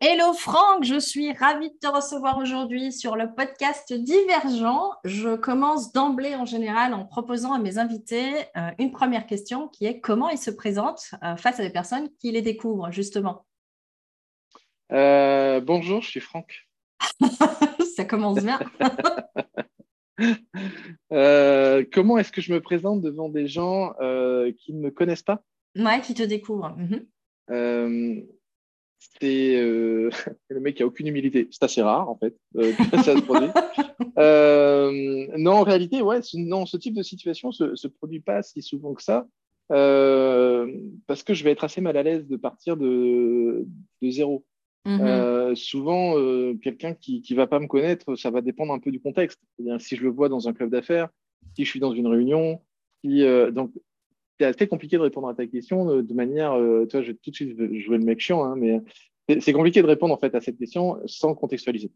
Hello Franck, je suis ravie de te recevoir aujourd'hui sur le podcast Divergent. Je commence d'emblée en général en proposant à mes invités euh, une première question qui est comment ils se présentent euh, face à des personnes qui les découvrent justement? Euh, bonjour, je suis Franck. Ça commence bien. comment est-ce que je me présente devant des gens qui ne me connaissent pas? Ouais, qui te découvrent. Mhm c'est euh, le mec qui a aucune humilité. C'est assez rare, en fait, euh, ça se produit. Euh, non, en réalité, ouais, ce, non, ce type de situation se, se produit pas si souvent que ça, parce que je vais être assez mal à l'aise de partir de, de zéro. Mm-hmm. souvent, quelqu'un qui ne va pas me connaître, ça va dépendre un peu du contexte. si je le vois dans un club d'affaires, si je suis dans une réunion, si, donc c'est assez compliqué de répondre à ta question de, manière. Euh, toi, je vais tout de suite jouer le mec chiant, hein, mais c'est compliqué de répondre en fait à cette question sans contextualiser.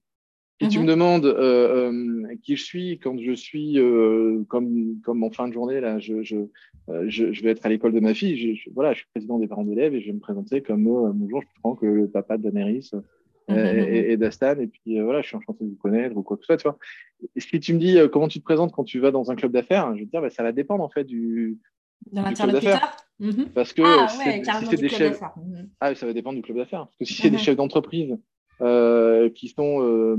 Si tu me mhm. demandes euh, euh, qui je suis quand je suis euh, comme comme en fin de journée là, je je, euh, je, je vais être à l'école de ma fille. Je, voilà, je suis président des parents d'élèves et je vais me présenter comme bonjour, je suis Franck, le papa de Daenerys. Mhm, mhm, et, et d'Astan et puis voilà je suis enchanté de vous connaître ou quoi que ce soit tu vois si tu me dis comment tu te présentes quand tu vas dans un club d'affaires je vais te dire bah, ça va dépendre en fait du, de l'interlocuteur mhm. Parce que ah, si c'est des chefs. Mhm. Ah, ça va dépendre du club d'affaires. Parce que si c'est des mhm. chefs d'entreprise euh, qui sont euh,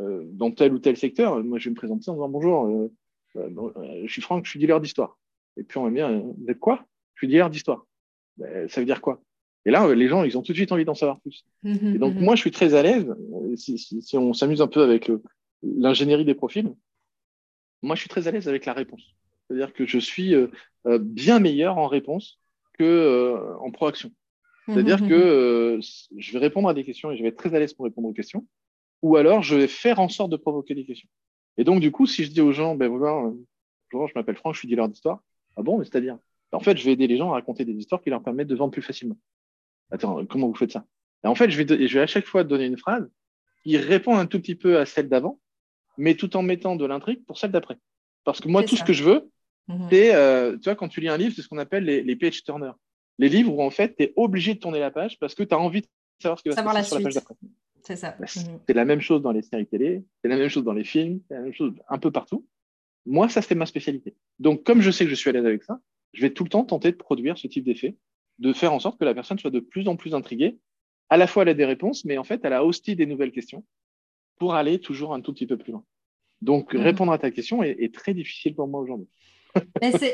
euh, dans tel ou tel secteur, moi je vais me présenter en disant bonjour, je suis Franck, je suis dealer d'histoire. Et puis on va me dire, vous êtes quoi? Je suis dealer d'histoire. Ben, ça veut dire quoi? Et là, les gens, ils ont tout de suite envie d'en savoir plus. et donc, moi, je suis très à l'aise. Si, si, on s'amuse un peu avec l'ingénierie des profils, moi, je suis très à l'aise avec la réponse. C'est-à-dire que je suis euh, euh, bien meilleur en réponse que euh, en proaction. C'est-à-dire mmh, mmh, que mmh. je vais répondre à des questions et je vais être très à l'aise pour répondre aux questions, ou alors je vais faire en sorte de provoquer des questions. Et donc, du coup, si je dis aux gens, ben voilà, bonjour, je m'appelle Franck, je suis dealer d'histoire. Ah bon, mais c'est-à-dire En fait, je vais aider les gens à raconter des histoires qui leur permettent de vendre plus facilement. Attends, comment vous faites ça? Et En fait, je vais, je vais à chaque fois donner une phrase qui répond un tout petit peu à celle d'avant, mais tout en mettant de l'intrigue pour celle d'après. Parce que moi, tout ce que je veux, Mhm. Euh, tu vois, quand tu lis un livre, c'est ce qu'on appelle les, les, page turners. Les livres où, en fait, tu es obligé de tourner la page parce que tu as envie de savoir ce qui va se passer sur la page d'après. C'est ça. Bah, mhm. C'est la même chose dans les séries télé, c'est la même chose dans les films, c'est la même chose un peu partout. Moi, ça, c'est ma spécialité. Donc, comme je sais que je suis à l'aise avec ça, je vais tout le temps tenter de produire ce type d'effet, de faire en sorte que la personne soit de plus en plus intriguée. À la fois, elle a des réponses, mais en fait, elle a aussi des nouvelles questions pour aller toujours un tout petit peu plus loin. Donc, mhm. répondre à ta question est très difficile pour moi aujourd'hui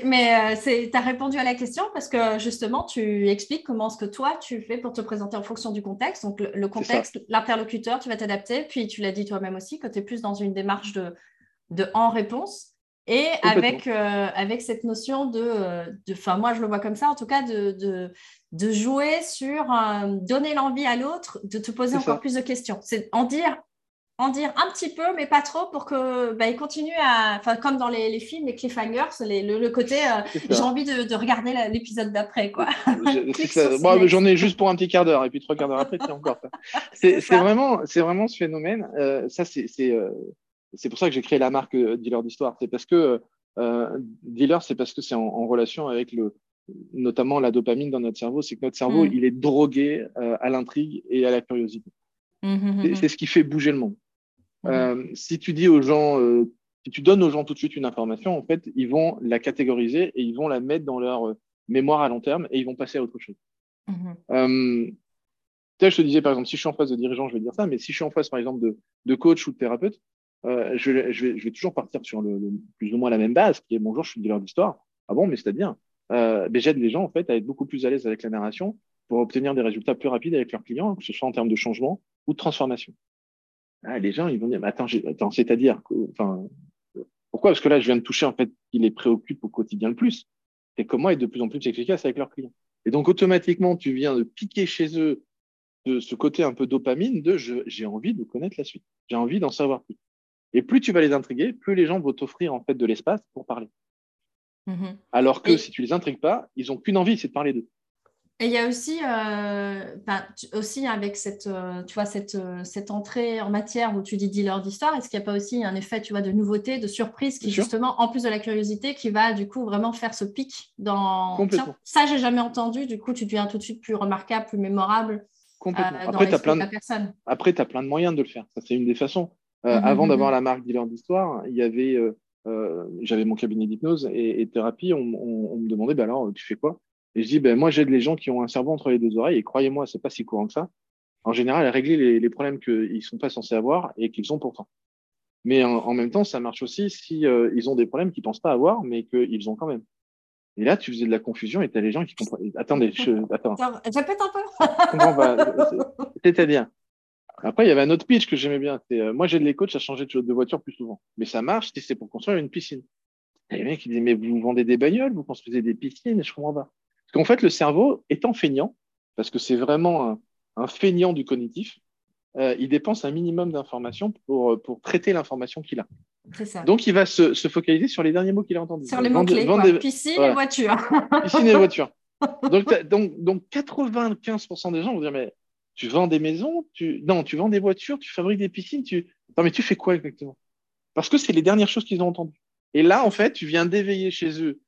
mais, euh, tu as répondu à la question parce que justement, tu expliques comment ce que toi, tu fais pour te présenter en fonction du contexte. Donc, le, contexte, l'interlocuteur, tu vas t'adapter. Puis, tu l'as dit toi-même aussi, que tu es plus dans une démarche de, de en-réponse. Et avec, euh, avec cette notion de, enfin moi je le vois comme ça en tout cas, de, de, de jouer sur euh, donner l'envie à l'autre de te poser encore plus de questions. C'est en dire en dire un petit peu, mais pas trop, pour que bah, il continue à, enfin comme dans les, films, les cliffhangers, le, côté, euh, j'ai envie de, regarder l'épisode d'après, quoi. Moi, j'en ai juste pour un petit quart d'heure, et puis trois quarts d'heure après, c'est encore. C'est vraiment, c'est vraiment ce phénomène. Euh, ça, c'est euh, pour ça que j'ai créé la marque Dealer d'histoire. C'est parce que dealer, c'est parce que c'est en, relation avec le, notamment la dopamine dans notre cerveau. C'est que notre cerveau, mm. il est drogué à l'intrigue et à la curiosité. Mmh, mmh, mmh, c'est ce qui fait bouger le monde. Euh, si tu dis aux gens, euh, si tu donnes aux gens tout de suite une information, en fait, ils vont la catégoriser et ils vont la mettre dans leur euh, mémoire à long terme et ils vont passer à autre chose. je te disais, par exemple, si je suis en face de dirigeant, je vais dire ça, mais si je suis en face, par exemple, de, de coach ou de thérapeute, je, je, vais, je, vais, toujours partir sur le, plus ou moins la même base, qui est bonjour, je suis dealer d'histoire. Ah bon, mais c'est-à-dire, euh, j'aide les gens en fait à être beaucoup plus à l'aise avec la narration pour obtenir des résultats plus rapides avec leurs clients, que ce soit en termes de changement ou de transformation. Ah, les gens, ils vont dire, attends, attends c'est-à-dire, enfin, pourquoi? Parce que là, je viens de toucher en fait qui les préoccupe au quotidien le plus. C'est comment être de plus en plus efficace avec leurs clients. Et donc, automatiquement, tu viens de piquer chez eux de ce côté un peu dopamine de j'ai envie de connaître la suite. J'ai envie d'en savoir plus. Et plus tu vas les intriguer, plus les gens vont t'offrir en fait de l'espace pour parler. Mm-hmm. Alors que si tu les intrigues pas, ils n'ont qu'une envie, c'est de parler d'eux. Et il y a aussi, euh, aussi avec cette, euh, tu vois, cette, euh, cette entrée en matière où tu dis dealer d'histoire, est-ce qu'il n'y a pas aussi un effet tu vois, de nouveauté, de surprise qui, justement, en plus de la curiosité, qui va du coup vraiment faire ce pic dans. Tiens, ça, j'ai jamais entendu. Du coup, tu deviens tout de suite plus remarquable, plus mémorable. Complètement. après, tu as, plein de... Après, as plein de moyens de le faire. Ça, c'est une des façons. Mhm, avant d'avoir la marque dealer d'histoire, il y avait, j'avais mon cabinet d'hypnose et, thérapie. On, me demandait, bah alors, tu fais quoi? Et je dis, ben moi, j'aide les gens qui ont un cerveau entre les deux oreilles. Et croyez-moi, c'est pas si courant que ça. En général, à régler les, les problèmes qu'ils ne sont pas censés avoir et qu'ils ont pourtant. Mais en, même temps, ça marche aussi si euh, ils ont des problèmes qu'ils pensent pas avoir, mais qu'ils ont quand même. Et là, tu faisais de la confusion et tu as les gens qui comprennent. Attendez, je... attends. Répète un peu. C'est-à-dire. Après, il y avait un autre pitch que j'aimais bien. Euh, moi, j'ai de les coachs à changer de, voiture plus souvent. Mais ça marche si c'est pour construire une piscine. Et les mecs, ils disaient, mais vous vendez des bagnoles, vous construisez des piscines, je comprends pas. Parce qu'en fait, le cerveau, étant feignant, parce que c'est vraiment un, un feignant du cognitif, euh, il dépense un minimum d'informations pour, euh, pour traiter l'information qu'il a. Ça. Donc, il va se, se, focaliser sur les derniers mots qu'il a entendus. Sur les mots-clés, des... piscine et voiture. piscine et voiture. Donc, donc, donc 95% des gens vont dire, mais tu vends des maisons, tu... non, tu vends des voitures, tu fabriques des piscines, tu... Non, mais tu fais quoi exactement? Parce que c'est les dernières choses qu'ils ont entendues. Et là, en fait, tu viens d'éveiller chez eux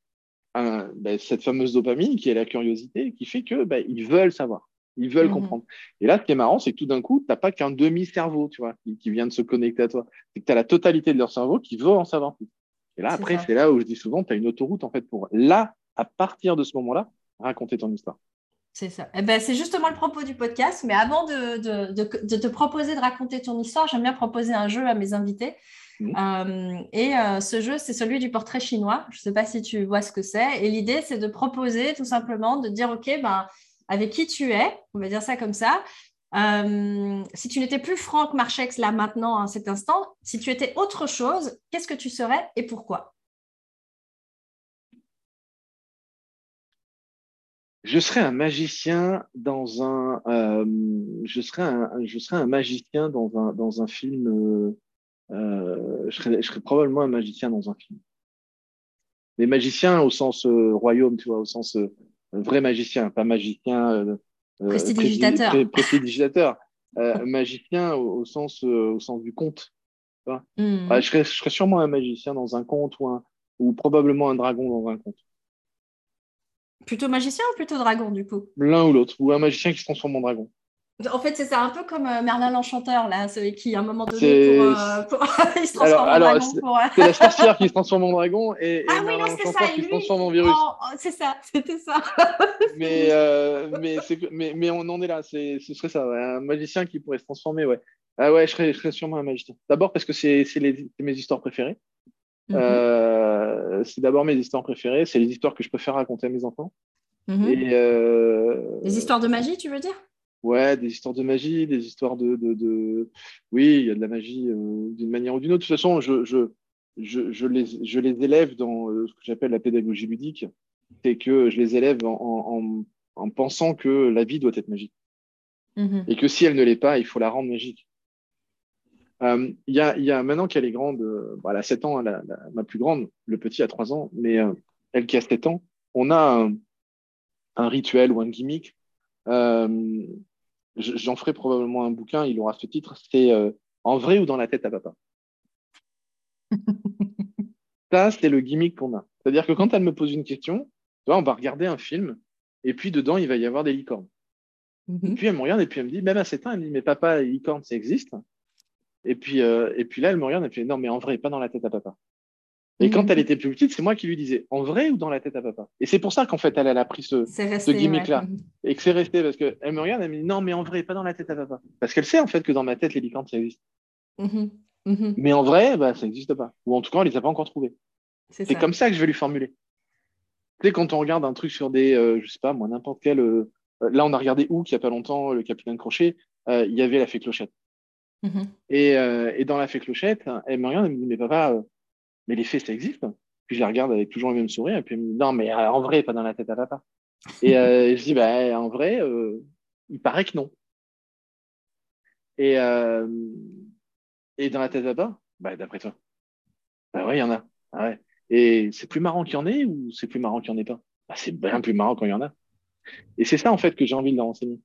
ben, cette fameuse dopamine qui est la curiosité, qui fait que ben, ils veulent savoir. Ils veulent mhm. comprendre. Et là, ce qui est marrant, c'est que tout d'un coup, tu n'as pas qu'un demi-cerveau, tu vois, qui, vient de se connecter à toi. C'est que tu as la totalité de leur cerveau qui veut en savoir plus. Et là, après, c'est là où je dis souvent, tu as une autoroute, en fait, pour là, à partir de ce moment-là, raconter ton histoire. C'est ça. Eh ben, c'est justement le propos du podcast. Mais avant de, de, de, te proposer de raconter ton histoire, j'aime bien proposer un jeu à mes invités. Euh, et euh, ce jeu, c'est celui du portrait chinois. Je ne sais pas si tu vois ce que c'est. Et l'idée, c'est de proposer tout simplement de dire, OK, ben, avec qui tu es, on va dire ça comme ça. Euh, si tu n'étais plus Franck Marchex là maintenant, à cet instant, si tu étais autre chose, qu'est-ce que tu serais et pourquoi? Je serais un magicien dans un, euh, je serais un, je serais un magicien dans un dans un film. Euh, je, serais, je serais probablement un magicien dans un film. Mais magicien au sens royaume, tu vois, au sens vrai magicien, pas magicien. Euh, euh prestidigitateur. prestidigitateur. Euh, magicien au, sens, euh, au sens du conte. Hmm. je, serais, je, serais, sûrement un magicien dans un conte ou, un, ou probablement un dragon dans un conte. Plutôt magicien ou plutôt dragon du coup? L'un ou l'autre, ou un magicien qui se transforme en dragon. En fait, c'est ça, un peu comme euh, Merlin l'Enchanteur, là, celui qui, à un moment donné, pour, euh, pour... il se transforme en dragon. Euh, c'est la sorcière qui se transforme en dragon et, ah, oui, l'Enchanteur qui se transforme en virus. Oh, oh, c'est ça, c'était ça. mais, mais, mais, mais, on en est là, ce serait ça, un magicien qui pourrait se transformer, ouais. Ah ouais, je serais, je serais sûrement un magicien. D'abord parce que c'est mes histoires préférées. Mhm. c'est d'abord mes histoires préférées, c'est les histoires que je préfère raconter à mes enfants. Mhm. Et, les histoires de magie, tu veux dire? Ouais, des histoires de magie, des histoires de. de, de... Oui, il y a de la magie euh, d'une manière ou d'une autre. De toute façon, je, je, je, je, les, je les élève dans euh, ce que j'appelle la pédagogie ludique. C'est que je les élève en, en, en, pensant que la vie doit être magique. Mm-hmm. Et que si elle ne l'est pas, il faut la rendre magique. Euh, il y, a, y a maintenant qu'elle est grande, bah, elle a 7 ans, la, ma plus grande, le petit a 3 ans, mais elle qui a 7 ans, on a un, un rituel ou un gimmick euh, j'en ferai probablement un bouquin, il aura ce titre, c'est euh, En vrai ou dans la tête à papa Ça, c'est le gimmick qu'on a. C'est-à-dire que quand elle me pose une question, on va regarder un film, et puis dedans, il va y avoir des licornes. Mhm. Puis elle me regarde, et puis elle me dit, même à 7 ans, elle me dit, mais papa, les licornes, ça existe? Et puis, euh, et puis là, elle me regarde, elle me fait, non, mais en vrai, pas dans la tête à papa. Et quand elle mhm. était plus petite, c'est moi qui lui disais en vrai ou dans la tête à papa? Et c'est pour ça qu'en fait, elle, elle a pris ce, ce gimmick-là. Mhm. Et que c'est resté parce qu'elle me regarde, elle me dit non, mais en vrai, pas dans la tête à papa. Parce qu'elle sait en fait que dans ma tête, les licornes, ça existe. Mhm. Mais en vrai, bah, ça n'existe pas. Ou en tout cas, on les a pas encore trouvés. C'est comme ça que je vais lui formuler. Tu sais, quand on regarde un truc sur des, euh, je sais pas, moi, n'importe quel. Euh, là, on a regardé où, il n'y a pas longtemps, le capitaine Crochet, euh, il y avait la fée Clochette. Et, et, dans la fée Clochette, elle me regarde, elle me dit, mais papa, mais les faits, ça existe. Puis je la regarde avec toujours le même sourire, et puis elle me dit, non, mais euh, en vrai, pas dans la tête à papa. Et euh, je dis, bah, en vrai, euh, il paraît que non. Et, et dans la tête à papa, bah, d'après toi, bah ouais, il y en a. Ah ouais. Et c'est plus marrant qu'il y en ait ou c'est plus marrant qu'il n'y en ait pas? Bah, C'est bien plus marrant quand il y en a. Et c'est ça, en fait, que j'ai envie de leur enseigner.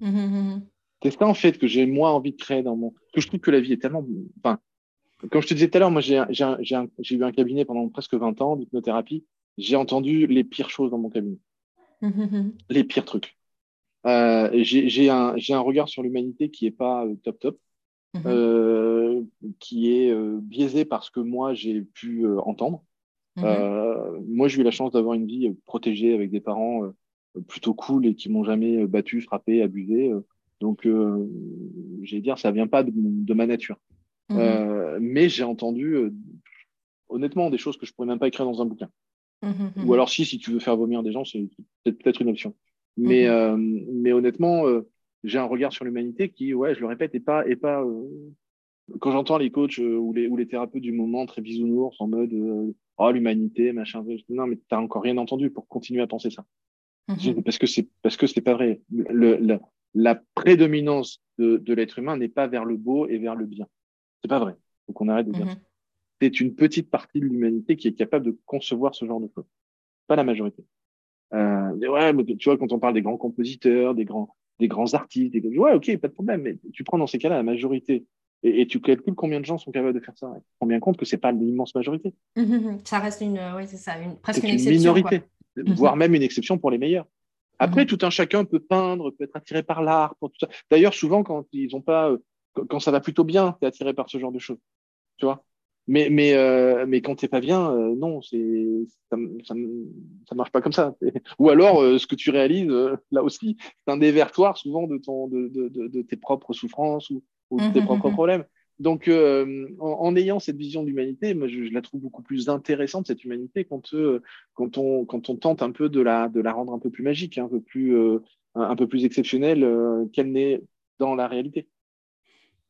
Mmh, mmh. C'est ça, en fait, que j'ai moi envie de créer dans mon. Que je trouve que la vie est tellement. Enfin, comme je te disais tout à l'heure, moi, j'ai eu un cabinet pendant presque 20 ans d'hypnothérapie. J'ai entendu les pires choses dans mon cabinet. les pires trucs. j'ai un, un, regard sur l'humanité qui n'est pas top top. Mhm. qui est biaisé par ce que moi j'ai pu entendre. Mhm. moi, j'ai eu la chance d'avoir une vie protégée avec des parents plutôt cool et qui m'ont jamais battu, frappé, abusé. Donc, euh, j'ai dire, ça vient pas de, ma nature. Mhm. Euh, mais j'ai entendu, euh, honnêtement, des choses que je pourrais même pas écrire dans un bouquin. Mhm, mhm. Ou alors, si, si tu veux faire vomir des gens, c'est peut-être une option. Mais, mais honnêtement, j'ai un regard sur l'humanité qui, ouais, je le répète, est pas, est pas. quand j'entends les coachs ou les, ou les thérapeutes du moment très bisounours en mode oh l'humanité machin, non mais t'as encore rien entendu pour continuer à penser ça. Parce que c'est parce que c'est pas vrai. Le, le, la prédominance de, l'être humain n'est pas vers le beau et vers le bien. C'est pas vrai. Faut qu'on arrête de dire mhm. C'est une petite partie de l'humanité qui est capable de concevoir ce genre de choses. Pas la majorité. Euh, ouais, tu vois, quand on parle des grands compositeurs, des grands, des grands artistes, des... ouais, ok, pas de problème, mais tu prends dans ces cas-là la majorité et, tu calcules combien de gens sont capables de faire ça. Tu prends bien compte que c'est pas l'immense majorité. Mhm, ça reste une, oui, c'est ça, une, presque une, minorité, mhm. voire même une exception pour les meilleurs. Après, mhm. tout un chacun peut peindre, peut être attiré par l'art, pour tout ça. D'ailleurs, souvent, quand ils ont pas, euh, quand ça va plutôt bien, tu es attiré par ce genre de choses. Tu vois mais, mais, euh, mais quand t'es pas bien, euh, non, c'est ça, ça, ça, marche pas comme ça. Ou alors, ce que tu réalises, là aussi, c'est un dévertoir souvent de, ton, de, de, de, tes propres souffrances ou, de tes mhm, propres mhm, problèmes. Donc, euh, en, ayant cette vision de l'humanité, moi, je, la trouve beaucoup plus intéressante, cette humanité, quand, euh, quand, on, quand on tente un peu de la, de la rendre un peu plus magique, un peu plus, euh, un, peu plus exceptionnelle qu'elle n'est dans la réalité.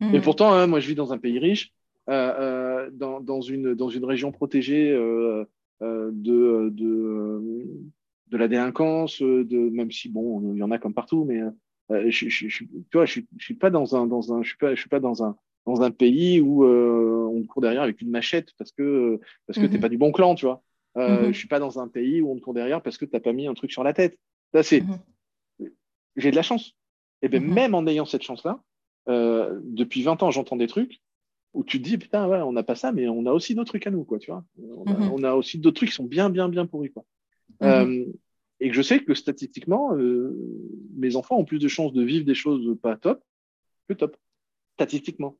Et mmh. pourtant, hein, moi, je vis dans un pays riche, dans, dans, une, dans une région protégée de, de, de, la délinquance, de, même si, bon, il y en a comme partout, mais je, je, je, suis pas dans un, dans un, je suis pas, je suis pas dans un, dans un pays où euh, on te court derrière avec une machette parce que parce que t'es mhm. pas du bon clan, tu vois. Euh, mhm. Je suis pas dans un pays où on te court derrière parce que t'as pas mis un truc sur la tête. Là, c'est mhm. j'ai de la chance. Et bien même en ayant cette chance-là, euh, depuis 20 ans, j'entends des trucs où tu te dis putain ouais, on n'a pas ça, mais on a aussi d'autres trucs à nous, quoi, tu vois. On a, aussi d'autres trucs qui sont bien bien bien pourris, quoi. Euh, et que je sais que statistiquement, mes enfants ont plus de chances de vivre des choses pas top que top, statistiquement.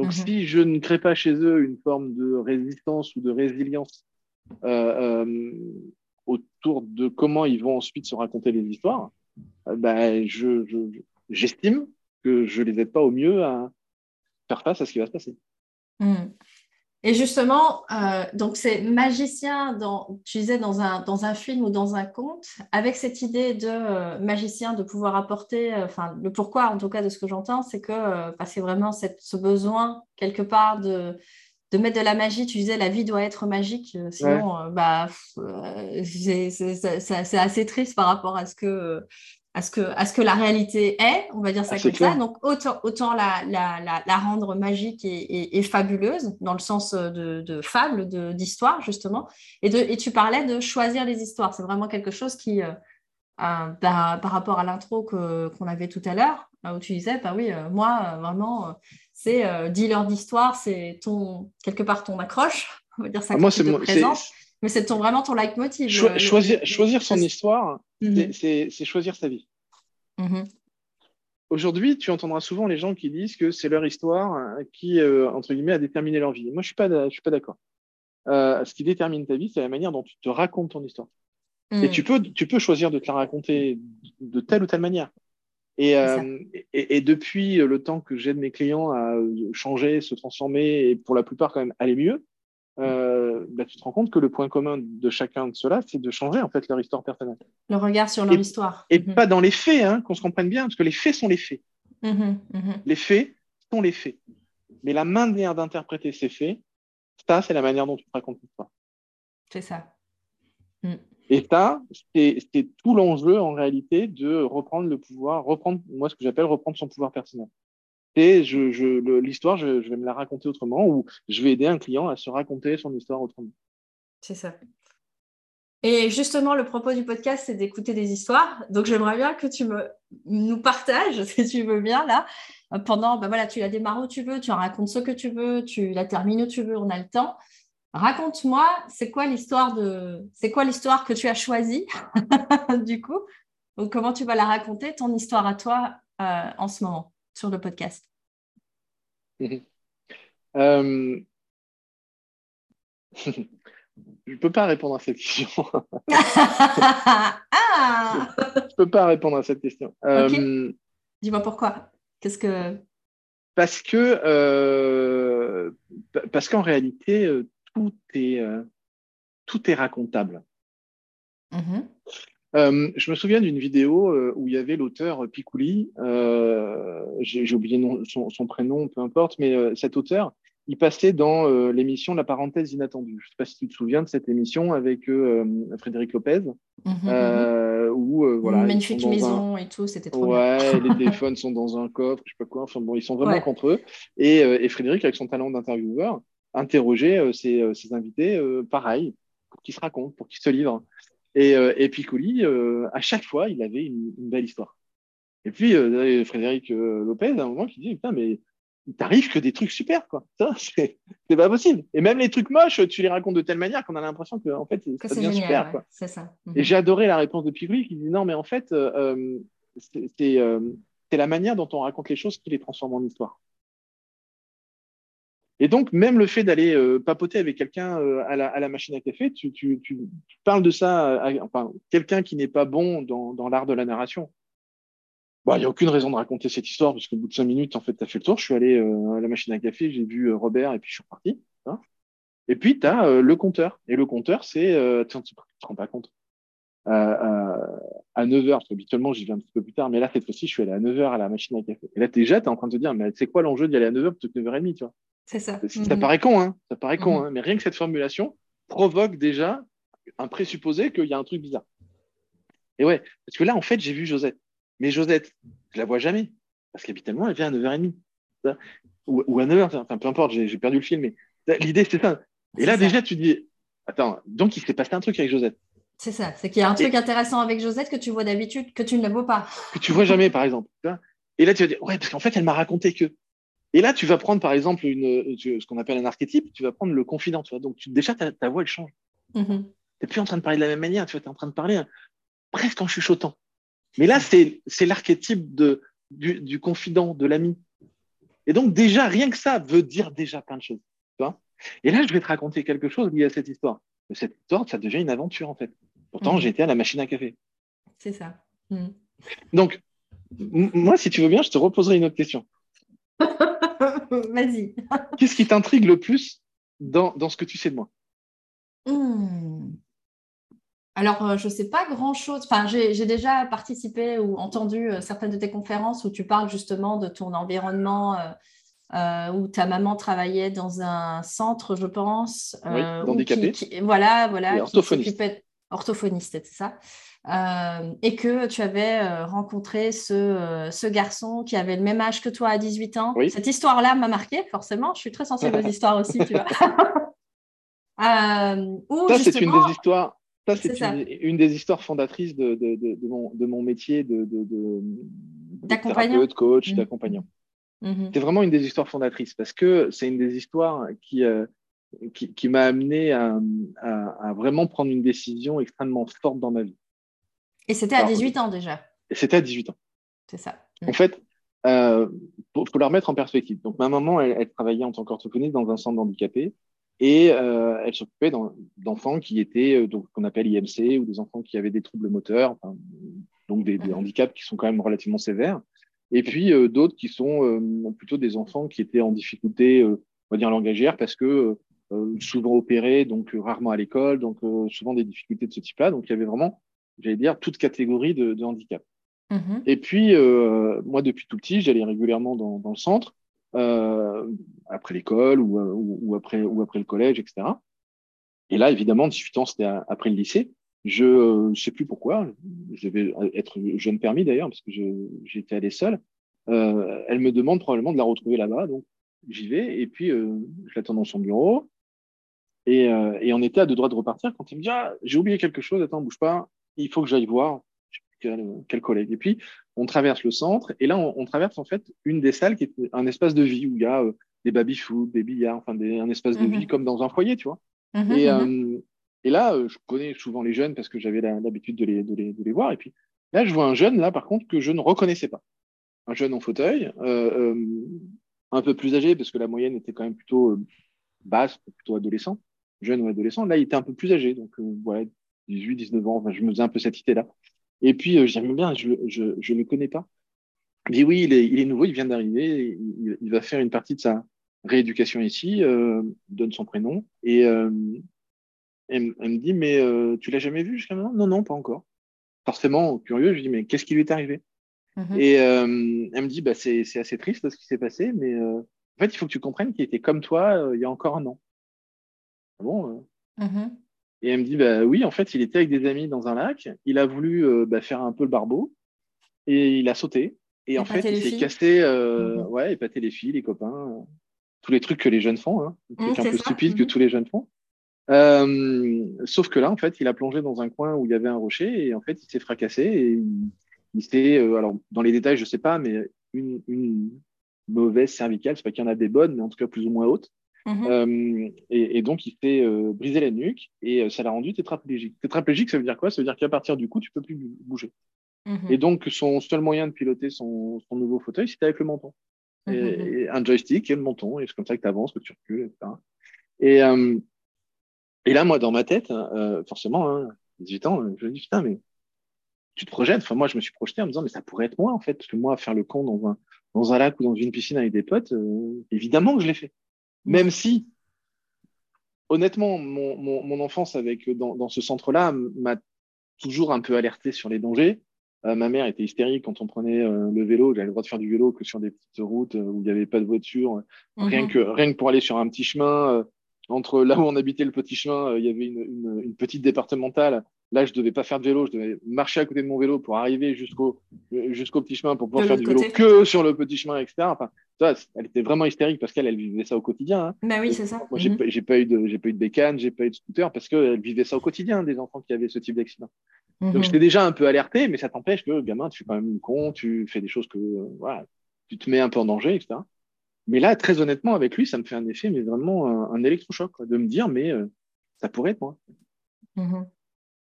Donc, mhm. si je ne crée pas chez eux une forme de résistance ou de résilience euh, euh, autour de comment ils vont ensuite se raconter les histoires, euh, ben, je, j'estime que je les aide pas au mieux à faire face à ce qui va se passer. Mhm. Et justement, euh, donc c'est magicien, dans, tu disais dans un, dans un film ou dans un conte, avec cette idée de euh, magicien de pouvoir apporter, euh, enfin le pourquoi en tout cas de ce que j'entends, c'est que parce que vraiment cette, ce besoin quelque part de, de mettre de la magie, tu disais la vie doit être magique, sinon bah, c'est assez triste par rapport à ce que à ce, que, à ce que la réalité est, on va dire ça ah, comme ça. Donc, autant, autant la, la, la, rendre magique et, et, fabuleuse, dans le sens de, de fable, d'histoire, justement. Et, de, et tu parlais de choisir les histoires. C'est vraiment quelque chose qui, euh, euh, bah, par rapport à l'intro qu'on avait tout à l'heure, où tu disais, bah oui, euh, moi, vraiment, c'est dealer d'histoire, c'est ton, quelque part ton accroche, on va dire ça ah, moi, c'est mais c'est ton, vraiment ton leitmotiv. choisir, choisir son histoire, mhm. c'est choisir sa vie. Mhm. Aujourd'hui, tu entendras souvent les gens qui disent que c'est leur histoire hein, qui, euh, entre guillemets, a déterminé leur vie. Moi, je ne suis pas, d'accord. Euh, ce qui détermine ta vie, c'est la manière dont tu te racontes ton histoire. Et mhm. tu peux, tu peux choisir de te la raconter de telle ou telle manière. Et, euh, et, et, depuis le temps que j'aide mes clients à changer, se transformer et pour la plupart quand même aller mieux, euh, bah, tu te rends compte que le point commun de chacun de ceux-là, c'est de changer en fait leur histoire personnelle. Le regard sur leur histoire. Et mhm. pas dans les faits, hein, qu'on se comprenne bien, parce que les faits sont les faits. Mhm, mhm. Les faits sont les faits. Mais la manière d'interpréter ces faits, ça, c'est la manière dont tu racontes l'histoire. C'est ça. Mm. Et ça, c'est tout l'enjeu en réalité de reprendre le pouvoir, reprendre, moi, ce que j'appelle reprendre son pouvoir personnel et je, l'histoire, je, vais me la raconter autrement ou je vais aider un client à se raconter son histoire autrement. C'est ça. Et justement, le propos du podcast, c'est d'écouter des histoires. Donc, j'aimerais bien que tu me, nous partages, si tu veux bien, là, pendant, ben voilà, tu la démarres où tu veux, tu en racontes ce que tu veux, tu la termines où tu veux, on a le temps. Raconte-moi, c'est quoi l'histoire de, c'est quoi l'histoire que tu as choisie, du coup, comment tu vas la raconter, ton histoire à toi en ce moment? Sur le podcast euh... Je ne peux pas répondre à cette question. ah Je ne peux pas répondre à cette question. Euh, Dis-moi pourquoi. Qu'est-ce que Parce que euh, parce qu'en réalité euh, tout est tout est racontable. Mm-hmm. je me souviens d'une vidéo où il y avait l'auteur Picouli, j'ai oublié son, prénom, peu importe, mais cet auteur, il passait dans euh, l'émission La parenthèse inattendue. Je ne sais pas si tu te souviens de cette émission avec euh, Frédéric Lopez. Mhm, euh, où, voilà, magnifique maison et tout, c'était trop ouais, les téléphones sont dans un coffre, je sais pas quoi. Enfin bon, ils sont vraiment contre eux. Et, Frédéric, avec son talent d'intervieweur, interrogeait ses, invités, pareil, pour qu'ils se racontent, pour qu'ils se livrent. Et, et Piccoli, à chaque fois, il avait une, une belle histoire. Et puis, Frédéric Lopez, à un moment, qui dit Putain, mais il t'arrive que des trucs super, quoi. C'est pas possible. Et même les trucs moches, tu les racontes de telle manière qu'on a l'impression que, en fait, ça devient super, quoi. Ça. Et j'ai adoré la réponse de Pigui qui dit non, mais en fait, euh, euh, c'est la manière dont on raconte les choses qui les transforme en histoire. Et donc, même le fait d'aller euh, papoter avec quelqu'un à, la, machine à café, tu, parles de ça, à, enfin, quelqu'un qui n'est pas bon dans l'art de la narration il n'y a aucune raison de raconter cette histoire, parce qu'au bout de cinq minutes, en fait, tu as fait le tour. Je suis allé euh, à la machine à café, j'ai vu euh, Robert, et puis je suis reparti. Hein. et puis, tu as euh, le compteur. Et le compteur, c'est. tu ne te rends pas compte. à 9h, parce qu'habituellement, j'y vais un petit peu plus tard, mais là, cette fois-ci, je suis allé à 9h à la machine à café. Et là, déjà, tu es en train de te dire, mais c'est quoi l'enjeu d'y aller à 9h plutôt que 9h30, tu vois? C'est ça. Ça mhm. paraît con, hein Ça paraît con, mhm. hein mais rien que cette formulation provoque déjà un présupposé qu'il y a un truc bizarre. Et ouais, parce que là, en fait, j'ai vu Josette. Mais Josette, je la vois jamais. Parce qu'habituellement, elle vient à 9h30. Ou, à 9h, enfin, peu importe, j'ai perdu le film. Mais l'idée, c'est ça. Et là, déjà, tu dis, attends, donc il s'est passé un truc avec Josette. C'est ça, c'est qu'il y a un truc intéressant avec Josette que tu vois d'habitude, que tu ne la vois pas. Que tu vois jamais, par exemple. Et là, tu vas dire, ouais, parce qu'en fait, elle m'a raconté que. Et là, tu vas prendre, par exemple, une, ce qu'on appelle un archétype, tu vas prendre le confident. Tu vois. Donc, tu, déjà, ta, voix, elle change. Mm-hmm. Tu n'es plus en train de parler de la même manière, tu es en train de parler presque en chuchotant. Mais là, c'est l'archétype du, confident, de l'ami. Et donc, déjà, rien que ça veut dire déjà plein de choses. et là, je vais te raconter quelque chose lié à cette histoire. cette histoire, ça devient une aventure, en fait. Pourtant, mhm. j'étais à la machine à café. C'est ça. Mhm. Donc, moi, si tu veux bien, je te reposerai une autre question. Vas-y. Qu'est-ce qui t'intrigue le plus dans, ce que tu sais de moi? Hmm. Alors, euh, je ne sais pas grand-chose. Enfin, j'ai déjà participé ou entendu euh, certaines de tes conférences où tu parles justement de ton environnement, euh, où ta maman travaillait dans un centre, je pense. Oui, handicapé. voilà, voilà. Et orthophoniste. orthophoniste, c'est ça? Et que tu avais rencontré ce, garçon qui avait le même âge que toi à 18 ans. Cette histoire-là m'a marqué, forcément. Je suis très sensible aux histoires aussi, tu vois. ça, c'est une des histoires ça, c'est une, des histoires fondatrices de, mon, métier de, thérapeute, coach, mmh. d'accompagnant. Mmh. C'est vraiment une des histoires fondatrices parce que c'est une des histoires qui, euh, qui, m'a amené à, vraiment prendre une décision extrêmement forte dans ma vie. Et c'était à 18 ans déjà. Et c'était à 18 ans. C'est ça. En fait, euh, pour, la remettre en perspective. Donc, ma maman, elle, elle travaillait en tant qu'orthophoniste dans un centre d'handicapés. Et euh, elle s'occupait d'enfants qui étaient, euh, donc qu'on appelle IMC, ou des enfants qui avaient des troubles moteurs, donc des, mhm. handicaps qui sont quand même relativement sévères. Et puis euh, d'autres qui sont plutôt des enfants qui étaient en difficulté, on va dire langagière, parce que souvent opérés, donc rarement à l'école, donc souvent des difficultés de ce type-là. Donc il y avait vraiment, j'allais dire, toute catégorie de, de handicap. Mhm. Et puis, moi, depuis tout petit, j'allais régulièrement dans, dans, le centre. Euh, après l'école ou, ou, après, ou après le collège, etc. Et là, évidemment, 18 ans, c'était après le lycée. Je ne sais plus pourquoi, je devais être jeune permis d'ailleurs, parce que j'étais allé seul. Euh, elle me demande probablement de la retrouver là-bas, donc j'y vais, et puis euh, je l'attends dans son bureau. Et, euh, et, on était à deux droits de repartir quand il me dit ah, J'ai oublié quelque chose, attends, bouge pas, il faut que j'aille voir quel, collègue. Et puis, on traverse le centre, et là, on, traverse en fait une des salles qui est un espace de vie où il y a euh, des baby-foot, des billards, enfin un espace de vie mhm. comme dans un foyer, tu vois. Mhm, et, mhm. Euh, et, là, euh, je connais souvent les jeunes parce que j'avais l'habitude de les, de, les, de les, voir. Et puis, Là, je vois un jeune, là, par contre, que je ne reconnaissais pas. Un jeune en fauteuil, un peu plus âgé, parce que la moyenne était quand même plutôt basse, plutôt adolescent, jeune ou adolescent. Là, il était un peu plus âgé, donc voilà, 18, 19 ans, enfin, je me faisais un peu cette idée-là. Et puis, j'aime bien, je ne le connais pas. Il dit oui, il est, il est nouveau, il vient d'arriver, il, il, va faire une partie de sa rééducation ici, donne son prénom, et elle, me dit, mais tu l'as jamais vu jusqu'à maintenant? Non, non, pas encore forcément curieux, je lui dis, mais qu'est-ce qui lui est arrivé? Mhm. Et euh, elle me dit, bah, c'est assez triste ce qui s'est passé, mais euh, en fait, il faut que tu comprennes qu'il était comme toi euh, il y a encore un an. Ah bon mhm. Et elle me dit, bah, oui, en fait, il était avec des amis dans un lac, il a voulu bah, faire un peu le barbeau, et il a sauté. Et, en fait, il s'est cassé, mhm. ouais, épater les filles, les copains, tous les trucs que les jeunes font, hein, trucs un peu stupides que tous les jeunes font. Euh, sauf que là, en fait, il a plongé dans un coin où il y avait un rocher et en fait, il s'est fracassé et il, s'est, euh, alors dans les détails, je sais pas, mais une, une mauvaise cervicale, c'est pas qu'il y en a des bonnes, mais en tout cas plus ou moins hautes. Mhm. Euh, et, et, donc, il s'est euh, brisé la nuque et ça l'a rendu tétraplégique. Tétraplégique, ça veut dire quoi? Ça veut dire qu'à partir du coup, tu peux plus bouger. Mhm. Et donc, son seul moyen de piloter son, son nouveau fauteuil, c'était avec le menton. Mhm. et, un joystick et le menton. Et c'est comme ça que tu avances, que tu recules, etc. Et, et là, moi, dans ma tête, euh, forcément, hein, 18 ans, je me dis, putain, mais tu te projettes. Enfin, moi, je me suis projeté en me disant, mais ça pourrait être moi, en fait. Parce que moi, faire le con dans un, dans un lac ou dans une piscine avec des potes, euh, évidemment que je l'ai fait. Même si, honnêtement, mon, mon, mon enfance avec, dans, dans ce centre-là m'a toujours un peu alerté sur les dangers. Euh, ma mère était hystérique quand on prenait euh, le vélo. J'avais le droit de faire du vélo que sur des petites routes où il n'y avait pas de voiture. Rien, mhm. que, rien que pour aller sur un petit chemin, entre là où on habitait le petit chemin, euh, il y avait une, une, petite départementale. Là, je devais pas faire de vélo, je devais marcher à côté de mon vélo pour arriver jusqu'au jusqu'au petit chemin pour pouvoir faire du vélo que sur le petit chemin, etc. Enfin, elle était vraiment hystérique parce qu'elle elle vivait ça au quotidien. Hein. Bah oui, c'est ça. Moi, j'ai mhm. pas eu de j'ai pas eu de bécane, j'ai pas eu de scooter parce qu'elle vivait ça au quotidien des enfants qui avaient ce type d'accident. Donc mhm. j'étais déjà un peu alerté, mais ça t'empêche que gamin, tu fais quand même une con, tu fais des choses que voilà, tu te mets un peu en danger, etc. Mais là, très honnêtement, avec lui, ça me fait un effet, mais vraiment un, électrochoc, de me dire, mais euh, ça pourrait être moi. Mm-hmm.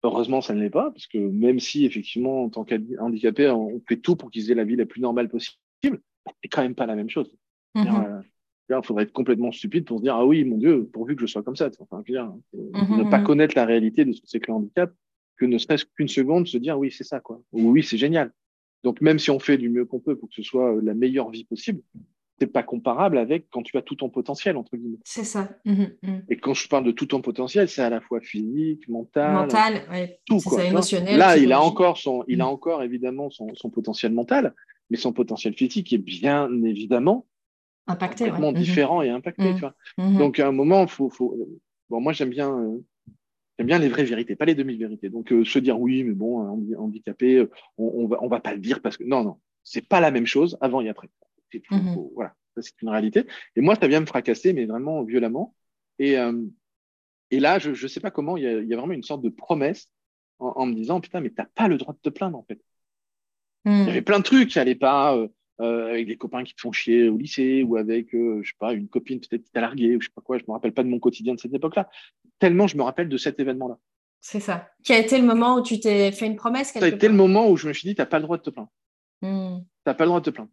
Heureusement, ça ne l'est pas, parce que même si, effectivement, en tant qu'handicapé, on fait tout pour qu'ils aient la vie la plus normale possible, c'est quand même pas la même chose. Euh, il faudrait être complètement stupide pour se dire, ah oui, mon Dieu, pourvu que je sois comme ça. Enfin, dire, mm-hmm, ne pas connaître la réalité de ce que c'est que le handicap, que ne serait-ce qu'une seconde, se dire, oui, c'est ça, quoi. Ou oui, c'est génial. Donc, même si on fait du mieux qu'on peut pour que ce soit la meilleure vie possible, c'est pas comparable avec quand tu as tout ton potentiel entre guillemets. C'est ça. Mhm, mhm. Et quand je parle de tout ton potentiel, c'est à la fois physique, mental, mental, tout quoi. Ça, émotionnel. Là, il a encore son, il a mhm. encore évidemment son, son, potentiel mental, mais son potentiel physique est bien évidemment impacté, complètement différent et impacté. Tu vois Donc à un moment, faut, faut... bon, moi j'aime bien. Euh, j'aime bien les vraies vérités, pas les demi-vérités. Donc, euh, se dire oui, mais bon, handicapé, euh, on, on, va, on va pas le dire parce que non, non, c'est pas la même chose avant et après. Mhm. Voilà, c'est une réalité. Et moi, ça vient me fracasser, mais vraiment violemment. Et, euh, et là, je ne sais pas comment, il y, a, il y, a, vraiment une sorte de promesse en, me disant Putain, mais tu n'as pas le droit de te plaindre, en fait. Il y avait plein de trucs qui n'allaient pas. Euh, euh, avec des copains qui te font chier au lycée ou avec, je sais pas, une copine peut-être qui t'a largué ou je sais pas quoi, je me rappelle pas de mon quotidien de cette époque-là. Tellement je me rappelle de cet événement-là. C'est ça. Qui a été le moment où tu t'es fait une promesse Ça a été le moment où je me suis dit, tu n'as pas le droit de te plaindre. Hmm. Tu n'as pas le droit de te plaindre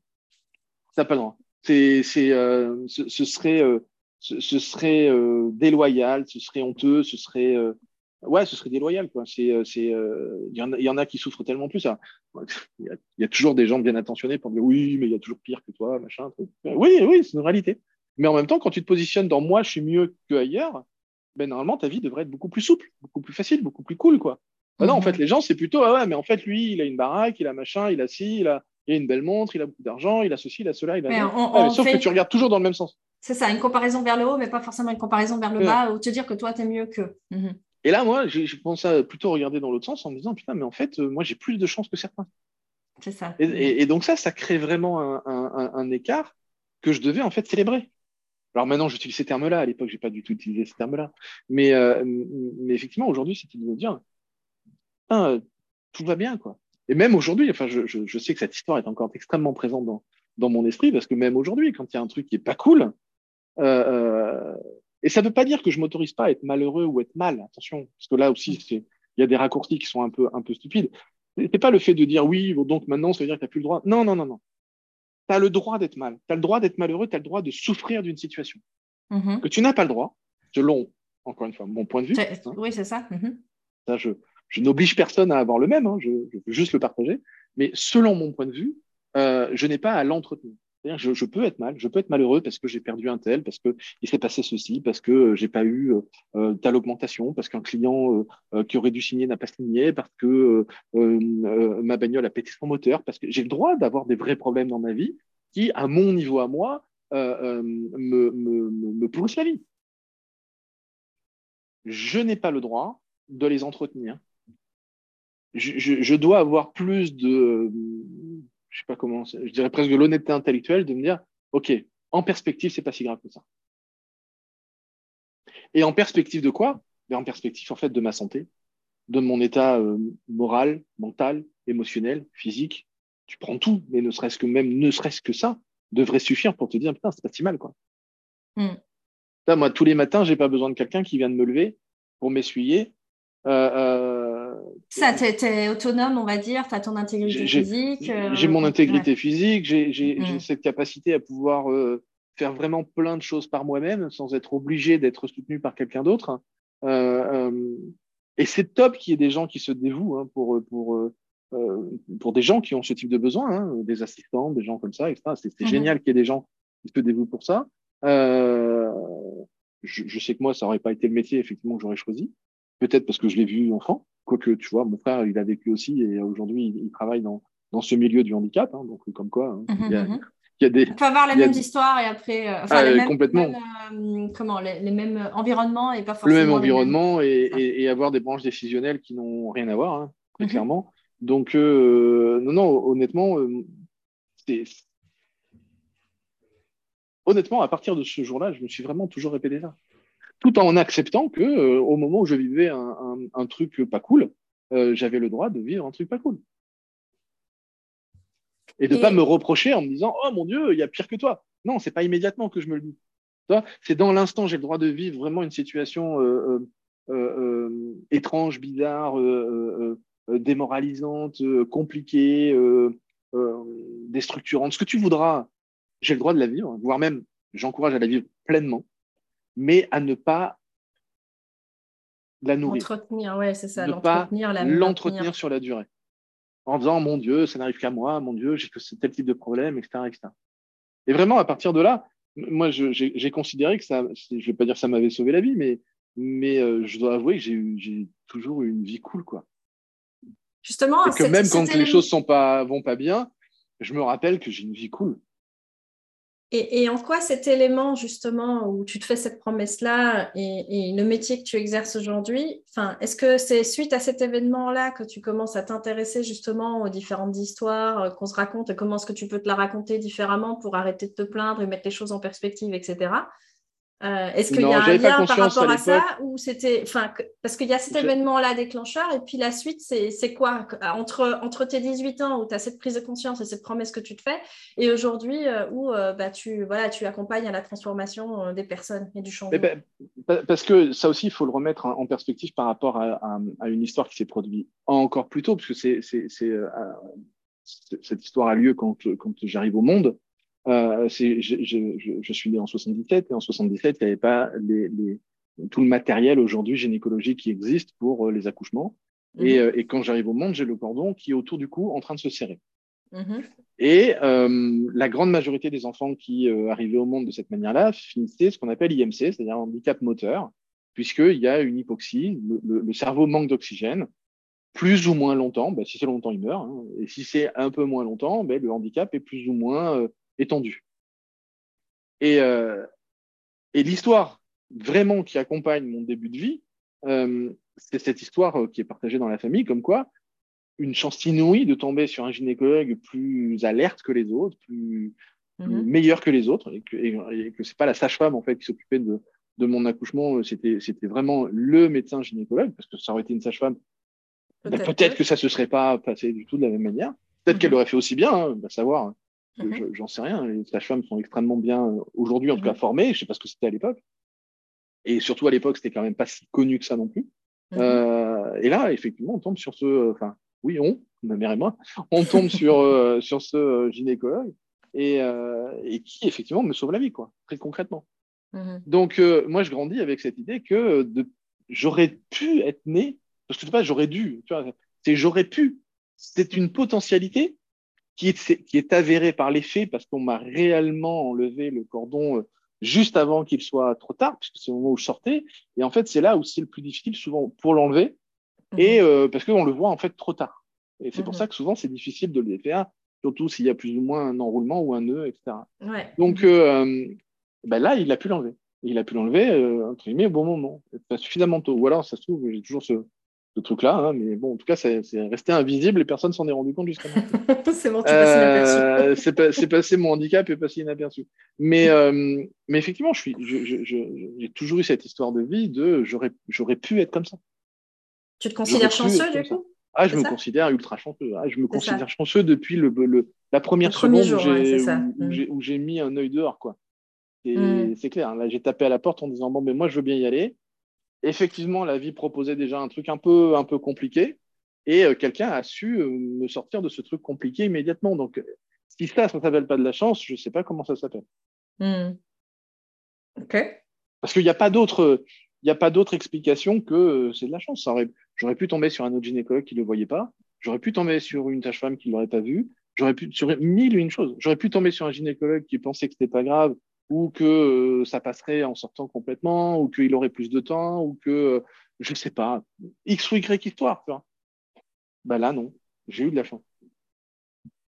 ça pas le droit. C'est, c'est, euh, ce, ce, serait, euh, ce, ce, serait euh, déloyal, ce serait honteux, ce serait, euh, ouais, ce serait déloyal quoi. C'est, euh, c'est, il y, en a, y en a qui souffrent tellement plus. Ça. Il, y a, y a toujours des gens bien attentionnés pour dire oui, mais il y a toujours pire que toi, machin. Truc. Oui, oui, c'est une réalité. Mais en même temps, quand tu te positionnes dans moi, je suis mieux que ailleurs, ben normalement ta vie devrait être beaucoup plus souple, beaucoup plus facile, beaucoup plus cool quoi. Ben non, en mhm. fait, les gens, c'est plutôt, ah ouais, mais en fait, lui, il a une baraque, il a machin, il a ci, il a, il a une belle montre, il a beaucoup d'argent, il a ceci, il a cela, il a. sauf que tu regardes toujours dans le même sens. C'est ça, une comparaison vers le haut, mais pas forcément une comparaison vers le bas, ou te dire que toi, tu es mieux qu'eux. Mhm. Et là, moi, j'ai pensé à plutôt regarder dans l'autre sens en me disant, putain, mais en fait, euh, moi, j'ai plus de chance que certains. C'est ça. Et, donc ça, ça crée vraiment un, écart que je devais en fait célébrer. Alors maintenant, j'utilise ces termes-là. À l'époque, j'ai pas du tout utilisé ces termes-là. Mais, euh, mais effectivement, aujourd'hui, c'est de dire, ah, tout va bien, quoi. Et même aujourd'hui, enfin, je, je, je, sais que cette histoire est encore extrêmement présente dans, dans mon esprit, parce que même aujourd'hui, quand il y a un truc qui est pas cool, euh, euh, et ça ne veut pas dire que je m'autorise pas à être malheureux ou être mal, attention, parce que là aussi, il y a des raccourcis qui sont un peu, un peu stupides. C'est pas le fait de dire oui, donc maintenant, ça veut dire que tu n'as plus le droit. Non, non, non, non. Tu as le droit d'être mal. Tu as le droit d'être malheureux, tu as le droit de souffrir d'une situation. Mm-hmm. Que tu n'as pas le droit, selon, encore une fois, mon point de vue. Hein. oui, c'est ça. Mm-hmm. ça je, je n'oblige personne à avoir le même, hein, je, je, veux juste le partager. Mais selon mon point de vue, euh, je n'ai pas à l'entretenir. Je, peux être mal, je peux être malheureux parce que j'ai perdu un tel, parce que il s'est passé ceci, parce que euh, j'ai pas eu euh, telle augmentation, parce qu'un client euh, qui aurait dû signer n'a pas signé, parce que ma bagnole a pété son moteur, parce que j'ai le droit d'avoir des vrais problèmes dans ma vie qui, à mon niveau à moi, me, me, la vie. Je n'ai pas le droit de les entretenir. Je dois avoir plus de je sais pas comment, je dirais presque de l'honnêteté intellectuelle de me dire, OK, en perspective, c'est pas si grave que ça. Et en perspective de quoi? Ben, En perspective, en fait, de ma santé, de mon état euh, moral, mental, émotionnel, physique. Tu prends tout, mais ne serait-ce que même, ne serait-ce que ça, devrait suffire pour te dire, putain, c'est pas si mal, quoi. Mm. moi, tous les matins, j'ai pas besoin de quelqu'un qui vient de me lever pour m'essuyer. Euh, euh, ça, tu es, autonome, on va dire, tu as ton intégrité physique. J'ai mon euh, intégrité physique, j'ai mm. cette capacité à pouvoir euh, faire vraiment plein de choses par moi-même sans être obligé d'être soutenu par quelqu'un d'autre. Euh, et c'est top qu'il y ait des gens qui se dévouent hein, pour, pour, pour des gens qui ont ce type de besoin, hein, des assistants, des gens comme ça, etc. C'est mm-hmm. génial qu'il y ait des gens qui se dévouent pour ça. Je, je, sais que moi, ça n'aurait pas été le métier effectivement que j'aurais choisi. Peut-être parce que je l'ai vu enfant. Quoique, tu vois, mon frère, il a vécu aussi et aujourd'hui, il, travaille dans, dans ce milieu du handicap. Hein, donc, comme quoi, hein, mhm, mhm. il, y a, des. On peut avoir les mêmes histoires et après. Euh, enfin, les mêmes, complètement. Euh, comment, les, mêmes environnements et pas forcément. Le même environnement et, et, avoir des branches décisionnelles qui n'ont rien à voir, hein, très mhm. clairement. Donc, euh, non, non, honnêtement, c'est. Honnêtement, à partir de ce jour-là, je me suis vraiment toujours répété ça tout en acceptant que euh, au moment où je vivais un, truc pas cool, euh, j'avais le droit de vivre un truc pas cool. Et de ne pas me reprocher en me disant Oh mon Dieu, il y a pire que toi. Non, c'est pas immédiatement que je me le dis. C'est dans l'instant, j'ai le droit de vivre vraiment une situation euh, étrange, bizarre, démoralisante, compliquée, déstructurante, ce que tu voudras. J'ai le droit de la vivre, voire même j'encourage à la vivre pleinement mais à ne pas la nourrir. Entretenir, ouais, c'est ça. L'entretenir sur la durée. En disant, mon Dieu, ça n'arrive qu'à moi, mon Dieu, j'ai tel type de problème, etc., etc. Et vraiment, à partir de là, moi, j'ai considéré que ça, je ne vais pas dire que ça m'avait sauvé la vie, mais, mais euh, je dois avouer que j'ai toujours eu une vie cool, quoi. Justement, et que même quand les choses ne pas, vont pas bien, je me rappelle que j'ai une vie cool. Et, en quoi cet élément, justement, où tu te fais cette promesse-là et, le métier que tu exerces aujourd'hui, enfin, est-ce que c'est suite à cet événement-là que tu commences à t'intéresser justement aux différentes histoires euh, qu'on se raconte et comment est-ce que tu peux te la raconter différemment pour arrêter de te plaindre et mettre les choses en perspective, etc. Euh, est-ce qu'il y a un lien par rapport à, ça ou c'était, enfin, parce qu'il y a cet événement-là déclencheur et puis la suite, c'est quoi? Entre, entre tes 18 ans où tu as cette prise de conscience et cette promesse que tu te fais et aujourd'hui euh, où euh, bah, tu, voilà, tu accompagnes à la transformation des personnes et du changement. ben, Parce que ça aussi, il faut le remettre en perspective par rapport à, une histoire qui s'est produite encore plus tôt, parce que c'est, cette histoire a lieu quand, quand j'arrive au monde. Euh, je, je, je, suis né en 77 et en 77, il n'y avait pas les, les, tout le matériel aujourd'hui gynécologique qui existe pour euh, les accouchements. Mhm. Et, euh, et, quand j'arrive au monde, j'ai le cordon qui est autour du cou en train de se serrer. Mhm. Et euh, la grande majorité des enfants qui euh, arrivaient au monde de cette manière-là finissaient ce qu'on appelle IMC, c'est-à-dire handicap moteur, puisqu'il y a une hypoxie, le, le, cerveau manque d'oxygène, plus ou moins longtemps, bah, si c'est longtemps, il meurt, hein, et si c'est un peu moins longtemps, bah, le handicap est plus ou moins étendue. Et, euh, et l'histoire vraiment qui accompagne mon début de vie, euh, c'est cette histoire euh, qui est partagée dans la famille, comme quoi une chance inouïe de tomber sur un gynécologue plus alerte que les autres, plus, mhm. meilleur que les autres, et que, et, que c'est pas la sage-femme en fait qui s'occupait de, de mon accouchement, c'était c'était vraiment le médecin gynécologue, parce que ça aurait été une sage-femme, peut-être que ça se serait pas passé du tout de la même manière. Peut-être mhm. qu'elle aurait fait aussi bien, hein, à savoir. Mhm. J'en sais rien. Les sages-femmes sont extrêmement bien, euh, aujourd'hui en tout cas, mhm. formées. Je ne sais pas ce que c'était à l'époque. Et surtout à l'époque, c'était quand même pas si connu que ça non plus. Mhm. Euh, et là, effectivement, on tombe sur ce. Enfin, oui, on, ma mère et moi, on tombe sur, sur ce gynécologue et, qui, effectivement, me sauve la vie, quoi, très concrètement. Mhm. Donc, moi, je grandis avec cette idée que j'aurais pu être né, parce que je sais pas, j'aurais dû, c'est j'aurais pu. C'est une potentialité qui est, qui est avérée par les faits parce qu'on m'a réellement enlevé le cordon juste avant qu'il soit trop tard, puisque c'est le moment où je sortais. Et en fait, c'est là où c'est le plus difficile souvent pour l'enlever, mhm. et euh, parce qu'on le voit en fait trop tard. Et c'est pour mhm. ça que souvent c'est difficile de le défaire, surtout s'il y a plus ou moins un enroulement ou un nœud, etc. Donc euh, ben là, il a pu l'enlever. Il a pu l'enlever, euh, entre guillemets, au bon moment, suffisamment tôt. Ou alors, ça se trouve, j'ai toujours ce, ce truc-là. Hein, mais bon, en tout cas, c'est resté invisible et personne s'en est rendu compte jusqu'à maintenant. c'est bon, tu euh, C'est passé, mon handicap est passé inaperçu. Mais, euh, mais effectivement, j'ai je, je, toujours eu cette histoire de vie de j'aurais pu être comme ça. Tu te considères chanceux du coup? Ah, je me considère ultra chanceux. Ah, je me considère chanceux depuis le, le la première seconde mm. où j'ai mis un œil dehors. quoi. Mm. C'est clair. Hein. Là, j'ai tapé à la porte en disant Bon, mais moi, je veux bien y aller effectivement, la vie proposait déjà un truc un peu, un peu compliqué et euh, quelqu'un a su euh, me sortir de ce truc compliqué immédiatement. Donc, si ça, ça ne s'appelle pas de la chance, je ne sais pas comment ça s'appelle. Hmm. OK. Parce qu'il n'y a pas d'autre. Il a pas d'autre explication que euh, c'est de la chance. J'aurais pu tomber sur un autre gynécologue qui ne le voyait pas. J'aurais pu tomber sur une tâche-femme qui ne l'aurait pas vu. J'aurais pu sur mille une choses. J'aurais pu tomber sur un gynécologue qui pensait que ce n'était pas grave ou que euh, ça passerait en sortant complètement, ou qu'il aurait plus de temps, ou que, euh, je ne sais pas, X ou Y histoire. Tu vois. Ben là, non, j'ai eu de la chance.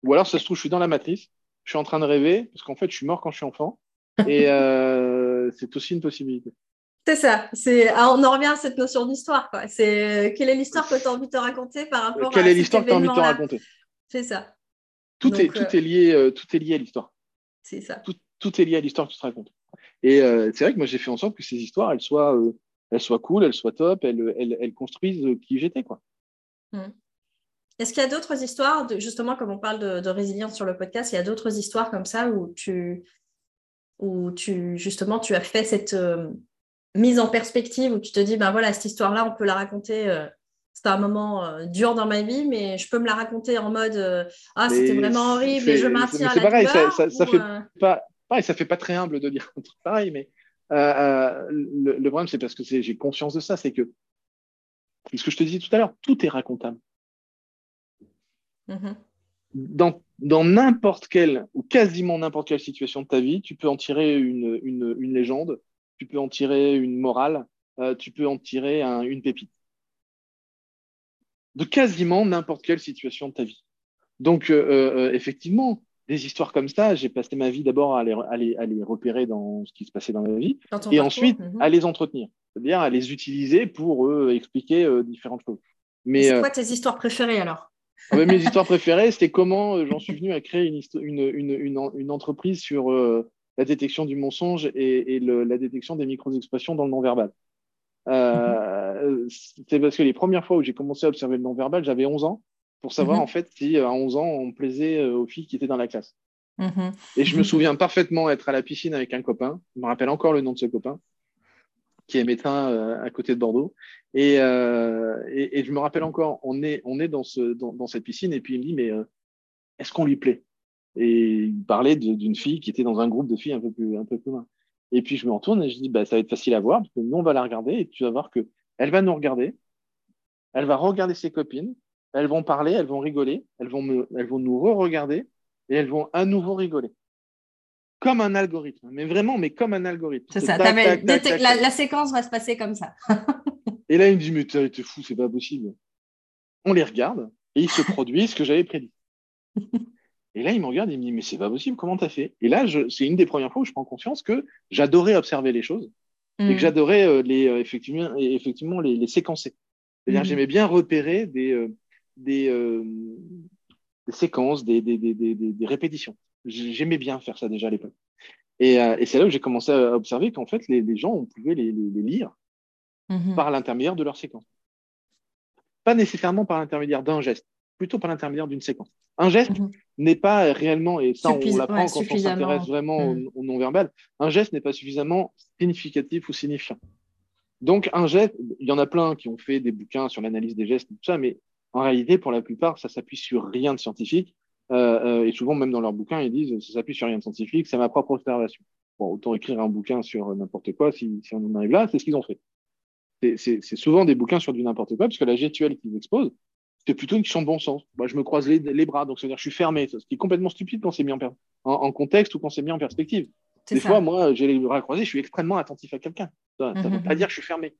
Ou alors, ça se trouve, je suis dans la matrice, je suis en train de rêver, parce qu'en fait, je suis mort quand je suis enfant, et euh, c'est aussi une possibilité. C'est ça. C'est, ah, on en revient à cette notion d'histoire. C'est quelle est l'histoire que tu as envie de te raconter par rapport quelle à est l'histoire que tu as envie de te raconter? C'est ça. Tout, est, tout, est lié, tout est lié à l'histoire. C'est ça tout est lié à l'histoire que tu te racontes. Et euh, c'est vrai que moi, j'ai fait en sorte que ces histoires, elles soient, euh, elles soient cool, elles soient top, elles, elles, construisent qui j'étais. quoi. Hmm. Est-ce qu'il y a d'autres histoires, justement, comme on parle de, résilience sur le podcast, il y a d'autres histoires comme ça où tu, où tu justement, tu as fait cette euh, mise en perspective, où tu te dis, ben voilà, cette histoire-là, on peut la raconter c'était un moment dur dans ma vie, mais je peux me la raconter en mode ah c'était vraiment horrible et je maintiens la pareil, ça, ça, ça fait pas pareil, ça fait pas très humble de dire un truc pareil, mais euh, euh, le, problème, c'est parce que j'ai conscience de ça, c'est que, ce que je te disais tout à l'heure, tout est racontable. Mm-hmm. Dans n'importe quelle, ou quasiment n'importe quelle situation de ta vie, tu peux en tirer une, une, légende, tu peux en tirer une morale, euh, tu peux en tirer une pépite. De quasiment n'importe quelle situation de ta vie. Donc, effectivement, des histoires comme ça, j'ai passé ma vie d'abord à les, à, les, repérer dans ce qui se passait dans ma vie, et ensuite mhm. à les entretenir, c'est-à-dire à les utiliser pour euh, expliquer euh, différentes choses. Mais c'est euh, quoi tes histoires préférées alors? ah Mes histoires préférées, c'était comment j'en suis venu à créer une, une, une, une entreprise sur la détection du mensonge et, la détection des micro-expressions dans le non-verbal. Mhm. C'est parce que les premières fois où j'ai commencé à observer le non-verbal, j'avais 11 ans pour savoir mhm. en fait si à 11 ans on plaisait euh, aux filles qui étaient dans la classe. Mhm. Et je me souviens parfaitement être à la piscine avec un copain. Je me rappelle encore le nom de ce copain, qui est médecin euh, à côté de Bordeaux. Euh, et, et, je me rappelle encore, on est, on est dans, ce, dans, cette piscine et puis il me dit, mais est-ce qu'on lui plaît? Et il parlait d'une fille qui était dans un groupe de filles un peu plus, un peu plus loin. Et puis je me retourne et je dis, bah, ça va être facile à voir, parce que nous, on va la regarder et tu vas voir que elle va nous regarder, elle va regarder ses copines, elles vont parler, elles vont rigoler, elles vont, elles vont nous re-regarder et elles vont à nouveau rigoler. Comme un algorithme, mais vraiment, mais comme un algorithme. C'est ça, la, séquence va se passer comme ça. et là, il me dit, mais t'es fou, c'est pas possible. On les regarde et ils se produisent ce que j'avais prédit. Et là, il me regarde et il me dit, mais c'est pas possible, comment t'as fait? Et là, c'est une des premières fois où je prends conscience que j'adorais observer les choses et que mm. j'adorais euh, les, euh, effectivement, effectivement les, séquencer. C'est-à-dire, mm. j'aimais bien repérer des, euh, euh, des, séquences, des, des, répétitions. J'aimais bien faire ça déjà à l'époque. Et, euh, et c'est là où j'ai commencé à observer qu'en fait, les, gens, on pouvait les, lire mhm. par l'intermédiaire de leur séquence. Pas nécessairement par l'intermédiaire d'un geste, plutôt par l'intermédiaire d'une séquence. Un geste mhm. n'est pas réellement, et ça on l'apprend quand on s'intéresse vraiment mhm. au, non-verbal, un geste n'est pas suffisamment significatif ou signifiant. Donc un geste, il y en a plein qui ont fait des bouquins sur l'analyse des gestes, tout ça, mais en réalité, pour la plupart, ça s'appuie sur rien de scientifique. et souvent, même dans leurs bouquins, ils disent ça s'appuie sur rien de scientifique, c'est ma propre observation. Bon, autant écrire un bouquin sur n'importe quoi si, si, on en arrive là, c'est ce qu'ils ont fait. C'est souvent des bouquins sur du n'importe quoi, puisque la gestuelle qu'ils exposent, c'est plutôt une question de bon sens. Moi, je me croise les, les bras, donc ça veut dire que je suis fermé, ce qui est complètement stupide quand c'est mis en, en, contexte ou quand c'est mis en perspective. Des fois, moi, j'ai les bras croisés, je suis extrêmement attentif à quelqu'un. Ça ne veut mhm. pas dire que je suis fermé.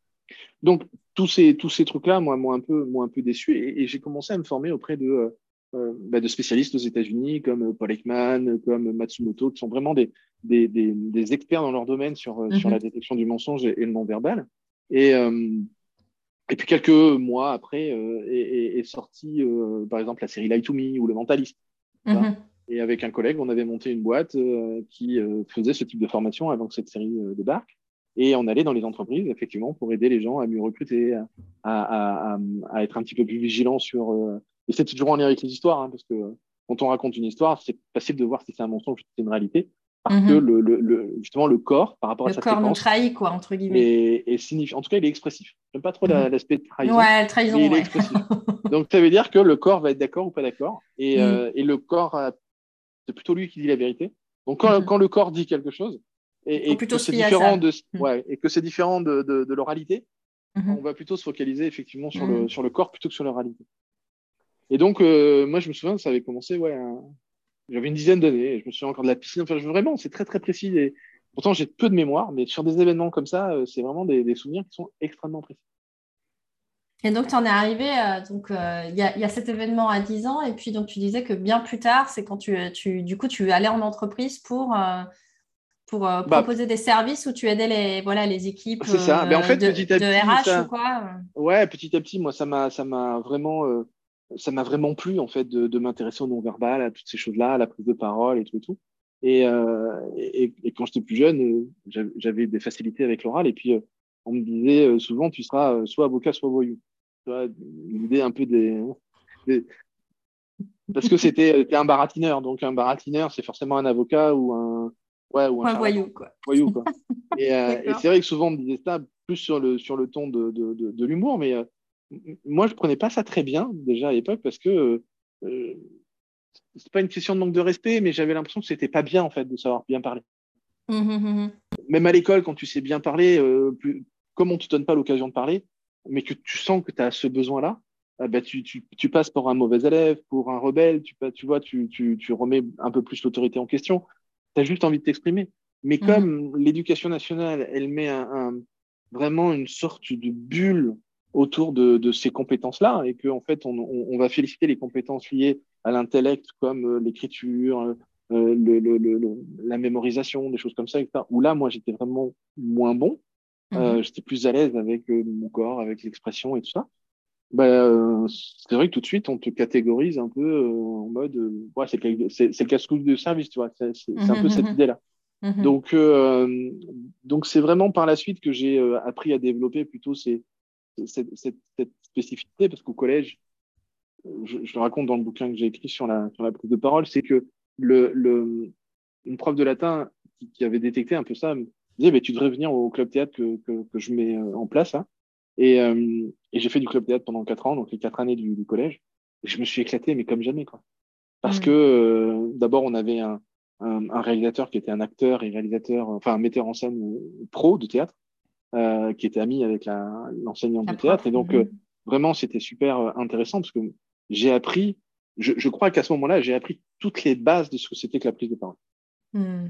Donc, tous ces, tous ces trucs-là, moi, m'ont un, peu, un peu déçu et, j'ai commencé à me former auprès de, euh, euh, bah, de spécialistes aux États-Unis comme euh, Paul Ekman, comme Matsumoto, qui sont vraiment des, des, des, experts dans leur domaine sur, sur mhm. la détection du mensonge et, le non-verbal. Et, et puis quelques mois après est, est, sorti, par exemple, la série Lie to Me ou Le Mentaliste. Mhm. Et avec un collègue, on avait monté une boîte qui faisait ce type de formation avant que cette série débarque. Et on allait dans les entreprises, effectivement, pour aider les gens à mieux recruter, à, à, à, être un petit peu plus vigilants sur. Euh, et c'est toujours en lien avec les histoires, hein, parce que quand on raconte une histoire, c'est facile de voir si c'est un mensonge ou si c'est une réalité. Parce que mhm. le, le, justement, le corps, par rapport à sa Le corps nous trahit, quoi, entre guillemets. Et, et signifie, en tout cas, il est expressif. J'aime pas trop mhm. l'aspect de trahison. Ouais, trahison. Mais il est expressif. Donc, ça veut dire que le corps va être d'accord ou pas d'accord. Et, mhm. euh, et le corps, c'est plutôt lui qui dit la vérité. Donc, quand, quand le corps dit quelque chose, et, que c'est différent de, mmh. ouais, et que c'est différent de, de, l'oralité, mmh. on va plutôt se focaliser effectivement sur, le, mmh. sur le corps plutôt que sur l'oralité. Et donc, euh, moi, je me souviens, ça avait commencé, ouais, j'avais une dizaine d'années, je me souviens encore de la piscine. Enfin, vraiment, c'est très, très précis. Et pourtant, j'ai peu de mémoire, mais sur des événements comme ça, euh, c'est vraiment des, des, souvenirs qui sont extrêmement précis. Et donc, tu en es arrivé, euh, donc il y, y, a cet événement à 10 ans, et puis donc tu disais que bien plus tard, c'est quand tu, tu, du coup, tu allais en entreprise pour pour euh, bah, proposer des services où tu aidais les, voilà, les équipes c'est ça. Mais en fait, de, petit à petit, RH ou quoi Ouais, petit à petit, moi, ça m'a, ça m'a vraiment, euh, ça m'a vraiment plu en fait de, de m'intéresser au non-verbal, à toutes ces choses-là, à la prise de parole et tout et tout. Et, euh, et, et, quand j'étais plus jeune, j'avais des facilités avec l'oral. Et puis, on me disait souvent, tu seras soit avocat, soit voyou. L'idée un peu des, des... parce que c'était un baratineur. Donc, un baratineur, c'est forcément un avocat ou un Ouais, ou un, voyou, quoi. Voyou, quoi. et, euh, et c'est vrai que souvent, on me disait ça plus sur le, sur le ton de, de, de, l'humour, mais euh, moi, je prenais pas ça très bien, déjà à l'époque, parce que euh, c'est pas une question de manque de respect, mais j'avais l'impression que c'était pas bien, en fait, de savoir bien parler. Mmh, mmh, mmh, Même à l'école, quand tu sais bien parler, euh, plus, comme on te donne pas l'occasion de parler, mais que tu sens que tu as ce besoin-là, bah, tu, tu, tu, passes pour un mauvais élève, pour un rebelle, tu, tu vois, tu, tu, tu remets un peu plus l'autorité en question tu as juste envie de t'exprimer. Mais mhm. comme l'éducation nationale, elle met un, vraiment une sorte de bulle autour de, de ces compétences-là et qu'en en fait, on, on, va féliciter les compétences liées à l'intellect comme euh, l'écriture, euh, le, le, le, la mémorisation, des choses comme ça, etc. Où là, moi, j'étais vraiment moins bon. Euh, mhm. j'étais plus à l'aise avec mon corps, avec l'expression et tout ça. Bah, c'est vrai que tout de suite, on te catégorise un peu en mode, ouais, c'est le casse-couche de service, tu vois. C'est un peu cette mhm. idée-là. Donc, euh, donc c'est vraiment par la suite que j'ai appris à développer plutôt ces, cette, cette, spécificité, parce qu'au collège, je, je, le raconte dans le bouquin que j'ai écrit sur la, sur la prise de parole, c'est que le, le, une prof de latin qui, qui, avait détecté un peu ça me disait, mais tu devrais venir au club théâtre que, que, que je mets en place. Hein. Et, euh, et j'ai fait du club théâtre pendant quatre ans, donc les quatre années du, du, collège. Et je me suis éclaté, mais comme jamais, quoi. Parce mmh. que euh, d'abord, on avait un, un, un, réalisateur qui était un acteur et réalisateur, enfin un metteur en scène pro de théâtre, euh, qui était ami avec l'enseignante du théâtre. Et donc, mmh. vraiment, c'était super intéressant parce que j'ai appris, je, je crois qu'à ce moment-là, j'ai appris toutes les bases de ce que c'était que la prise de parole. Mmh.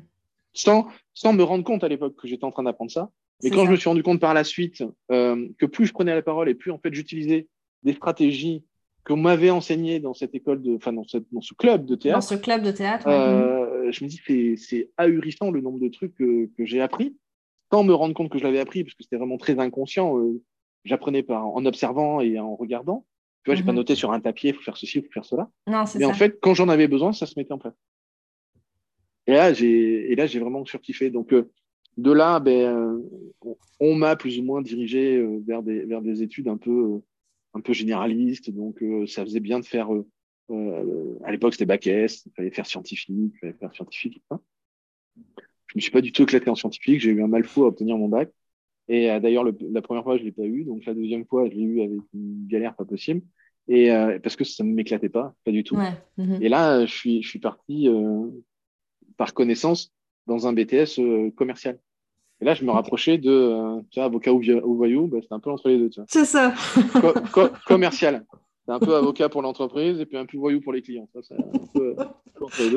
Sans, sans me rendre compte à l'époque que j'étais en train d'apprendre ça, mais quand je me suis rendu compte par la suite euh, que plus je prenais la parole et plus en fait j'utilisais des stratégies qu'on m'avait enseignées dans cette école de, enfin dans, dans, ce club de théâtre. Dans ce club de théâtre. Euh, je me dis c'est c'est ahurissant le nombre de trucs que, que j'ai appris sans me rendre compte que je l'avais appris parce que c'était vraiment très inconscient. Euh, J'apprenais par en observant et en regardant. Tu vois, j'ai pas mhm. noté sur un papier, il faut faire ceci, il faut faire cela. Non, Mais en fait, quand j'en avais besoin, ça se mettait en place. Et là, j'ai et là j'ai vraiment surkiffé. Donc euh, de là, ben, on m'a plus ou moins dirigé euh, vers des, vers des études un peu, euh, un peu généralistes. Donc, euh, ça faisait bien de faire. à l'époque, c'était bac S, il fallait faire scientifique, il fallait faire scientifique. Hein. Je me suis pas du tout éclaté en scientifique. J'ai eu un mal fou à obtenir mon bac. Et d'ailleurs, la première fois, je l'ai pas eu. Donc, la deuxième fois, je l'ai eu avec une galère pas possible. Et parce que ça ne m'éclatait pas, pas du tout. Mhm. Et là, je suis, je suis parti par connaissance dans un BTS commercial. Et là, je me rapprochais de, tu vois, avocat ou, voyou, bah, c'était un peu entre les deux. C'est ça. commercial. C'est un peu avocat pour l'entreprise et puis un peu voyou pour les clients.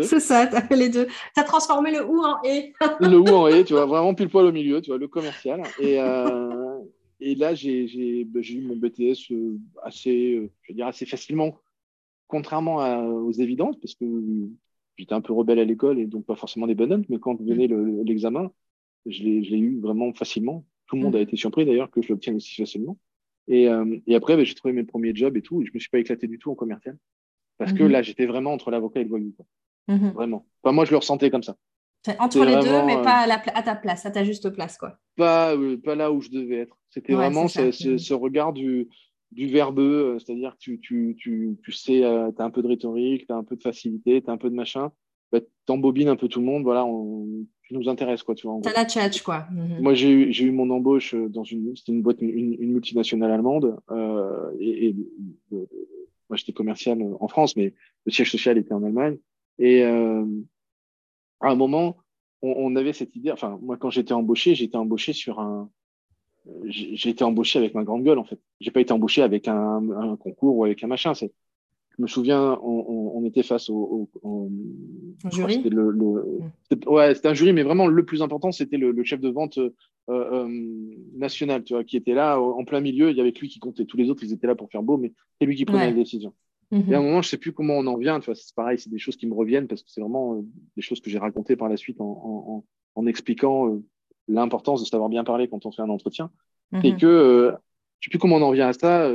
C'est ça, tu as fait les deux. Tu as transformé le ou en et. le ou en et, tu vois, vraiment pile poil au milieu, tu vois, le commercial. Et, euh, et là, j'ai bah, eu mon BTS euh, assez, euh, je veux dire, assez facilement, contrairement aux évidences, parce que j'étais un peu rebelle à l'école et donc pas forcément des bonnes notes, mais quand venait l'examen, je l'ai eu vraiment facilement. Tout le monde a mm. été surpris d'ailleurs que je l'obtienne aussi facilement. Et, euh, et après, bah, j'ai trouvé mes premiers jobs et tout. Et je me suis pas éclaté du tout en commercial. Parce que mhm. là, j'étais vraiment entre l'avocat et le voyou. Mhm. Vraiment. Enfin, moi, je le ressentais comme ça. Entre les deux, mais euh, pas à, ta place, à ta juste place. Quoi. Pas, euh, pas là où je devais être. C'était vraiment ce, ce, regard du, du verbeux, c'est-à-dire que tu, tu, tu, tu sais, tu as un peu de rhétorique, tu as un peu de facilité, tu as un peu de machin. Bah, tu embobines un peu tout le monde. Voilà, on, tu nous intéresses, quoi. Tu vois, as la tchatch, quoi. Mhm. Moi, j'ai eu, eu, mon embauche dans une, c'était une boîte, une, une, multinationale allemande. Euh, et, et moi, j'étais commercial en France, mais le siège social était en Allemagne. Et euh, à un moment, on, on, avait cette idée. Enfin, moi, quand j'étais embauché, j'étais embauché sur un. J'ai été embauché avec ma grande gueule, en fait. J'ai pas été embauché avec un, un concours ou avec un machin. Je me souviens, on, était face au, jury. C'était le, mm. ouais, c'était un jury, mais vraiment le plus important, c'était le, chef de vente euh, euh, national, tu vois, qui était là en plein milieu. Il y avait lui qui comptait. Tous les autres, ils étaient là pour faire beau, mais c'est lui qui prenait les décisions. Mm-hmm. Et à un moment, je sais plus comment on en vient. Tu vois, c'est pareil, c'est des choses qui me reviennent parce que c'est vraiment euh, des choses que j'ai racontées par la suite en, expliquant l'importance de savoir bien parler quand on fait un entretien. Et mm-hmm. que je sais plus comment on en vient à ça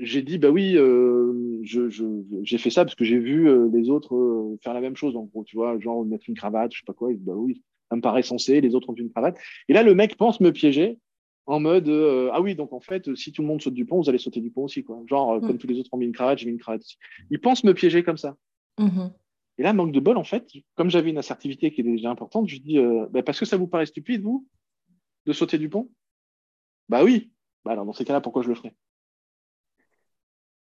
j'ai dit, bah oui, euh, j'ai je, fait ça parce que j'ai vu euh, les autres euh, faire la même chose, en gros, tu vois, genre mettre une cravate, je sais pas quoi, bah oui, ça me paraît sensé, les autres ont une cravate. Et là, le mec pense me piéger en mode, ah oui, donc en fait, si tout le monde saute du pont, vous allez sauter du pont aussi, quoi. Genre, mm. comme tous les autres ont mis une cravate, j'ai mis une cravate aussi. Il pense me piéger comme ça. Mm-hmm. Et là, manque de bol, en fait, comme j'avais une assertivité qui était déjà importante, je dis, bah, parce que ça vous paraît stupide, vous, de sauter du pont? Bah oui. Bah alors, dans ces cas-là, pourquoi je le ferais?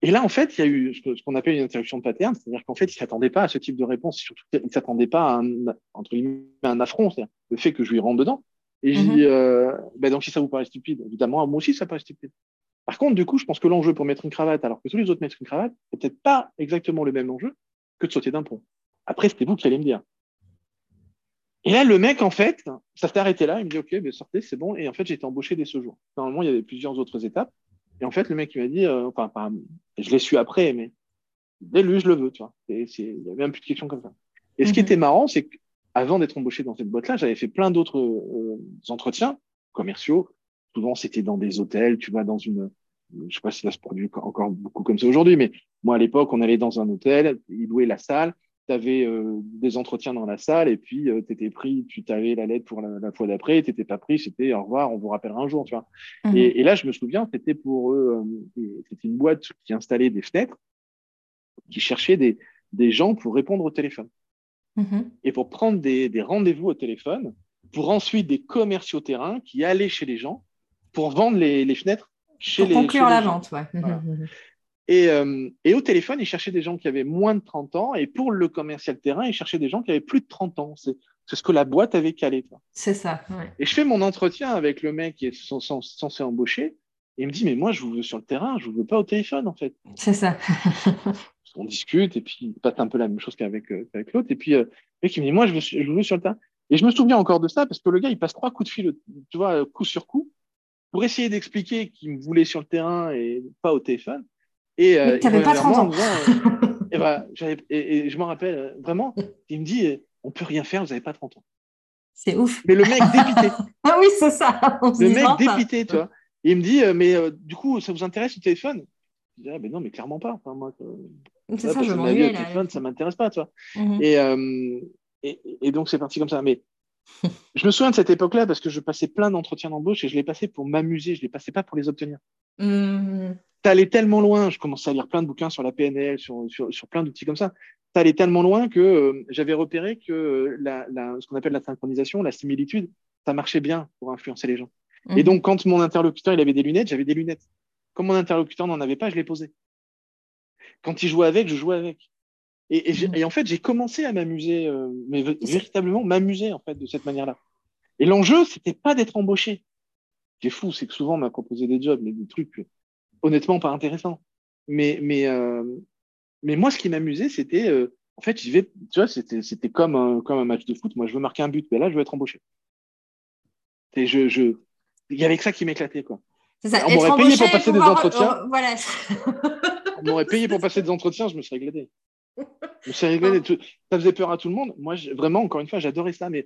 Et là, en fait, il y a eu ce qu'on appelle une interruption de pattern, c'est-à-dire qu'en fait, il ne s'attendait pas à ce type de réponse, surtout il ne s'attendait pas à un, entre guillemets, un affront, c'est-à-dire le fait que je lui rentre dedans. Et je dis, mm-hmm. euh, ben donc si ça vous paraît stupide, évidemment, moi aussi, ça paraît stupide. Par contre, du coup, je pense que l'enjeu pour mettre une cravate, alors que tous les autres mettent une cravate, c'est peut-être pas exactement le même enjeu que de sauter d'un pont. Après, c'était vous qui allez me dire. Et là, le mec, en fait, ça s'est arrêté là. Il me dit, OK, ben sortez, c'est bon. Et en fait, j'ai été embauché dès ce jour. Normalement, il y avait plusieurs autres étapes. Et en fait, le mec, il m'a dit, euh, enfin, je l'ai su après, mais dès lui, je le veux, tu vois. il y avait même plus de questions comme ça. Et ce qui mhm. était marrant, c'est qu'avant d'être embauché dans cette boîte-là, j'avais fait plein d'autres euh, entretiens commerciaux. Souvent, c'était dans des hôtels, tu vois, dans une, je sais pas si ça se produit encore beaucoup comme ça aujourd'hui, mais moi, à l'époque, on allait dans un hôtel, ils louaient la salle, tu avais euh, des entretiens dans la salle et puis euh, tu étais pris, tu t'avais la lettre pour la, fois d'après, tu n'étais pas pris, c'était au revoir, on vous rappellera un jour, tu vois. Mhm. Et, là, je me souviens, c'était pour eux, euh, c'était une boîte qui installait des fenêtres, qui cherchait des, des gens pour répondre au téléphone. Mhm. Et pour prendre des, des rendez-vous au téléphone, pour ensuite des commerciaux terrain qui allaient chez les gens pour vendre les, les fenêtres chez pour les conclure la vente, ouais. Mhm, et, euh, et, au téléphone, il cherchait des gens qui avaient moins de 30 ans. Et pour le commercial terrain, il cherchait des gens qui avaient plus de 30 ans. C'est ce que la boîte avait calé. C'est ça. Et je fais mon entretien avec le mec qui est censé embaucher. Et il me dit, mais moi, je vous veux sur le terrain, je vous veux pas au téléphone, en fait. C'est ça. on discute et puis il passe un peu la même chose qu'avec euh, l'autre. Et puis, euh, le mec, il me dit, moi, je, veux, je vous veux sur le terrain. Et je me souviens encore de ça parce que le gars, il passe trois coups de fil, tu vois, coup sur coup, pour essayer d'expliquer qu'il me voulait sur le terrain et pas au téléphone. Et euh, pas 30 ans. et, voilà, et, je me rappelle, euh, vraiment, il me dit on peut rien faire, vous n'avez pas 30 ans. C'est ouf. Mais le mec dépité. ah oui, c'est ça. le mec dépité, tu vois. Et il me dit mais euh, du coup, ça vous intéresse le téléphone? Je dis ah, ben non, mais clairement pas. Enfin, moi, c'est ça, je m'ennuie. Le téléphone, ça m'intéresse pas, tu vois. Mhm. et, et, et, donc, c'est parti comme ça. Mais je me souviens de cette époque-là parce que je passais plein d'entretiens d'embauche et je les passais pour m'amuser, je les passais pas pour les obtenir. Mmh. T'allais tellement loin, je commençais à lire plein de bouquins sur la PNL, sur, sur, sur plein d'outils comme ça. T'allais tellement loin que euh, j'avais repéré que la, la, ce qu'on appelle la synchronisation, la similitude, ça marchait bien pour influencer les gens. Et mmh. donc, quand mon interlocuteur il avait des lunettes, j'avais des lunettes. Comme mon interlocuteur n'en avait pas, je les posais. quand il jouait avec, je jouais avec. Et, Mhm. en fait, j'ai commencé à m'amuser, euh, mais véritablement m'amuser en fait de cette manière-là. Et l'enjeu, c'était pas d'être embauché. Ce qui est fou, c'est que souvent on m'a proposé des jobs, mais des trucs honnêtement pas intéressants. Mais, mais, euh, mais moi, ce qui m'amusait, c'était, euh, en fait, j'y vais, tu vois, c'était, c'était comme un, comme un match de foot. Moi, je veux marquer un but, mais là, je veux être embauché. Et je, je, il y avait que ça qui m'éclatait, quoi. Ça, on m'aurait payé pour passer des entretiens. voilà. on m'aurait payé pour passer des entretiens, je me serais régalé. Régalé. Ça faisait peur à tout le monde. Moi, vraiment, encore une fois, j'adorais ça, mais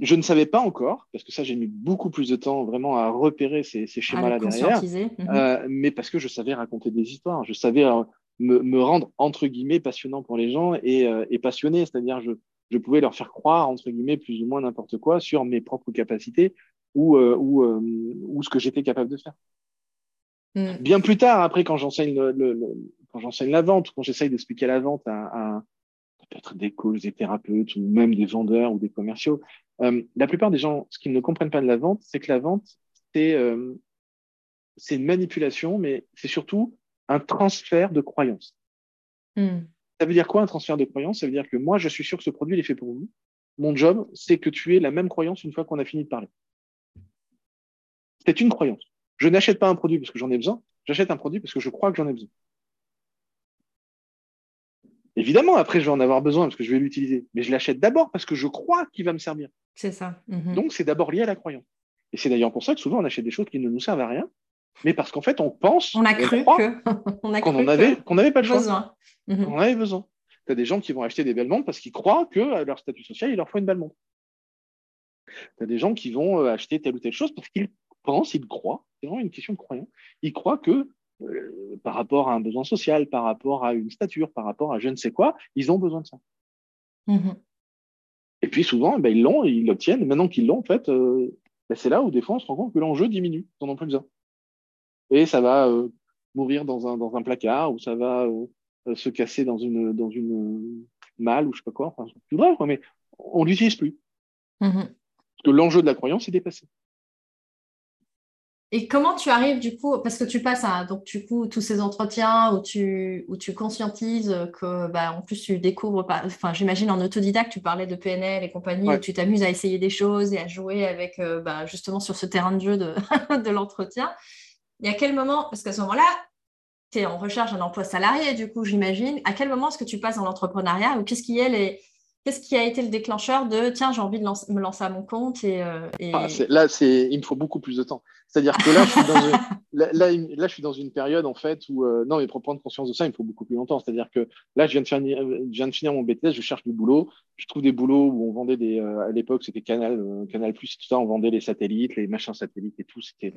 je ne savais pas encore, parce que ça, j'ai mis beaucoup plus de temps vraiment à repérer ces, ces schémas-là derrière, mhm. euh, mais parce que je savais raconter des histoires, je savais euh, me, me, rendre, entre guillemets, passionnant pour les gens et, euh, et passionné, c'est-à-dire je, je pouvais leur faire croire, entre guillemets, plus ou moins n'importe quoi sur mes propres capacités ou, ou, ou ce que j'étais capable de faire. Mm. Bien plus tard, après, quand j'enseigne le, le, le, quand j'enseigne la vente, quand j'essaye d'expliquer la vente à, à peut-être des coachs, des thérapeutes ou même des vendeurs ou des commerciaux, euh, la plupart des gens, ce qu'ils ne comprennent pas de la vente, c'est que la vente, c'est euh, une manipulation, mais c'est surtout un transfert de croyances. Mm. Ça veut dire quoi un transfert de croyances? Ça veut dire que moi, je suis sûr que ce produit il est fait pour vous. Mon job, c'est que tu aies la même croyance une fois qu'on a fini de parler. C'est une croyance. Je n'achète pas un produit parce que j'en ai besoin, j'achète un produit parce que je crois que j'en ai besoin. Évidemment, après, je vais en avoir besoin parce que je vais l'utiliser, mais je l'achète d'abord parce que je crois qu'il va me servir. C'est ça. -hmm. Donc, c'est d'abord lié à la croyance. Et c'est d'ailleurs pour ça que souvent, on achète des choses qui ne nous servent à rien, mais parce qu'en fait, on pense, on a cru qu'on qu avait, n'avait pas. Besoin. Mm -hmm. On avait besoin. Tu as des gens qui vont acheter des belles montres parce qu'ils croient que à leur statut social, il leur faut une belle montre. Tu as des gens qui vont acheter telle ou telle chose parce qu'ils pensent, ils croient, c'est vraiment une question de croyance, ils croient que euh, par rapport à un besoin social, par rapport à une stature, par rapport à je ne sais quoi, ils ont besoin de ça. Mm -hmm. Et puis souvent, ben, ils l'ont, ils l'obtiennent. Maintenant qu'ils l'ont, en fait, euh, ben, c'est là où des fois on se rend compte que l'enjeu diminue, ils n'en ont plus besoin. Et ça va euh, mourir dans un, dans un placard ou ça va se casser dans une, dans une malle ou je sais pas quoi, enfin, c'est plus grave, quoi, mais on ne l'utilise plus. Mm -hmm. Parce que l'enjeu de la croyance est dépassé. Et comment tu arrives du coup, parce que tu passes à donc du coup tous ces entretiens où tu où tu conscientises que bah, en plus tu découvres pas, enfin j'imagine en autodidacte tu parlais de PNL et compagnie Ouais. où tu t'amuses à essayer des choses et à jouer avec euh, bah, justement sur ce terrain de jeu de, de l'entretien. Et à quel moment, parce qu'à ce moment-là, tu es en recherche d'un emploi salarié du coup j'imagine, à quel moment est-ce que tu passes dans l'entrepreneuriat ou qu'est-ce qui est les Qu'est-ce qui a été le déclencheur de tiens, j'ai envie de lance, me lancer à mon compte et, euh, et... Ah, là, il me faut beaucoup plus de temps. C'est-à-dire que là, je suis dans une, là, là, là, je suis dans une période en fait où euh, non, mais pour prendre conscience de ça, il me faut beaucoup plus longtemps. C'est-à-dire que là, je viens de finir, je viens de finir mon BTS, je cherche du boulot, je trouve des boulots où on vendait des, euh, à l'époque, c'était Canal, Canal Plus, tout ça, on vendait les satellites, les machins satellites et tout. C'était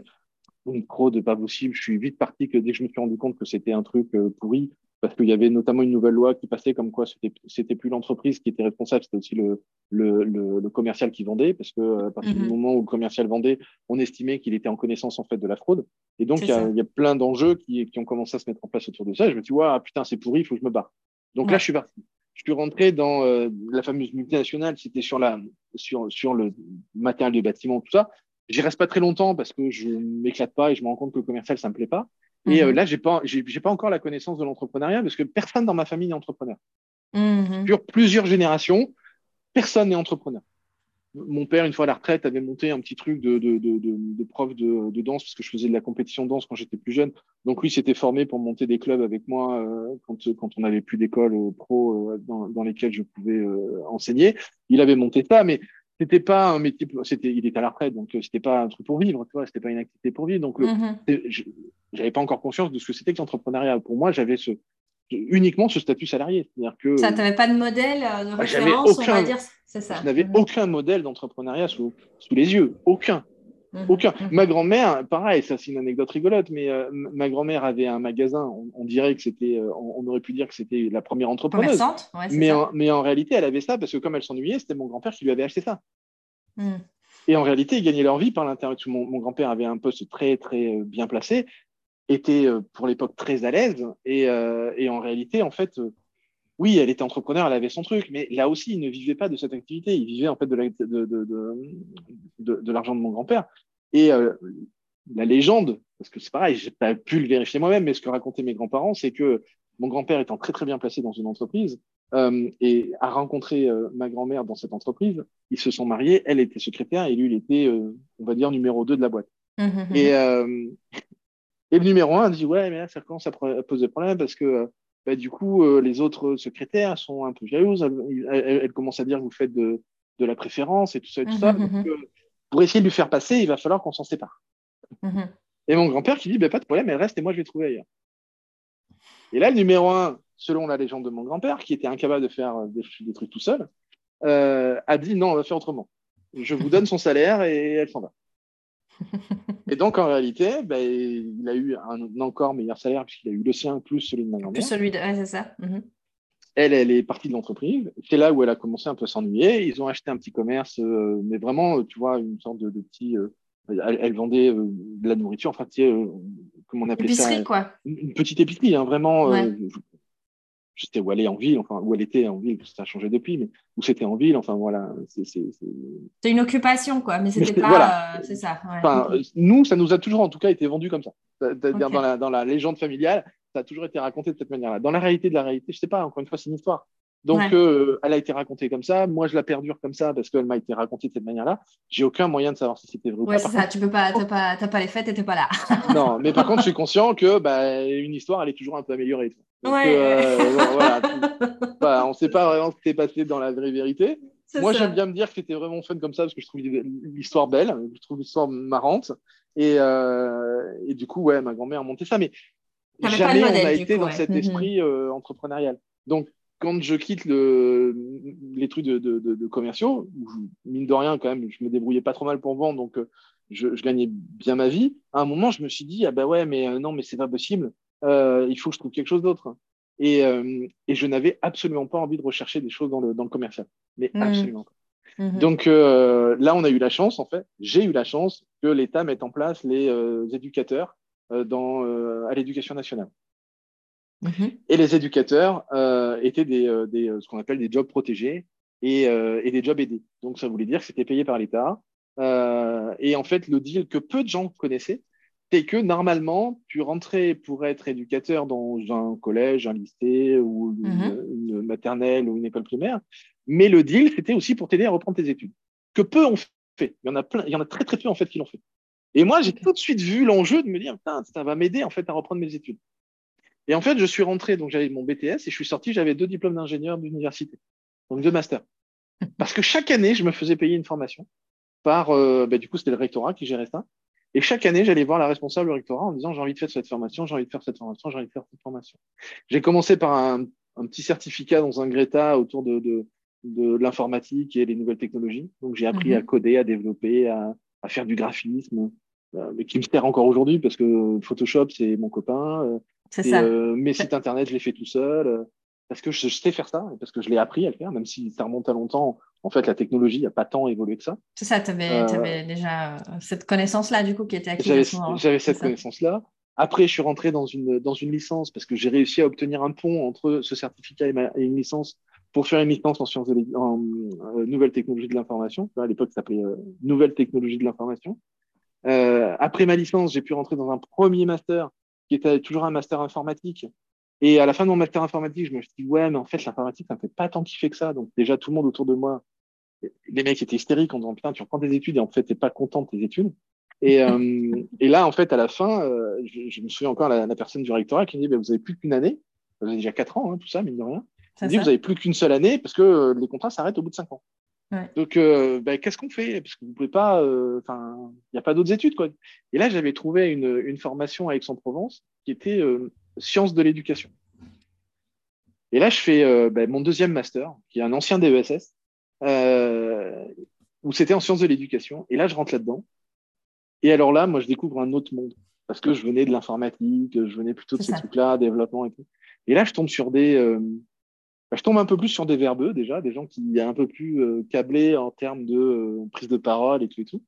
de pas possible. Je suis vite parti que dès que je me suis rendu compte que c'était un truc euh, pourri, parce qu'il y avait notamment une nouvelle loi qui passait comme quoi c'était c'était plus l'entreprise qui était responsable, c'était aussi le, le, le, le, commercial qui vendait, parce que à partir Mhm. du moment où le commercial vendait, on estimait qu'il était en connaissance en fait de la fraude. Et donc il y, a, ça. il y a plein d'enjeux qui, qui ont commencé à se mettre en place autour de ça. Je me suis dit, ouais, ah, putain, c'est pourri, il faut que je me barre. Donc Ouais. là, je suis parti. Je suis rentré dans euh, la fameuse multinationale, c'était sur la sur sur le matériel de bâtiment, tout ça. J'y reste pas très longtemps parce que je m'éclate pas et je me rends compte que le commercial, ça me plaît pas. Et euh, Mhm. là, j'ai pas, j'ai j'ai pas encore la connaissance de l'entrepreneuriat parce que personne dans ma famille n'est entrepreneur. Sur plusieurs générations, personne n'est entrepreneur. Mon père, une fois à la retraite, avait monté un petit truc de, de, de, prof de, danse parce que je faisais de la compétition de danse quand j'étais plus jeune. Donc lui s'était formé pour monter des clubs avec moi euh, quand, quand on n'avait plus d'école euh, pro euh, dans, dans lesquelles je pouvais euh, enseigner. Il avait monté ça, mais c'était pas un métier. C'était, il était à la retraite, donc euh, c'était pas un truc pour vivre. Tu vois, c'était pas une activité pour vivre. Donc le- c'est- je- j'avais pas encore conscience de ce que c'était que l'entrepreneuriat. Pour moi, j'avais ce, uniquement ce statut salarié. C'est-à-dire que Ça, tu n'avais pas de modèle euh, de j'avais référence, on aucun- va dire. C'est ça. je n'avais Mhm. aucun modèle d'entrepreneuriat sous, sous les yeux. Aucun. Mhm. Aucun. Mhm. Ma grand-mère, pareil, ça c'est une anecdote rigolote, mais euh, ma grand-mère avait un magasin. On, on dirait que c'était, euh, on, on aurait pu dire que c'était la première entrepreneuse. Ouais, Mais en, mais en réalité, elle avait ça parce que comme elle s'ennuyait, c'était mon grand-père qui lui avait acheté ça. Mhm. Et en réalité, ils gagnaient leur vie par l'intérieur. Mon, mon grand-père avait un poste très, très euh, bien placé, était pour l'époque très à l'aise. Et, euh, et en réalité, en fait, oui, elle était entrepreneur, elle avait son truc, mais là aussi, il ne vivait pas de cette activité. Il vivait en fait de, la- de, de, de, de- de l'argent de mon grand-père. Et euh, la légende, parce que c'est pareil, j'ai pas pu le vérifier moi-même, mais ce que racontaient mes grands-parents, c'est que mon grand-père étant très très bien placé dans une entreprise euh, et a rencontré euh, ma grand-mère dans cette entreprise, ils se sont mariés, elle était secrétaire et lui il était, on va dire, numéro 2 de la boîte. Mmh, mmh, mmh. Et, et le numéro 1 dit ouais mais là ça commence à poser problème parce que bah, du coup les autres secrétaires sont un peu jalouses, elles, commencent à dire que vous faites de, de la préférence et tout ça et tout ça. Donc, pour essayer de lui faire passer, il va falloir qu'on s'en sépare. Et mon grand-père qui dit bah, pas de problème, elle reste et moi je vais trouver ailleurs. Et là, le numéro un, selon la légende de mon grand-père, qui était incapable de faire euh, des, trucs tout seul, euh, a dit non, on va faire autrement. Je vous donne son salaire et elle s'en va. Et donc, en réalité, ben, il a eu un encore meilleur salaire puisqu'il a eu le sien plus celui de ma grand-mère. Plus celui de. c'est ça. Mhm. Elle, elle est partie de l'entreprise. C'est là où elle a commencé un peu à s'ennuyer. Ils ont acheté un petit commerce, euh, mais vraiment, tu vois, une sorte de, petit. elle, vendait de la nourriture, enfin, tu sais, comment on appelait ça quoi. Une, petite épicerie, hein, vraiment. Euh, sais où elle est en ville, enfin, où elle était en ville, ça a changé depuis, mais où c'était en ville, enfin voilà. C'est une occupation, quoi, mais c'était pas. Euh, c'est ça. Enfin, nous, ça nous a toujours, en tout cas, été vendu comme ça. Dans, la, dans la légende familiale, ça a toujours été raconté de cette manière-là. Dans la réalité de la réalité, je sais pas, encore une fois, c'est une histoire. Donc, euh, elle a été racontée comme ça. Moi, je la perdure comme ça parce qu'elle m'a été racontée de cette manière-là. J'ai aucun moyen de savoir si c'était vrai ou pas. Ouais, c'est ça. Tu peux pas, t'as pas, pas les fêtes et t'es pas là. non, mais par contre, je suis conscient que bah, une histoire, elle est toujours un peu améliorée. Ouais. Euh, voilà, bah, on ne sait pas vraiment ce qui s'est passé dans la vraie vérité. Moi, j'aime bien me dire que c'était vraiment fun comme ça parce que je trouve l'histoire belle, je trouve l'histoire marrante. Et, euh, et, du coup, ouais, ma grand-mère a monté ça. Mais jamais on a été dans cet mhm. esprit entrepreneurial. Donc, quand je quitte le, les trucs de, de, de, commerciaux, mine de rien, quand même, je me débrouillais pas trop mal pour vendre, donc euh, je, je, gagnais bien ma vie. À un moment, je me suis dit, ah bah ouais, mais euh, non, mais c'est pas possible, euh, il faut que je trouve quelque chose d'autre. Et, euh, et, je n'avais absolument pas envie de rechercher des choses dans le, dans le commercial, mais mmh. absolument pas. Mmh. Donc là, on a eu la chance, en fait, j'ai eu la chance que l'État mette en place les éducateurs dans, à l'éducation nationale. Mhm. Et les éducateurs euh, étaient des, euh, des, euh, ce qu'on appelle des jobs protégés et, et, des jobs aidés. Donc, ça voulait dire que c'était payé par l'État. et en fait, le deal que peu de gens connaissaient, c'est que normalement, tu rentrais pour être éducateur dans un collège, un lycée ou une, mhm. maternelle ou une école primaire. Mais le deal, c'était aussi pour t'aider à reprendre tes études. Que peu ont fait. Il y en a, plein, il y en a très, très peu en fait qui l'ont fait. Et moi, j'ai tout de suite vu l'enjeu de me dire, ça va m'aider en fait à reprendre mes études. Et en fait, je suis rentré, donc j'avais mon BTS et je suis sorti, j'avais deux diplômes d'ingénieur d'université, donc deux masters. Parce que chaque année, je me faisais payer une formation par, euh, bah, du coup, c'était le rectorat qui gérait ça. Et chaque année, j'allais voir la responsable du rectorat en disant j'ai envie de faire cette formation, j'ai envie de faire cette formation, j'ai envie de faire cette formation. J'ai commencé par un, petit certificat dans un Greta autour de, de, l'informatique et les nouvelles technologies. Donc j'ai appris à mhm. coder, à développer, à, faire du graphisme, euh, mais qui me sert encore aujourd'hui parce que Photoshop, c'est mon copain. Euh, c'est ça. Euh, mes sites internet, je les fais tout seul euh, parce que je, sais faire ça parce que je l'ai appris à le faire, même si ça remonte à longtemps. En fait, la technologie n'a pas tant évolué que ça. C'est ça, tu avais, euh, déjà cette connaissance-là, du coup, qui était acquise. J'avais cette connaissance-là. Après, je suis rentré dans une, dans une licence parce que j'ai réussi à obtenir un pont entre ce certificat et, une licence pour faire une licence en sciences de en nouvelles technologies de l'information. À l'époque, ça s'appelait nouvelles technologies de l'information. après ma licence, j'ai pu rentrer dans un premier master qui était toujours un master informatique. Et à la fin de mon master informatique, je me suis dit, ouais, mais en fait, l'informatique, ça me fait pas tant kiffer que ça. Donc, déjà, tout le monde autour de moi, les mecs étaient hystériques en disant, putain, tu reprends des études et en fait, t'es pas content de tes études. Et, euh, et là, en fait, à la fin, euh, je, me souviens encore la, la personne du rectorat qui me dit, bah, vous avez plus qu'une année. Vous avez déjà quatre ans, hein, tout ça, mine de rien. Il dit, vous avez plus qu'une seule année parce que euh, les contrats s'arrêtent au bout de cinq ans. Donc, euh, ben, qu'est-ce qu'on fait? Parce que vous pouvez pas, euh, enfin, il n'y a pas d'autres études, quoi. Et là, j'avais trouvé une, une, formation à Aix-en-Provence qui était euh, sciences de l'éducation. Et là, je fais ben, mon deuxième master, qui est un ancien DESS, où c'était en sciences de l'éducation. Et là, je rentre là-dedans. Et alors là, moi, je découvre un autre monde parce que je venais de l'informatique, je venais plutôt de ces trucs-là, développement et tout. Et là, je tombe sur des bah, je tombe un peu plus sur des verbeux déjà, des gens qui sont un peu plus euh, câblés en termes de euh, prise de parole et tout et tout.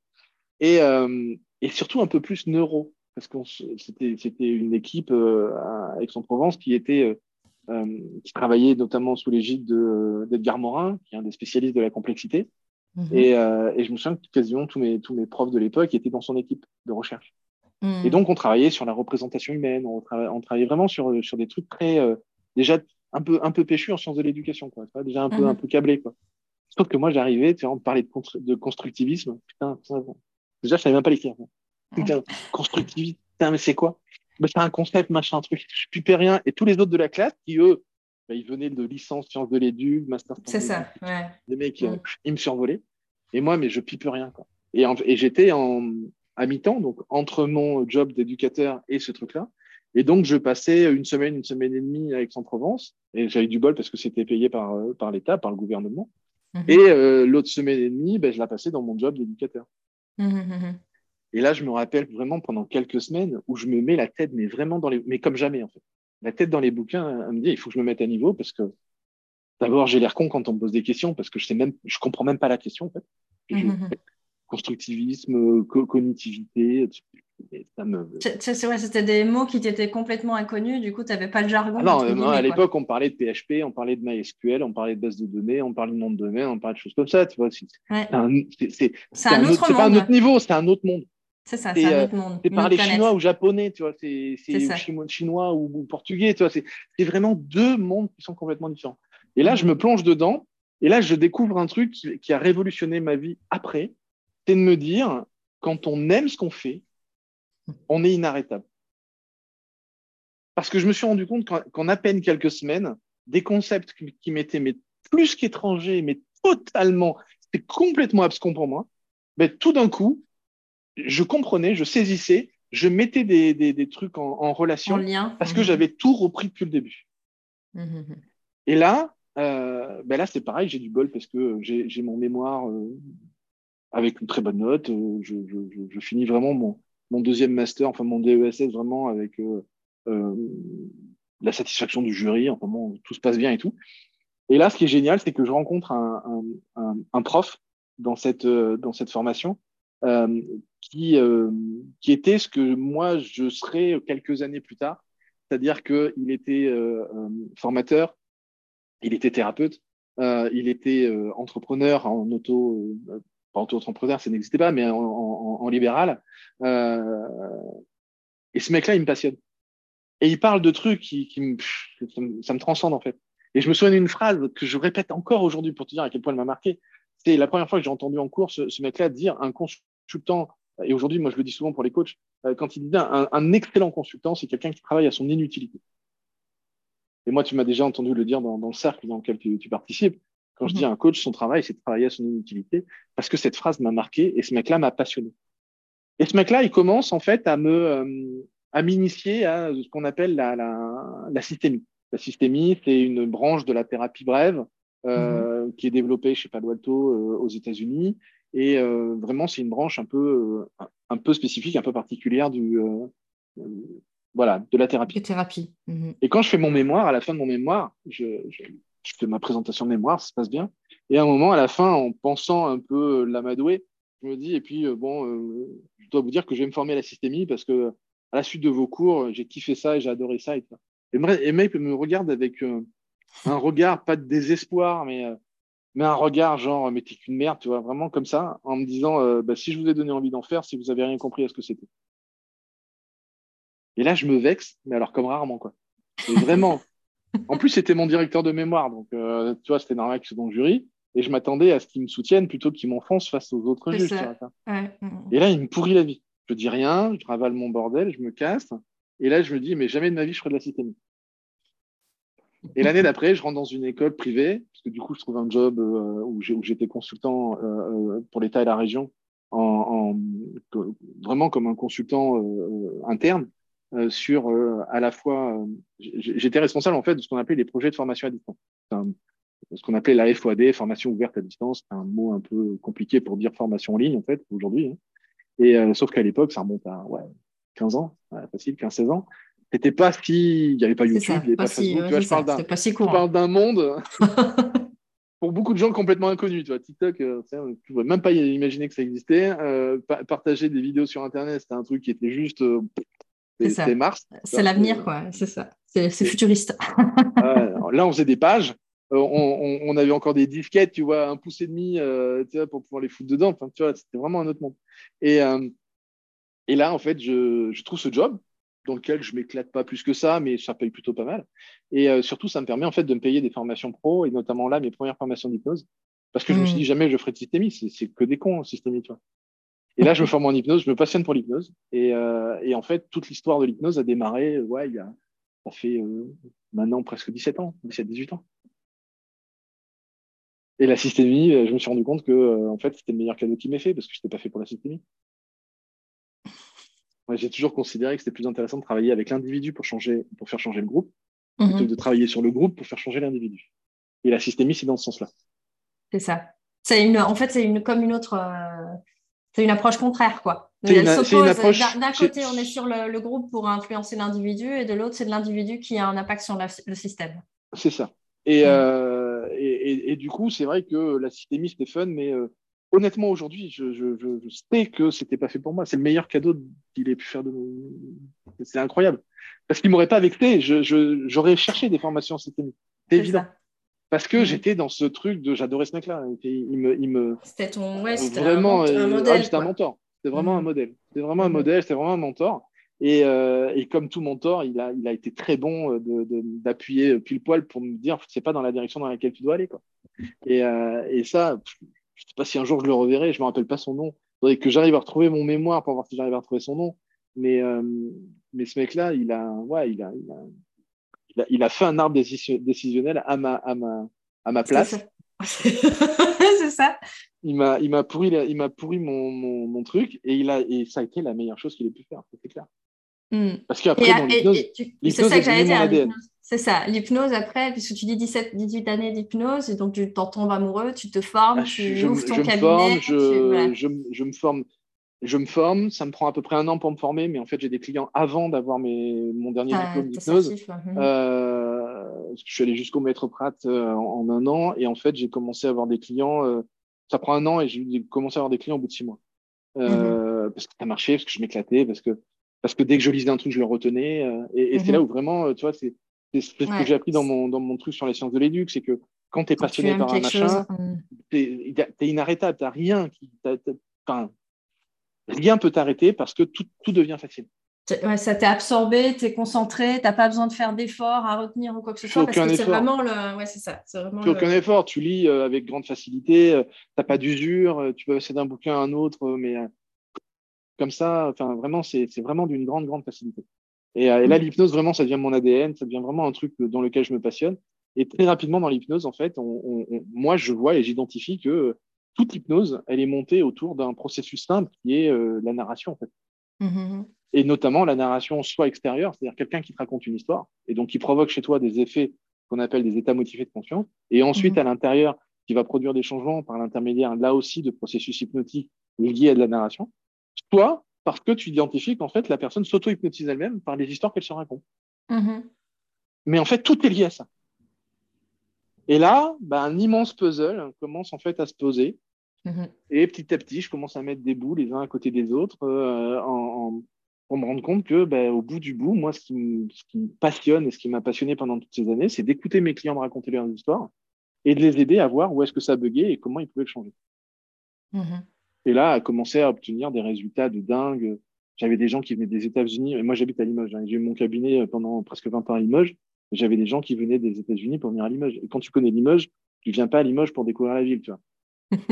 Et, euh, et surtout un peu plus neuro, parce que c'était, une équipe à Aix-en-Provence qui était qui travaillait notamment sous l'égide de, d'Edgar Morin, qui est un des spécialistes de la complexité. Mhm. Et, et, je me souviens que quasiment tous mes, tous mes profs de l'époque étaient dans son équipe de recherche. Mhm. Et donc, on travaillait sur la représentation humaine, on, on travaillait vraiment sur, sur des trucs très, déjà un peu, un peu péchu en sciences de l'éducation, quoi. Déjà un peu, un peu câblé, quoi. Sauf que moi, j'arrivais, tu vois, on parlait de, de constructivisme. Putain, déjà, je savais même pas l'écrire. Putain, constructivisme, putain, mais c'est quoi? Bah, C'est un concept, machin, un truc. Je pipais rien. Et tous les autres de la classe, qui eux, bah, ils venaient de licence sciences de l'éduc, master. C'est ça, ouais. Les mecs, mm. ils me survolaient. Et moi, mais je pipe rien, quoi. Et, et j'étais en, à mi-temps, donc entre mon job d'éducateur et ce truc-là. Et donc, je passais une semaine, une semaine et demie à Aix-en-Provence. Et j'avais du bol parce que c'était payé par, euh, par l'État, par le gouvernement. Mhm. Et euh, l'autre semaine et demie, ben, je la passais dans mon job d'éducateur. Mhm, mhm, et là, je me rappelle vraiment pendant quelques semaines où je me mets la tête, mais vraiment dans les, mais comme jamais en fait, la tête dans les bouquins, à me dire il faut que je me mette à niveau parce que d'abord j'ai l'air con quand on me pose des questions parce que je sais même, je comprends même pas la question en fait. Constructivisme, cognitivité, c'est vrai, c'était des mots qui t'étaient complètement inconnus, du coup, tu n'avais pas le jargon. Ah non, à l'époque, on parlait de PHP, on parlait de MySQL, on parlait de base de données, on parlait de nom de domaine, on parlait de choses comme ça. Tu vois, c'est un, un, autre, pas un autre niveau, c'est un autre monde. C'est ça, c'est un euh, autre monde. C'est parler chinois ou japonais, tu vois, c'est chinois ou, portugais, tu vois, c'est vraiment deux mondes qui sont complètement différents. Et là, je me plonge dedans, et là, je découvre un truc qui a révolutionné ma vie après, c'est de me dire, quand on aime ce qu'on fait, on est inarrêtable. Parce que je me suis rendu compte qu'en à peine quelques semaines, des concepts qui, m'étaient plus qu'étrangers, mais totalement, c'était complètement abscon pour moi, mais tout d'un coup, je comprenais, je saisissais, je mettais des, trucs en, relation parce que mmh. j'avais tout repris depuis le début. Mmh, mmh, Et là, euh, ben là c'est pareil, j'ai du bol parce que j'ai mon mémoire euh, avec une très bonne note. Euh, je, finis vraiment mon, mon deuxième master, enfin mon DESS vraiment avec la satisfaction du jury, enfin bon, tout se passe bien et tout. Et là, ce qui est génial, c'est que je rencontre un, un, un, prof dans cette, dans cette formation qui, qui était ce que moi, je serais quelques années plus tard. C'est-à-dire qu'il était formateur, il était thérapeute, il était entrepreneur en auto, pas auto-entrepreneur, ça n'existait pas, mais en, libéral. Euh, et ce mec-là, il me passionne. Et il parle de trucs qui, me, ça me transcende en fait. Et je me souviens d'une phrase que je répète encore aujourd'hui pour te dire à quel point elle m'a marqué. C'est la première fois que j'ai entendu en cours ce, mec-là dire un consultant, et aujourd'hui, moi je le dis souvent pour les coachs, euh, quand il dit un, excellent consultant, c'est quelqu'un qui travaille à son inutilité. Et moi, tu m'as déjà entendu le dire dans, le cercle dans lequel tu participes. Quand je dis mhm. un coach, son travail, c'est de travailler à son inutilité, parce que cette phrase m'a marqué et ce mec-là m'a passionné. Et ce mec-là, il commence en fait à me euh, à m'initier à ce qu'on appelle la, la, la, systémie. La systémie, c'est une branche de la thérapie brève euh, mhm. qui est développée chez Palo Alto euh, aux États-Unis. Et euh, vraiment, c'est une branche un peu, euh, un peu spécifique, un peu particulière du, voilà, de la thérapie. Mhm. Et quand je fais mon mémoire, à la fin de mon mémoire, je, je, je fais ma présentation de mémoire, ça se passe bien. Et à un moment, à la fin, en pensant un peu l'amadouer, je me dis, et puis, euh, bon, euh, je dois vous dire que je vais me former à la systémie parce que à la suite de vos cours, j'ai kiffé ça et j'ai adoré ça. Et, et, me regarde avec euh, un regard, pas de désespoir, mais, mais un regard genre, mais t'es qu'une merde, tu vois, vraiment comme ça, en me disant, bah, si je vous ai donné envie d'en faire, si vous avez rien compris à ce que c'était. Et là, je me vexe, mais alors comme rarement, quoi. Et vraiment, en plus, c'était mon directeur de mémoire, donc euh, tu vois, c'était normal qu'il soit dans le jury. Et je m'attendais à ce qu'il me soutienne plutôt qu'il m'enfonce face aux autres juges. Et là, il me pourrit la vie. Je dis rien, je ravale mon bordel, je me casse. Et là, je me dis, mais jamais de ma vie, je ferai de la systémie. Et l'année d'après, je rentre dans une école privée, parce que du coup, je trouve un job euh, où j'étais consultant euh, pour l'État et la région, en, vraiment comme un consultant interne. Euh, sur euh, à la fois, euh, j'étais responsable en fait de ce qu'on appelait les projets de formation à distance. ce qu'on appelait la FOAD, formation ouverte à distance, c'est un mot un peu compliqué pour dire formation en ligne en fait aujourd'hui. Hein. Et sauf qu'à l'époque, ça remonte à ouais, 15 ans, facile, 15-16 ans. C'était pas si, il n'y avait pas YouTube, il n'y avait pas, Facebook. tu vois, je parle d'un, si je parle d'un monde pour beaucoup de gens complètement inconnus. Tu vois, TikTok, euh, tu ne pouvais même pas imaginer que ça existait. Euh, partager des vidéos sur Internet, c'était un truc qui était juste, c'est Mars. C'est l'avenir, quoi. C'est ça. C'est futuriste. là, on faisait des pages. Euh, on, avait encore des disquettes, tu vois, un pouce et demi, euh, tu vois, pour pouvoir les foutre dedans. Enfin, tu vois, c'était vraiment un autre monde. Et, euh, et là, en fait, je, je, trouve ce job. Dans lequel je m'éclate pas plus que ça, mais ça paye plutôt pas mal. Et euh, surtout, ça me permet en fait de me payer des formations pro, et notamment là, mes premières formations d'hypnose. Parce que je me suis mmh. dit jamais je ferai de systémie, c'est que des cons, systémie, tu vois. Et là, je me forme en hypnose, je me passionne pour l'hypnose. Et, euh, et, en fait, toute l'histoire de l'hypnose a démarré, ouais, il y a, ça fait euh, maintenant presque 17 ans, 17, 18 ans. Et la systémie, je me suis rendu compte que, en fait, c'était le meilleur cadeau qui m'ait fait parce que je n'étais pas fait pour la systémie j'ai toujours considéré que c'était plus intéressant de travailler avec l'individu pour, changer, pour faire changer le groupe, plutôt que mhm. de travailler sur le groupe pour faire changer l'individu. Et la systémie, c'est dans ce sens-là. C'est ça. C'est une, en fait, c'est une, comme une autre. Euh, c'est une approche contraire, quoi. D'un côté, on est sur le, groupe pour influencer l'individu, et de l'autre, c'est de l'individu qui a un impact sur le système. C'est ça. Et, euh, et, et, du coup, c'est vrai que la systémie, c'était fun, mais euh, honnêtement, aujourd'hui, je, je, je, sais que c'était pas fait pour moi. C'est le meilleur cadeau qu'il ait pu faire de C'est incroyable. Parce qu'il m'aurait pas vexé, j'aurais cherché des formations C'est évident. Parce que mm. j'étais dans ce truc de j'adorais ce mec-là. Il me, il me... C'était ton ouais, c'était vraiment un, euh, modèle. c'était un mentor. C'était vraiment un mm. modèle. C'était vraiment un mm. modèle. C'était vraiment un mentor. Et, euh, et, comme tout mentor, il a, il a été très bon d'appuyer de, pile poil pour me dire c'est pas dans la direction dans laquelle tu dois aller. Quoi. Et, euh, et ça, je ne sais pas si un jour je le reverrai, je ne me rappelle pas son nom. Il faudrait que j'arrive à retrouver mon mémoire pour voir si j'arrive à retrouver son nom. Mais, euh, mais ce mec-là, il a, ouais, il a, il a, il a, fait un arbre décisionnel à ma, à ma, à ma place. C'est ça. Il m'a, il m'a pourri, il pourri mon, mon, mon, truc et il a, et ça a été la meilleure chose qu'il ait pu faire, c'est clair. Hmm. Parce qu'après, dans l'hypnose, c'est ça que j'allais dire. C'est ça, l'hypnose après, puisque tu dis 17, 18 années d'hypnose, et donc tu t'en tombes amoureux, tu te formes, ah, tu je, ouvres ton je cabinet. Me forme, je, je, je, me forme, je me forme, ça me prend à peu près un an pour me former, mais en fait j'ai des clients avant d'avoir mon dernier diplôme d'hypnose. Euh, je suis allé jusqu'au maître Pratt euh, en, un an, et en fait j'ai commencé à avoir des clients, euh, ça prend un an, et j'ai commencé à avoir des clients au bout de six mois. Hmm. Parce que ça marchait, parce que je m'éclatais, parce que parce que dès que je lisais un truc, je le retenais. et, et c'est hmm. là où vraiment, tu vois, c'est ce que j'ai appris dans mon, dans mon truc sur les sciences de l'éduc, c'est que quand tu es passionné par un machin, tu es, inarrêtable, tu rien qui. Enfin, rien peut t'arrêter parce que tout, tout devient facile. Ouais, ça t'est absorbé, tu es concentré, tu n'as pas besoin de faire d'efforts à retenir ou quoi que ce soit. Parce que c'est vraiment le. Ouais, c'est ça. Vraiment aucun effort, tu lis euh, avec grande facilité, euh, tu n'as pas d'usure, euh, tu peux passer d'un bouquin à un autre, mais comme ça, enfin, vraiment, c'est vraiment d'une grande, grande facilité. Et, euh, là, l'hypnose, vraiment, ça devient mon ADN, ça devient vraiment un truc dans lequel je me passionne. Et très rapidement, dans l'hypnose, en fait, on, on, moi, je vois et j'identifie que toute l'hypnose, elle est montée autour d'un processus simple qui est euh, la narration, en fait. Mm-hmm. Et notamment la narration soit extérieure, c'est-à-dire quelqu'un qui te raconte une histoire et donc qui provoque chez toi des effets qu'on appelle des états motivés de conscience. Et ensuite, à l'intérieur, qui va produire des changements par l'intermédiaire, là aussi, de processus hypnotiques liés à de la narration. Soit parce que tu identifies qu'en fait, la personne s'auto-hypnotise elle-même par les histoires qu'elle se raconte. Mm-hmm. Mais en fait, tout est lié à ça. Et là, bah, un immense puzzle commence en fait à se poser. Mm-hmm. Et petit à petit, je commence à mettre des bouts les uns à côté des autres euh, en, pour me rendre compte que, bah, au bout du bout, moi, ce qui, me, ce qui me passionne et ce qui m'a passionné pendant toutes ces années, c'est d'écouter mes clients me raconter leurs histoires et de les aider à voir où est-ce que ça buguait et comment ils pouvaient le changer. Mm-hmm. Et là, a commencé à obtenir des résultats de dingue. J'avais des gens qui venaient des États-Unis. Moi, j'habite à Limoges. Hein. J'ai eu mon cabinet pendant presque 20 ans à Limoges. J'avais des gens qui venaient des États-Unis pour venir à Limoges. Et quand tu connais Limoges, tu viens pas à Limoges pour découvrir la ville, tu vois.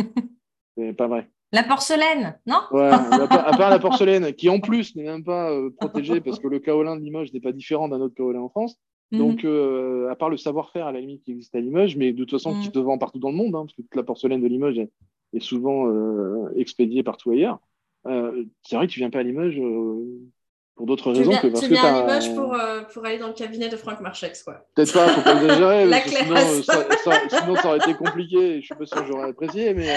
C'est pas vrai. La porcelaine, non? Ouais, à part, la porcelaine, qui en plus n'est même pas euh, protégée parce que le kaolin de Limoges n'est pas différent d'un autre kaolin en France. Mhm. Donc, euh, à part le savoir-faire à la limite qui existe à Limoges, mais de toute façon, qui mhm. te vend partout dans le monde, hein, parce que toute la porcelaine de Limoges est, est souvent euh, expédié partout ailleurs. Euh, c'est vrai que tu viens pas à Limoges euh, pour d'autres raisons que parce tu viens à Limoges pour, pour, aller dans le cabinet de Franck Marchex, quoi. Peut-être pas, faut pas exagérer. sinon, ça, sinon, ça, aurait été compliqué. Je suis pas sûr que j'aurais apprécié, mais,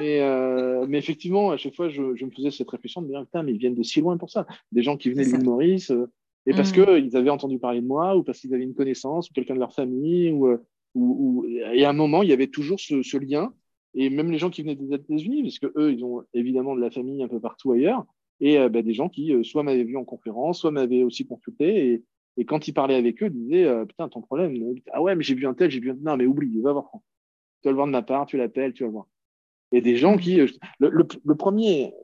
mais, mais, effectivement, à chaque fois, je, je, me faisais cette réflexion de me dire, putain, mais ils viennent de si loin pour ça. Des gens qui venaient de l'île Maurice, et parce mm. qu'ils avaient entendu parler de moi, ou parce qu'ils avaient une connaissance, ou quelqu'un de leur famille, ou, ou, ou, et à un moment, il y avait toujours ce, ce lien et même les gens qui venaient des États-Unis, parce que eux, ils ont évidemment de la famille un peu partout ailleurs, et euh, bah, des gens qui euh, soit m'avaient vu en conférence, soit m'avaient aussi consulté, et, quand ils parlaient avec eux, ils disaient euh, putain ton problème, ah ouais mais j'ai vu un tel, j'ai vu un non mais oublie, va voir tu vas le voir de ma part, tu l'appelles, tu vas voir. Et des gens qui, le, le, premier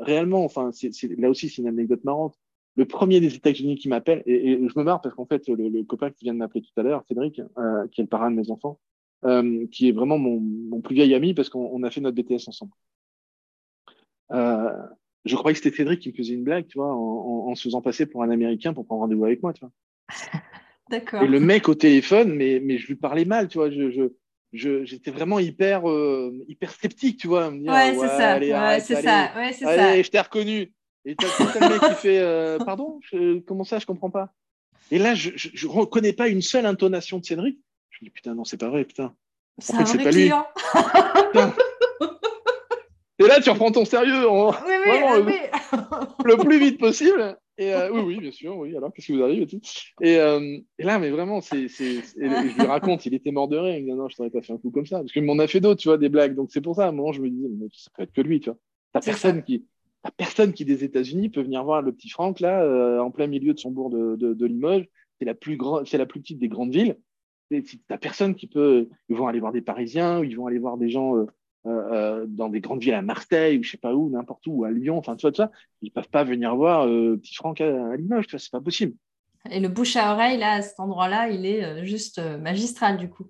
réellement, enfin là aussi c'est une anecdote marrante. le premier des États-Unis qui m'appelle, et, je me marre parce qu'en fait, le, copain qui vient de m'appeler tout à l'heure, Cédric, qui est le parrain de mes enfants, euh, qui est vraiment mon, mon, plus vieil ami parce qu'on a fait notre BTS ensemble. Euh, je croyais que c'était Cédric qui me faisait une blague, tu vois, en, en, se faisant passer pour un Américain pour prendre rendez-vous avec moi, tu vois. D'accord. Et le mec au téléphone, mais, mais je lui parlais mal, tu vois. Je, je, je, j'étais vraiment hyper, euh, hyper sceptique, tu vois. Me dire, ouais, c'est ça. Allez, ouais, c'est ça. Ouais, c'est allez, je t'ai reconnu. Et t'as le mec qui fait euh, Pardon Comment ça Je comprends pas. Et là, je ne reconnais pas une seule intonation de Cédric. Je dis Putain, non, c'est pas vrai, putain. C'est un vrai client. Et là, tu reprends ton sérieux en... oui, oui, oui. Le, plus vite possible. Et euh, oui, oui, bien sûr, oui. Alors, qu'est-ce qui vous arrive et tout et, euh, et, là, mais vraiment, c'est, je lui raconte, il était mort de rire. Il me dit non, je t'aurais pas fait un coup comme ça. Parce qu'il m'en a fait d'autres, tu vois, des blagues. Donc, c'est pour ça, à un moment, je me disais, mais ça peut être que lui, tu vois. T'as personne qui, personne qui des États-Unis peut venir voir le petit Franck là, euh, en plein milieu de son bourg de, de, Limoges. C'est la plus grande, c'est la plus petite des grandes villes. T'as personne qui peut. Ils vont aller voir des Parisiens, ou ils vont aller voir des gens euh, euh, dans des grandes villes à Marseille ou je sais pas où, n'importe où, à Lyon. Enfin, tu vois, ça. Ils peuvent pas venir voir petit Franck à, Limoges. Tu vois, c'est pas possible. Et le bouche à oreille là, à cet endroit-là, il est juste magistral du coup.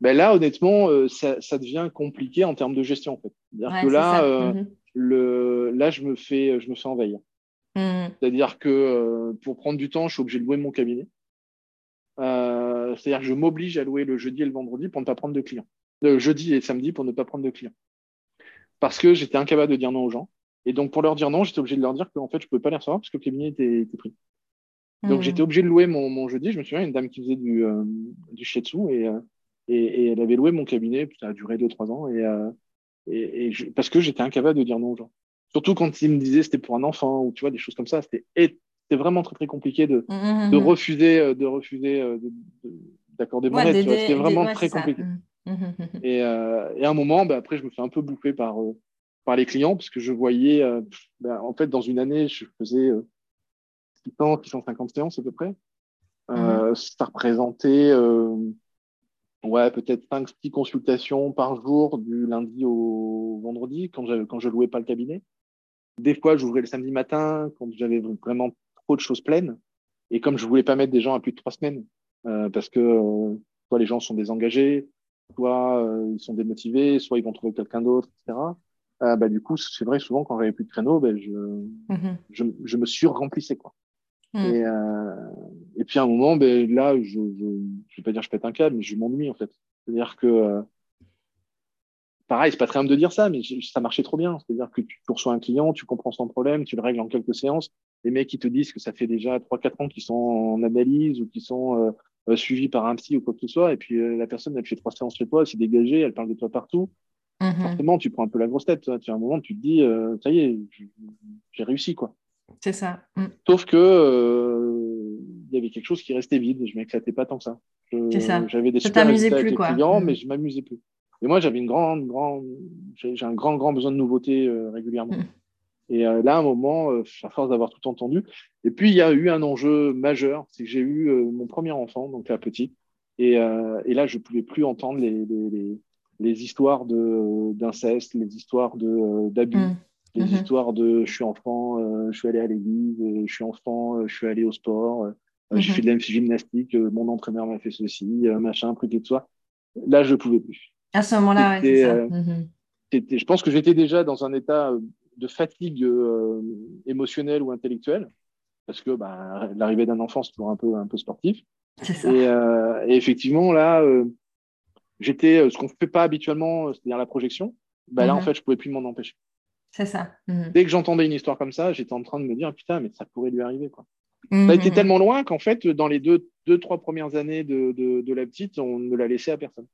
Ben là, honnêtement, ça, ça, devient compliqué en termes de gestion en fait. C'est-à-dire que là, mhm le, là, je me fais, je me fais envahir. Hmm. C'est-à-dire que euh, pour prendre du temps, je suis obligé de louer mon cabinet. Euh, c'est-à-dire que je m'oblige à louer le jeudi et le vendredi pour ne pas prendre de clients. Le jeudi et samedi pour ne pas prendre de clients. Parce que j'étais incapable de dire non aux gens. Et donc, pour leur dire non, j'étais obligé de leur dire qu'en fait, je ne pouvais pas les recevoir parce que le cabinet était, pris. Donc, hmm. j'étais obligé de louer mon, jeudi. Je me souviens, une dame qui faisait du, euh, du shiatsu et, et, elle avait loué mon cabinet. Ça a duré 2-3 ans. Et, et, parce que j'étais incapable de dire non aux gens. Surtout quand ils me disaient c'était pour un enfant ou tu vois des choses comme ça. C'était vraiment très très compliqué de, mmh, mmh, de mmh. refuser euh, de refuser euh, d'accorder mon aide. C'était vraiment très compliqué. Et, euh, et, à un moment, bah, après, je me fais un peu bouffer par par les clients parce que je voyais, bah, en fait, dans une année, je faisais 600, 650 séances à peu près. ça représentait Ouais, peut-être 5 6 consultations par jour du lundi au vendredi quand je, quand je louais pas le cabinet. Des fois, j'ouvrais le samedi matin quand j'avais vraiment trop de choses pleines. Et comme je voulais pas mettre des gens à plus de trois semaines, euh, parce que euh, soit les gens sont désengagés, soit euh, ils sont démotivés, soit ils vont trouver quelqu'un d'autre, etc. Euh, bah, du coup, c'est vrai, souvent, quand j'avais plus de créneau, ben, je, mm-hmm. je, je, me surremplissais. Quoi. Mm. Et, et puis à un moment, ben, là, je, je vais pas dire je pète un câble, mais je m'ennuie en fait. C'est-à-dire que, pareil, c'est pas très humble de dire ça, mais ça marchait trop bien. C'est-à-dire que tu, reçois un client, tu comprends son problème, tu le règles en quelques séances. Les mecs qui te disent que ça fait déjà 3-4 ans qu'ils sont en analyse ou qu'ils sont euh, suivis par un psy ou quoi que ce soit, et puis la personne, elle fait trois séances chez toi, elle s'est dégagée, elle parle de toi partout. Mm-hmm. Forcément, tu prends un peu la grosse tête. Tu as un moment, tu te dis, ça y est, j'ai réussi, quoi. C'est ça. Mm. Sauf que euh, il y avait quelque chose qui restait vide. Je m'éclatais pas tant que ça. J'avais des super résultats avec les clients, mm. mais je m'amusais plus. Et moi, j'avais une grande, grande, j'ai un grand, grand besoin de nouveautés euh, régulièrement. Et euh, là, à un moment, à force d'avoir tout entendu, et puis il y a eu un enjeu majeur, c'est que j'ai eu mon premier enfant, donc la petite, et, et, là, je pouvais plus entendre les, les, les, les histoires d'inceste, les histoires d'abus les mhm. histoires de je suis enfant, euh, je suis allé à l'église, euh, je suis enfant, euh, je suis allé au sport, j'ai mhm. fait de la gymnastique, mon entraîneur m'a fait ceci, machin, truc et tout ça. Là, je ne pouvais plus. À ce moment-là, ouais, ça. Mhm. Je pense que j'étais déjà dans un état de fatigue émotionnelle ou intellectuelle, parce que bah, l'arrivée d'un enfant, c'est toujours un peu, un peu sportif. Ça. Et, et, effectivement, là, j'étais ce qu'on ne fait pas habituellement, c'est-à-dire la projection. Bah, Là, en fait, je ne pouvais plus m'en empêcher. C'est ça. Mhm. Dès que j'entendais une histoire comme ça, j'étais en train de me dire putain, mais ça pourrait lui arriver. Quoi. Ça a été mhm. tellement loin qu'en fait, dans les deux, deux, trois premières années de, de, la petite, on ne l'a laissé à personne.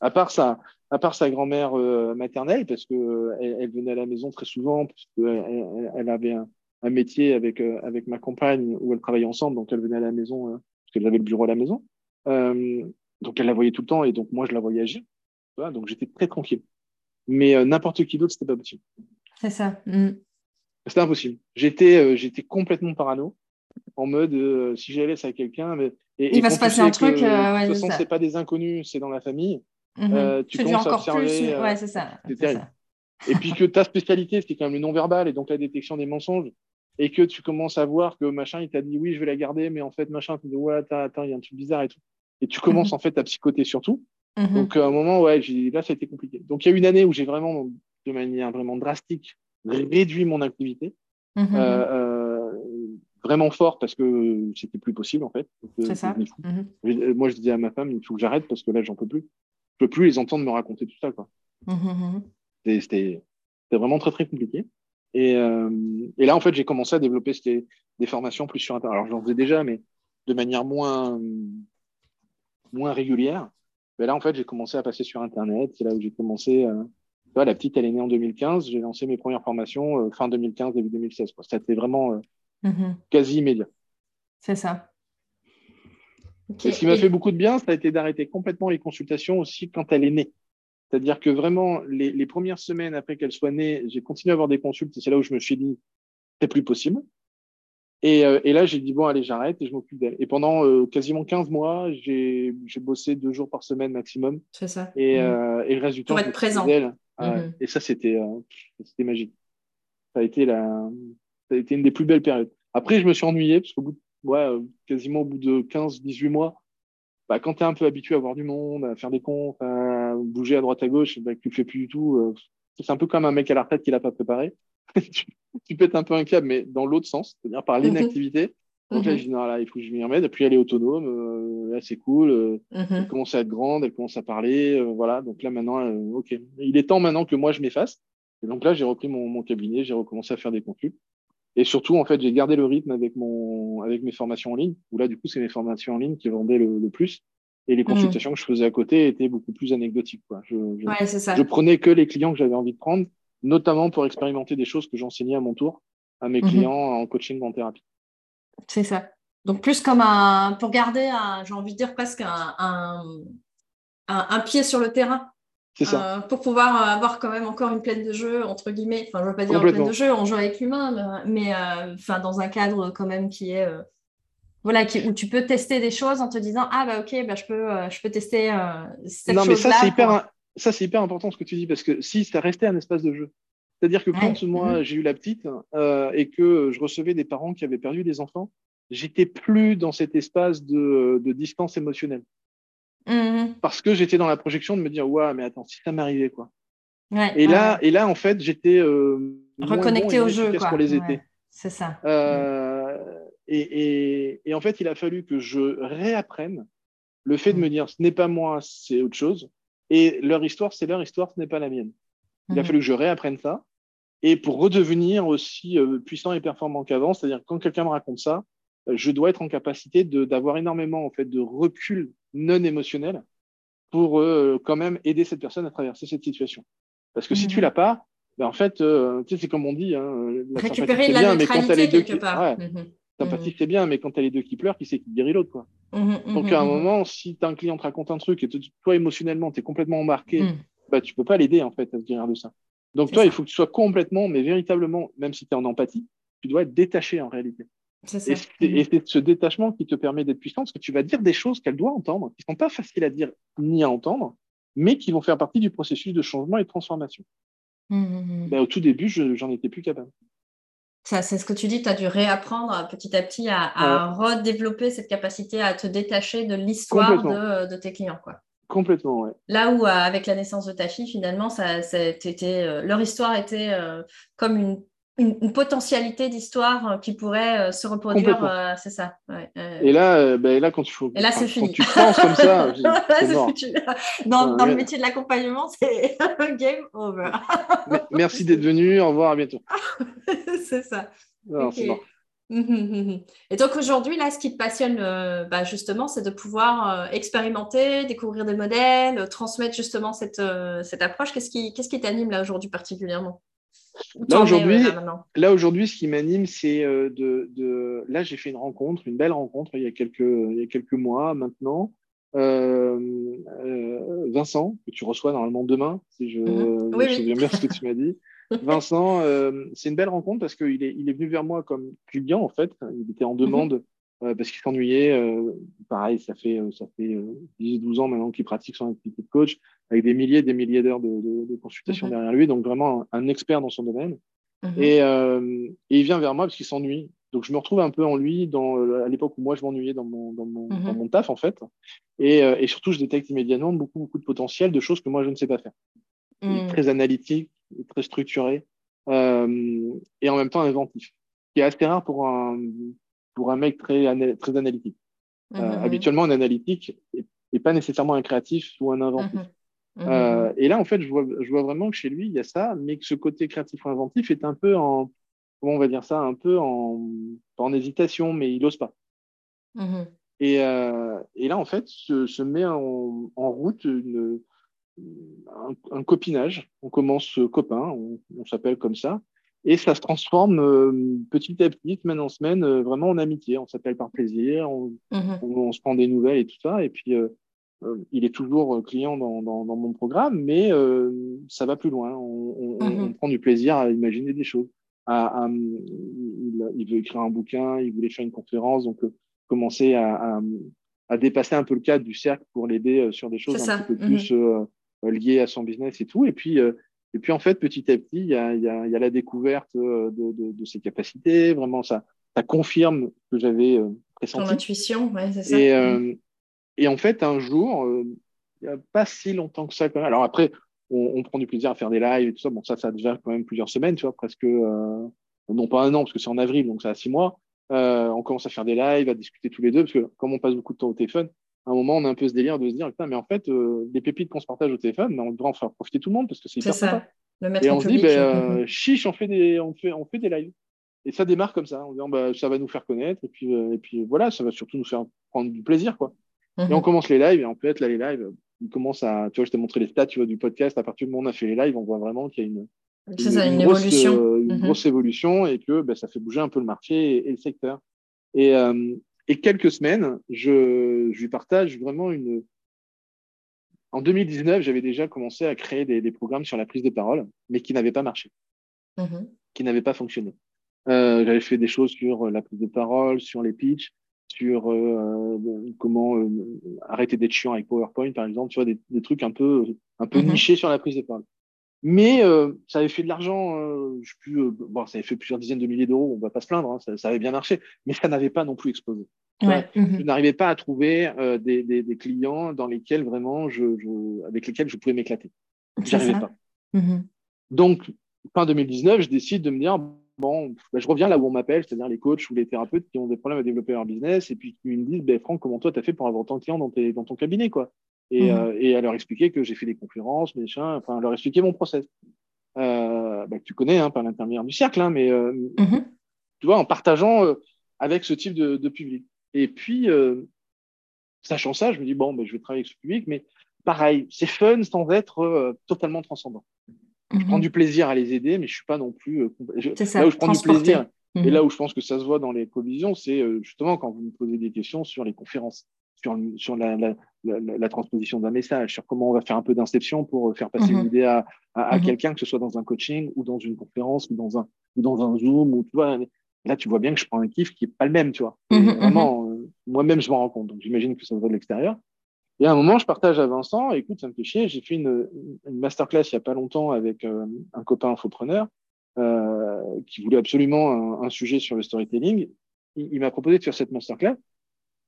À part sa, à part sa grand-mère euh, maternelle, parce qu'elle euh, elle venait à la maison très souvent, parce qu'elle elle avait un, un métier avec, euh, avec ma compagne où elle travaillait ensemble, donc elle venait à la maison, parce qu'elle avait le bureau à la maison. donc elle la voyait tout le temps, et donc moi je la voyais agir. Donc j'étais très tranquille. Mais euh, n'importe qui d'autre, c'était pas possible. C'est ça. Mm. C'était impossible. J'étais, euh, j'étais complètement parano, en mode euh, si j'allais laisser à quelqu'un, mais il va se passer un truc. de toute façon, c'est pas des inconnus, c'est dans la famille. Mm-hmm. tu commences à observer. Plus, ouais, c'est ça. Et puis que ta spécialité, c'est quand même le non-verbal et donc la détection des mensonges. et que tu commences à voir que machin, il t'a dit oui, je vais la garder, mais en fait, machin, tu dis ouais, attends, il y a un truc bizarre et tout. Et tu commences mhm. en fait à psychoter surtout. Mhm. Donc, à un moment, ouais, là, ça a été compliqué. Donc, il y a une année où j'ai vraiment, de manière vraiment drastique, réduit mon activité. Mhm. Euh, euh, vraiment fort parce que c'était plus possible en fait. Euh, C'est ça. Moi, je disais à ma femme, il faut que j'arrête parce que là, j'en peux plus. Je peux plus les entendre me raconter tout ça. Quoi. C'était vraiment très, très compliqué. Et, et là, en fait, j'ai commencé à développer des, des formations plus sur Internet. Alors, j'en faisais déjà, mais de manière moins, moins régulière. Mais là, en fait, j'ai commencé à passer sur Internet. C'est là où j'ai commencé. Euh... la petite, elle est née en 2015. J'ai lancé mes premières formations euh, fin 2015, début 2016. Quoi. C'était vraiment euh, quasi immédiat. C'est ça. Ce qui m'a fait beaucoup de bien, ça a été d'arrêter complètement les consultations aussi quand elle est née. C'est-à-dire que vraiment, les, les premières semaines après qu'elle soit née, j'ai continué à avoir des consultes et c'est là où je me suis dit, c'est plus possible. Et, euh, et, là, j'ai dit, bon, allez, j'arrête et je m'occupe d'elle. Et pendant euh, quasiment 15 mois, j'ai bossé deux jours par semaine maximum. C'est ça. Et, mmh. euh, et, le reste du temps, Pour être présent. Mmh. Et ça, c'était c'était magique. Ça a, été la, ça a été une des plus belles périodes. Après, je me suis ennuyé parce qu'au bout de, ouais, quasiment au bout de 15, 18 mois, bah, quand tu es un peu habitué à voir du monde, à faire des comptes, à bouger à droite à gauche, bah, que tu le fais plus du tout, c'est un peu comme un mec à la retraite qui l'a pas préparé. tu, pètes un peu un câble, mais dans l'autre sens, c'est-à-dire par mhm. l'inactivité. Donc là, mhm. je dis, non, là, il faut que je m'y remette. Et puis, elle est autonome. Euh, là, c'est cool. Euh, mhm. Elle commence à être grande, elle commence à parler. Euh, voilà. Donc là, maintenant, OK. Il est temps maintenant que moi, je m'efface. Et donc là, j'ai repris mon, mon cabinet, j'ai recommencé à faire des contenus. Et surtout, en fait, j'ai gardé le rythme avec, mon, avec mes formations en ligne, où là, du coup, c'est mes formations en ligne qui vendaient le, le plus. Et les consultations que je faisais à côté étaient beaucoup plus anecdotiques. Quoi. Je, je, ouais, ça. je prenais que les clients que j'avais envie de prendre notamment pour expérimenter des choses que j'enseignais à mon tour à mes mhm. clients en coaching, en thérapie. C'est ça. Donc plus comme un, pour garder, j'ai envie de dire presque un, un, pied sur le terrain. Ça. Euh, pour pouvoir avoir quand même encore une plaine de jeu, entre guillemets. Enfin, je ne veux pas dire une plaine de jeu, on joue avec l'humain, mais euh, enfin, dans un cadre quand même qui est... Euh, voilà, où tu peux tester des choses en te disant ah bah ok bah, je peux je peux tester cette non mais ça c'est hyper ça, c'est hyper important ce que tu dis, parce que si ça restait un espace de jeu, c'est-à-dire que quand moi, mhm. j'ai eu la petite euh, et que je recevais des parents qui avaient perdu des enfants, j'étais plus dans cet espace de, distance émotionnelle. Mhm. Parce que j'étais dans la projection de me dire, ouais, mais attends, si ça m'arrivait, quoi. et, là, et là, en fait, j'étais euh, reconnecté au jeu. Quoi. Pour les étés. C'est ça. Euh, et, et, en fait, il a fallu que je réapprenne le fait de me dire, ce n'est pas moi, c'est autre chose. Et leur histoire, c'est leur histoire, ce n'est pas la mienne. Il a mhm. fallu que je réapprenne ça. Et pour redevenir aussi euh, puissant et performant qu'avant, c'est-à-dire quand quelqu'un me raconte ça, euh, je dois être en capacité d'avoir énormément en fait de recul non émotionnel pour euh, quand même aider cette personne à traverser cette situation. Parce que si tu mhm. l'as pas, ben en fait, tu sais, c'est comme on dit, hein, la récupérer la bien, mais quand elle est quelque part. Mhm. Sympathique, c'est bien, mais quand tu as les deux qui pleurent, qui sait qui guérit l'autre, quoi. Donc, à un moment, si tu as un client te raconte un truc et toi, émotionnellement, tu es complètement embarqué, bah, tu peux pas l'aider, en fait, à se guérir de ça. Donc, toi, il faut que tu sois complètement, mais véritablement, même si tu es en empathie, tu dois être détaché en réalité. Et c'est ce détachement qui te permet d'être puissant, parce que tu vas dire des choses qu'elle doit entendre, qui sont pas faciles à dire ni à entendre, mais qui vont faire partie du processus de changement et de transformation. Bah, au tout début, je j'en étais plus capable c'est ce que tu dis, tu as dû réapprendre petit à petit à, redévelopper cette capacité à te détacher de l'histoire de, tes clients. Quoi. Complètement, ouais. Là où, euh, avec la naissance de ta fille, finalement, ça, euh, leur histoire était euh, comme une une, potentialité d'histoire qui pourrait se reproduire, c'est ça. Et là, ben là, quand tu et là, c'est fini. tu penses comme ça, c'est Dans, dans le métier de l'accompagnement, c'est game over. Merci d'être venu. Au revoir, à bientôt. c'est ça. Et donc aujourd'hui, là, ce qui te passionne, euh, bah, justement, c'est de pouvoir euh, expérimenter, découvrir des modèles, euh, transmettre justement cette, cette approche. Qu'est-ce qui qu'est-ce qui t'anime là aujourd'hui particulièrement? Là aujourd'hui, là aujourd'hui, ce qui m'anime, c'est de, de, Là, j'ai fait une rencontre, une belle rencontre il y a quelques, il y a quelques mois maintenant. Vincent, que tu reçois normalement demain, si je, me souviens bien ce que tu m'as dit. Vincent, euh, c'est une belle rencontre parce qu'il est, il est venu vers moi comme client, en fait. Il était en mhm. demande euh, parce qu'il s'ennuyait. Euh, pareil, ça fait, ça fait 10-12 ans maintenant qu'il pratique son activité de coach avec des milliers et des milliers d'heures de, de, de consultation mhm. derrière lui. Donc, vraiment un, expert dans son domaine. Mhm. Et, et, il vient vers moi parce qu'il s'ennuie. Donc, je me retrouve un peu en lui dans, à l'époque où moi, je m'ennuyais dans mon, dans, mon, dans mon taf, en fait. Et, et, surtout, je détecte immédiatement beaucoup, beaucoup de potentiel de choses que moi, je ne sais pas faire. Il est très analytique, très structuré et en même temps inventif. Ce qui est assez rare pour un, pour un mec très, très analytique. Euh, mhm. habituellement, un analytique n'est pas nécessairement un créatif ou un inventif. Mhm. Mhm. Euh, et là, en fait, je vois, je vois vraiment que chez lui, il y a ça, mais que ce côté créatif ou inventif est un peu en, comment on va dire ça, un peu en, en hésitation, mais il n'ose pas. Et, euh, et, là, en fait, se, se met en, en route une, un, copinage. On commence copain, on, on s'appelle comme ça. Et ça se transforme euh, petit à petit, semaine en semaine, euh, vraiment en amitié. On s'appelle par plaisir, mhm. on, se prend des nouvelles et tout ça. Et puis, euh, il est toujours client dans, dans, dans mon programme, mais ça va plus loin. On, mhm. prend du plaisir à imaginer des choses. À, il, veut écrire un bouquin, il voulait faire une conférence, donc commencer à, à, dépasser un peu le cadre du cercle pour l'aider sur des choses un petit peu mhm. plus liées à son business et tout. Et puis, et puis, en fait, petit à petit, il y a, y a, y a la découverte euh, de, de, de, ses capacités. Vraiment, ça, ça confirme que j'avais euh, pressenti. Ton intuition, ouais, c'est ça. Et, euh, et, en fait, un jour, euh, il n'y a pas si longtemps que ça. Quand même. Alors après, on, on, prend du plaisir à faire des lives et tout ça. Bon, ça, ça a déjà quand même plusieurs semaines, tu vois, presque, euh, non pas un an, parce que c'est en avril, donc ça a six mois. on commence à faire des lives, à discuter tous les deux, parce que comme on passe beaucoup de temps au téléphone, à un moment, on a un peu ce délire de se dire, putain, mais en fait, euh, les pépites qu'on se partage au téléphone, ben, on devrait en faire profiter tout le monde parce que c'est hyper ça. sympa. et on se dit, ben, euh, chiche, on fait, des, on, fait, on fait des lives. Et ça démarre comme ça, en disant, bah, ça va nous faire connaître, et puis, euh, et puis voilà, ça va surtout nous faire prendre du plaisir, quoi. Et on mhm. commence les lives, et en fait, là, les lives, ils commencent à, tu vois, je t'ai montré les stats, tu vois, du podcast, à partir du moment où on a fait les lives, on voit vraiment qu'il y a une, une, grosse, évolution. une mhm. grosse évolution, et que ben, ça fait bouger un peu le marché et, le secteur. Et, et quelques semaines, je, je lui partage vraiment une. En 2019, j'avais déjà commencé à créer des, des, programmes sur la prise de parole, mais qui n'avaient pas marché, mm-hmm. qui n'avaient pas fonctionné. Euh, j'avais fait des choses sur la prise de parole, sur les pitchs, sur euh, comment euh, arrêter d'être chiant avec PowerPoint, par exemple, tu vois, des, des trucs un peu, un peu mm-hmm. nichés sur la prise de parole. Mais euh, ça avait fait de l'argent, euh, je plus, euh, bon, ça avait fait plusieurs dizaines de milliers d'euros, on va pas se plaindre, hein, ça, ça, avait bien marché, mais ça n'avait pas non plus explosé. Ouais. Je n'arrivais pas à trouver euh, des, des, des, clients dans lesquels vraiment, je, je avec lesquels je pouvais m'éclater. J'arrivais pas. Mm-hmm. Donc, fin 2019, je décide de me dire, bon, bah, je reviens là où on m'appelle, c'est-à-dire les coachs ou les thérapeutes qui ont des problèmes à développer leur business et puis qui me disent, ben, Franck, comment toi, tu as fait pour avoir autant de clients dans, tes, dans ton cabinet, quoi? Et, mmh. euh, et, à leur expliquer que j'ai fait des conférences, machin, enfin, leur expliquer mon process. Euh, bah, que tu connais hein, par l'intermédiaire du cercle, hein, mais euh, mmh. tu vois, en partageant avec ce type de, de public. Et puis, sachant ça, je me dis, bon, bah, je vais travailler avec ce public, mais pareil, c'est fun sans être totalement transcendant. Je prends mmh. du plaisir à les aider, mais je suis pas non plus. Je, ça, là où je prends du plaisir, et là où je pense que ça se voit dans les collisions, c'est justement quand vous me posez des questions sur les conférences sur, sur la, la, la, la transposition d'un message, sur comment on va faire un peu d'inception pour faire passer une mhm. idée à, à, à mhm. quelqu'un, que ce soit dans un coaching ou dans une conférence ou dans un, ou dans un Zoom. Ou, tu vois, là, tu vois bien que je prends un kiff qui est pas le même, tu vois. Mhm, vraiment, euh, moi-même, je m'en rends compte. Donc, j'imagine que ça va de l'extérieur. Et à un moment, je partage à Vincent, écoute, ça me fait chier, j'ai fait une, masterclass il y a pas longtemps avec euh, un copain infopreneur euh, qui voulait absolument un, sujet sur le storytelling. Il, m'a proposé de faire cette masterclass.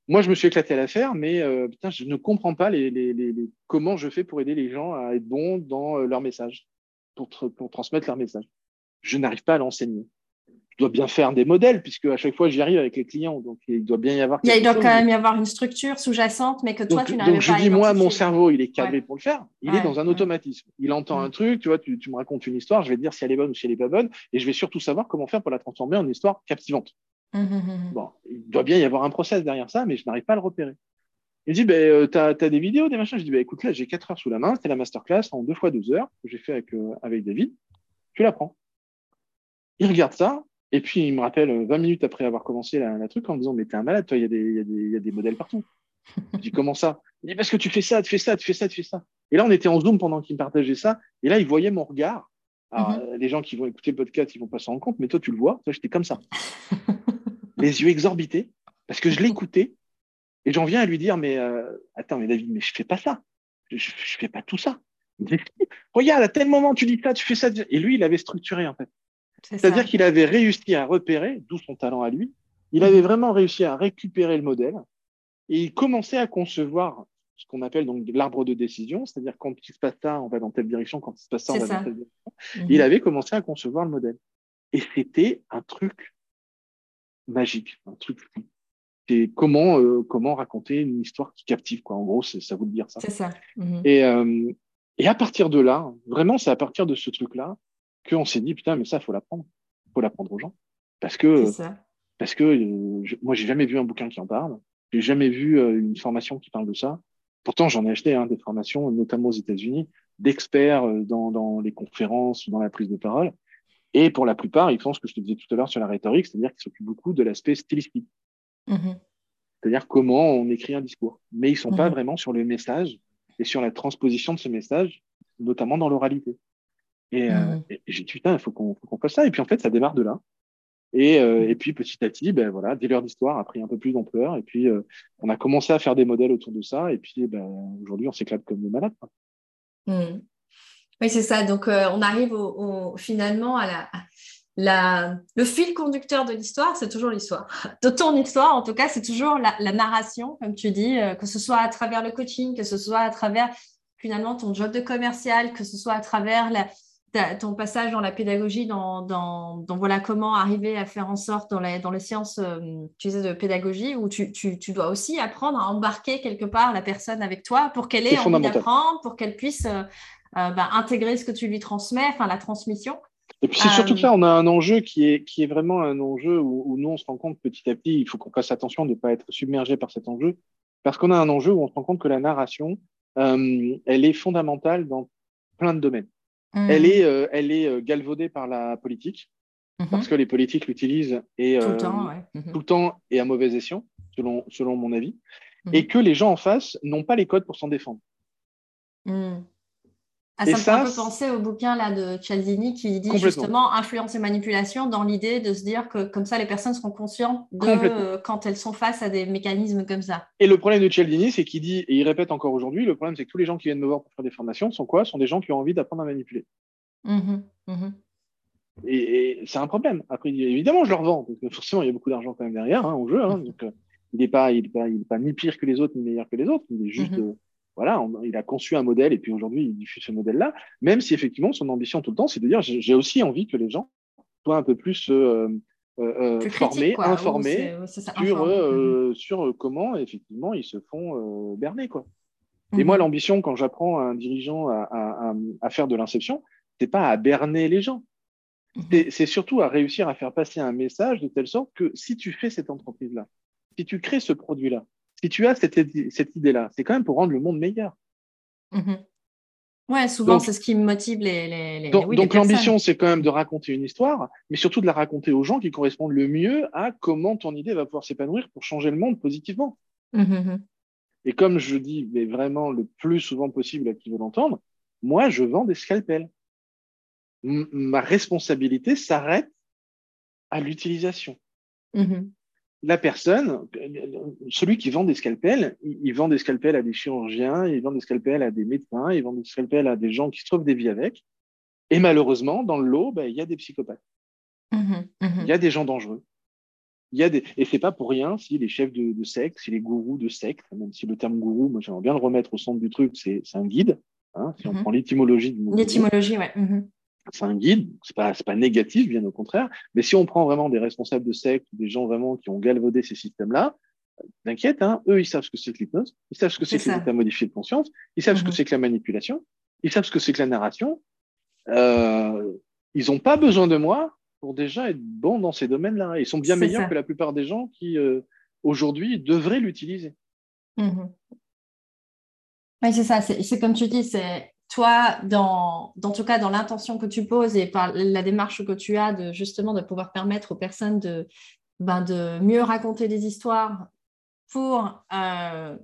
Moi, je me suis éclaté à la faire, mais euh, putain, je ne comprends pas les, comment je fais pour aider les gens à être bons dans leur message, pour, pour transmettre leur message. Je n'arrive pas à l'enseigner. Je dois bien faire des modèles, puisque à chaque fois, j'y arrive avec les clients. Donc, il doit bien y avoir. Il, doit quand même y avoir une structure sous-jacente, mais que toi, tu n'arrives pas à. Donc, je dis, moi, mon cerveau, il est câblé pour le faire. Il est dans un automatisme. Il entend un truc, tu vois, tu, tu me racontes une histoire, je vais te dire si elle est bonne ou si elle n'est pas bonne, et je vais surtout savoir comment faire pour la transformer en une histoire captivante. Mmh, mmh, mmh, bon, il doit bien y avoir un process derrière ça, mais je n'arrive pas à le repérer. Il dit, ben, euh, tu as, des vidéos, des machins? Je dis, ben, écoute, là, j'ai 4 heures sous la main, c'était la masterclass en deux fois deux heures que j'ai fait avec, euh, avec David. Tu la prends. Il regarde ça, et puis il me rappelle 20 euh, minutes après avoir commencé la, la truc en me disant, mais t'es un malade, toi, il y, a des, y, y a des modèles partout. je dis, comment ça? Il dit, parce que tu fais ça, tu fais ça, tu fais ça, tu fais ça. Et là, on était en Zoom pendant qu'il me partageait ça, et là, il voyait mon regard. Alors, Les gens qui vont écouter le podcast, ils vont pas s'en rendre compte, mais toi, tu le vois. Toi, j'étais comme ça. les yeux exorbités, parce que je l'écoutais, et j'en viens à lui dire, mais euh, attends, mais David, mais je fais pas ça. Je, je, fais pas tout ça. Regarde, à tel moment, tu dis ça, tu fais ça. Et lui, il avait structuré, en fait. C'est-à-dire qu'il avait réussi à repérer, d'où son talent à lui, il avait vraiment réussi à récupérer le modèle et il commençait à concevoir ce qu'on appelle donc l'arbre de décision, c'est-à-dire quand il se passe ça, on va dans telle direction, quand il se passe ça, on va dans telle direction. Mhm. Il avait commencé à concevoir le modèle. Et c'était un truc magique, un truc c'est comment, euh, comment raconter une histoire qui captive, quoi. En gros, ça vous dire ça. C'est ça. Mhm. Et, euh, et à partir de là, vraiment, c'est à partir de ce truc-là qu'on s'est dit, putain, mais ça, faut l'apprendre. faut l'apprendre aux gens. Parce que, parce que euh, je, moi, j'ai jamais vu un bouquin qui en parle. J'ai jamais vu euh, une formation qui parle de ça. Pourtant, j'en ai acheté hein, des formations, notamment aux États-Unis, d'experts euh, dans, dans les conférences ou dans la prise de parole. Et pour la plupart, ils font ce que je te disais tout à l'heure sur la rhétorique, c'est-à-dire qu'ils s'occupent beaucoup de l'aspect stylistique. Mm-hmm. C'est-à-dire comment on écrit un discours. Mais ils sont pas mm-hmm. vraiment sur le message et sur la transposition de ce message, notamment dans l'oralité. Et, euh, mm. j'ai dit, putain, il faut qu'on fasse ça. Et puis, en fait, ça démarre de là. Et, euh, et puis, petit à petit, ben, voilà, Dealer d'histoire a pris un peu plus d'ampleur. Et puis, euh, on a commencé à faire des modèles autour de ça. Et puis, ben, aujourd'hui, on s'éclate comme des malades. Mm. Oui, c'est ça. Donc, on arrive au, finalement à la, la, le fil conducteur de l'histoire, c'est toujours l'histoire. De ton histoire, en tout cas, c'est toujours la, la, narration, comme tu dis, que ce soit à travers le coaching, que ce soit à travers finalement ton job de commercial, que ce soit à travers la, ton passage dans la pédagogie, dans, dans, voilà comment arriver à faire en sorte dans, dans les séances euh, tu de pédagogie, où tu, tu, tu, dois aussi apprendre à embarquer quelque part la personne avec toi pour qu'elle ait envie d'apprendre, pour qu'elle puisse euh, euh, bah, intégrer ce que tu lui transmets, enfin la transmission. Et puis c'est surtout que là, on a un enjeu qui est, qui est vraiment un enjeu où, où nous, on se rend compte petit à petit, il faut qu'on fasse attention de ne pas être submergé par cet enjeu, parce qu'on a un enjeu où on se rend compte que la narration, elle est fondamentale dans plein de domaines. Elle est, euh, elle est euh, galvaudée par la politique, mmh parce que les politiques l'utilisent et, tout, le temps, euh, mmh tout le temps et à mauvais escient, selon, selon mon avis, et que les gens en face n'ont pas les codes pour s'en défendre. Ah, ça me fait un peu penser au bouquin là, de Cialdini qui dit justement influence et manipulation dans l'idée de se dire que comme ça les personnes seront conscientes de euh, quand elles sont face à des mécanismes comme ça. Et le problème de Cialdini, c'est qu'il dit, et il répète encore aujourd'hui, le problème c'est que tous les gens qui viennent me voir pour faire des formations sont quoi? Sont des gens qui ont envie d'apprendre à manipuler. Mmh mmh et, c'est un problème. Après, évidemment, je leur vends, parce que forcément, il y a beaucoup d'argent quand même derrière hein, jeu. Hein, donc, euh, il n'est pas, il pas, pas, ni pire que les autres, ni meilleur que les autres. Il est juste. Euh, voilà, il a conçu un modèle et puis aujourd'hui, il diffuse ce modèle-là, même si effectivement, son ambition tout le temps, c'est de dire j'ai aussi envie que les gens soient un peu plus, euh, euh, euh formés, informés sur, sur comment effectivement ils se font berner. Quoi. Et moi, mm-hmm. l'ambition, quand j'apprends à un dirigeant à, à, à faire de l'inception, c'est pas à berner les gens. Mm-hmm. C'est surtout à réussir à faire passer un message de telle sorte que si tu fais cette entreprise-là, si tu crées ce produit-là, si tu as cette, idée-là, c'est quand même pour rendre le monde meilleur. Oui, Ouais, souvent, c'est ce qui motive les. les, donc, l'ambition, c'est quand même de raconter une histoire, mais surtout de la raconter aux gens qui correspondent le mieux à comment ton idée va pouvoir s'épanouir pour changer le monde positivement. Mmh, mmh, mmh. Et comme je dis, mais vraiment le plus souvent possible à qui veut l'entendre, moi, je vends des scalpels. ma responsabilité s'arrête à l'utilisation la personne, celui qui vend des scalpels, il, vend des scalpels à des chirurgiens, il vend des scalpels à des médecins, il vend des scalpels à des gens qui se sauvent des vies avec. Et malheureusement, dans le lot, ben, il y a des psychopathes. Mmh mmh il y a des gens dangereux. Il y a des... Et c'est pas pour rien si les chefs de, de secte, si les gourous de secte, même si le terme gourou, moi j'aimerais bien le remettre au centre du truc, c'est un guide. Hein, si on mmh prend l'étymologie du mot. L'étymologie, ouais c'est un guide, c'est pas, pas négatif, bien au contraire. Mais si on prend vraiment des responsables de sectes, des gens vraiment qui ont galvaudé ces systèmes-là, t'inquiète, hein, eux, ils savent ce que c'est que l'hypnose, ils savent ce que c'est que l'état modifié de conscience, ils savent ce que mhm. c'est que la manipulation, ils savent ce que c'est que la narration. Euh, ils n'ont pas besoin de moi pour déjà être bons dans ces domaines-là. Ils sont bien meilleurs que la plupart des gens qui, euh, aujourd'hui, devraient l'utiliser. Mhm. Oui, c'est ça. C'est comme tu dis, c'est toi, dans, dans tout cas, dans l'intention que tu poses et par la démarche que tu as de justement de pouvoir permettre aux personnes de, ben, de mieux raconter des histoires pour, euh,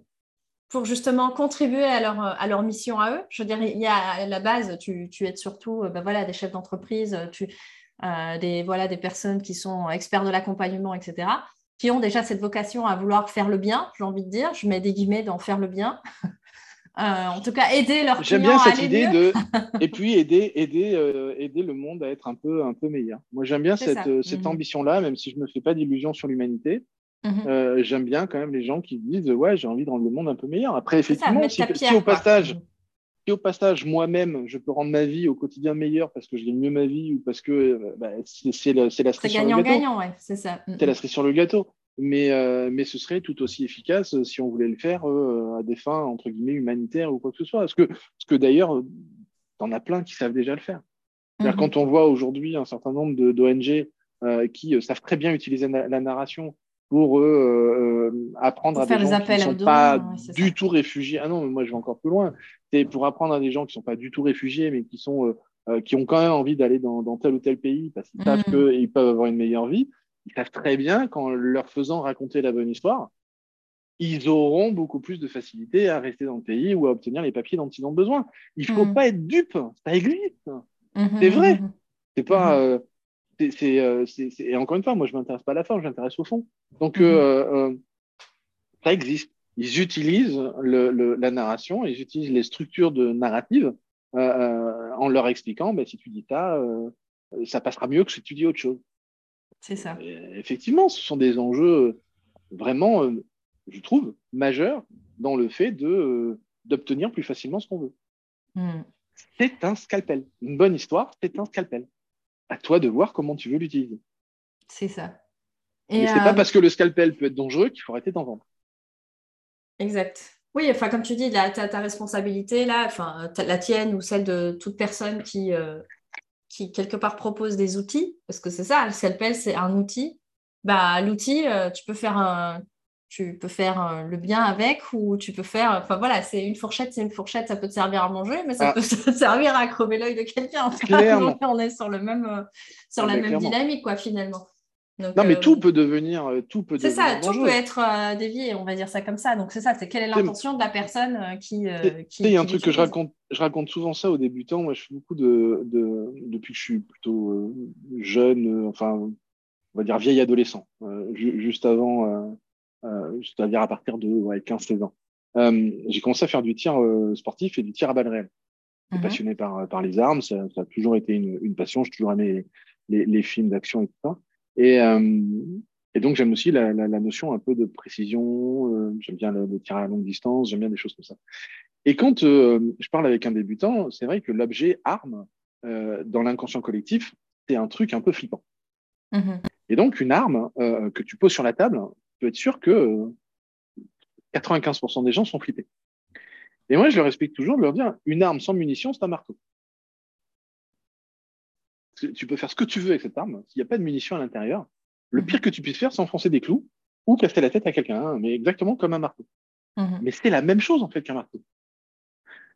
pour justement contribuer à leur, à leur mission à eux. Je veux dire, il y a à la base, tu, tu aides surtout ben voilà, des chefs d'entreprise, tu, euh, des, voilà, des personnes qui sont experts de l'accompagnement, etc., qui ont déjà cette vocation à vouloir faire le bien, j'ai envie de dire. Je mets des guillemets dans faire le bien. En tout cas, aider leurs clients J'aime bien cette idée de. Et puis aider, aider, aider le monde à être un peu, un peu meilleur. Moi, j'aime bien cette, cette mhm. ambition-là, même si je ne me fais pas d'illusions sur l'humanité. Mhm. j'aime bien quand même les gens qui disent Ouais, j'ai envie de rendre le monde un peu meilleur. Après, effectivement, si, au passage. Mhm au passage, moi-même, je peux rendre ma vie au quotidien meilleure parce que je gagne mieux ma vie ou parce que euh, bah, c'est la, la cerise sur le gâteau. gagnant ouais, c'est ça. Mm, c'est la cerise sur le gâteau. Mais, euh, mais ce serait tout aussi efficace euh, si on voulait le faire à des fins, entre guillemets, humanitaires ou quoi que ce soit. Parce que, parce que d'ailleurs, en as plein qui savent déjà le faire. Mm-hmm. Quand on voit aujourd'hui un certain nombre d'ONG qui savent très bien utiliser la narration pour euh, apprendre à des gens qui ne sont pas du tout réfugiés. Ah non, moi je vais encore plus loin. C'est pour apprendre à des gens qui ne sont pas du tout réfugiés, mais qui, sont, euh, euh, qui ont quand même envie d'aller dans, dans, tel ou tel pays parce qu'ils savent mm. qu'ils peuvent avoir une meilleure vie. Ils savent très bien qu'en leur faisant raconter la bonne histoire, ils auront beaucoup plus de facilité à rester dans le pays ou à obtenir les papiers dont ils ont besoin. Il ne faut mm. pas être dupe, ça existe. Mm-hmm, c'est vrai. C'est pas. Euh, et encore une fois, moi, je ne m'intéresse pas à la forme, je m'intéresse au fond. Donc, mhm. euh, euh, ça existe. Ils utilisent la narration, ils utilisent les structures de narrative en leur expliquant, ben, si tu dis ça, ça passera mieux que si tu dis autre chose. C'est ça. effectivement, ce sont des enjeux vraiment, je trouve, majeurs dans le fait de, d'obtenir plus facilement ce qu'on veut. Hmm. C'est un scalpel. Une bonne histoire, c'est un scalpel à toi de voir comment tu veux l'utiliser. C'est ça. Et, c'est pas euh, parce que le scalpel peut être dangereux qu'il faut arrêter d'en vendre. Exact. Oui, enfin, comme tu dis, tu as ta responsabilité, là, enfin, la tienne ou celle de toute personne qui, euh, qui, quelque part, propose des outils, parce que c'est ça, le scalpel, c'est un outil. Bah, L'outil, euh, tu peux faire un, tu peux faire euh, le bien avec ou tu peux faire. Enfin voilà, c'est une fourchette, c'est une fourchette, ça peut te servir à manger, mais ça ah. peut te servir à crever l'œil de quelqu'un. on est sur, le même, euh, sur la même dynamique, quoi, finalement. Non, mais euh, tout peut devenir. Tout peut c'est ça, tout peut être dévié, on va dire ça comme ça. Donc c'est ça, c'est quelle est l'intention de la personne qui. qui il y a un truc que je raconte, je raconte souvent ça aux débutants. Moi, je fais beaucoup de. de depuis que je suis plutôt jeune, enfin, on va dire vieil adolescent, juste avant euh, c'est-à-dire à partir de 15-16 ans. Euh, j'ai commencé à faire du tir euh, sportif et du tir à balles réelles. Mhm. passionné par, par les armes, ça, a toujours été une, une passion, j'ai toujours aimé les, les, films d'action et tout ça. Et, et donc, j'aime aussi la, la, la, notion un peu de précision, j'aime bien le, tir à longue distance, j'aime bien des choses comme ça. Et quand je parle avec un débutant, c'est vrai que l'objet arme, dans l'inconscient collectif, c'est un truc un peu flippant. Mhm. Et donc, une arme que tu poses sur la table, tu peux être sûr que 95% des gens sont flippés. Et moi, je leur explique toujours de leur dire une arme sans munition, c'est un marteau. Tu peux faire ce que tu veux avec cette arme. S'il n'y a pas de munition à l'intérieur, le pire que tu puisses faire, c'est enfoncer des clous ou casser la tête à quelqu'un, hein, mais exactement comme un marteau. Mhm. Mais c'est la même chose en fait qu'un marteau.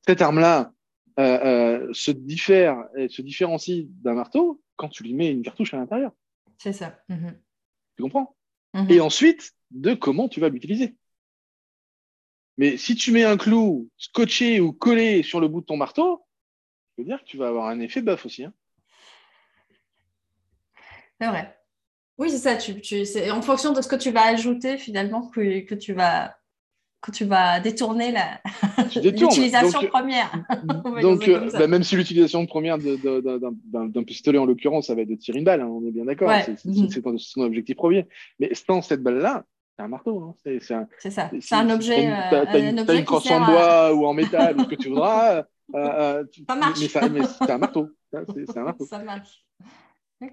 Cette arme-là euh, euh, se diffère, se différencie d'un marteau quand tu lui mets une cartouche à l'intérieur. C'est ça. Mhm. Tu comprends? Et mhm. ensuite de comment tu vas l'utiliser. Mais si tu mets un clou scotché ou collé sur le bout de ton marteau, je veux dire que tu vas avoir un effet bœuf aussi. Hein. C'est vrai. Oui, c'est ça. Tu, tu, c'est en fonction de ce que tu vas ajouter finalement que, que tu vas quand tu vas détourner l'utilisation première. donc, euh, bah, même si l'utilisation première d'un pistolet, en l'occurrence, ça va être de tirer une balle, hein, on est bien d'accord, c'est son objectif premier. Mais sans cette balle-là, c'est un marteau. Hein. C'est ça, c'est un objet. Tu as, une, crosse en bois ou en métal ou ce que tu voudras. Euh, euh ça marche. Mais, c'est un marteau. C'est un marteau. Ça marche.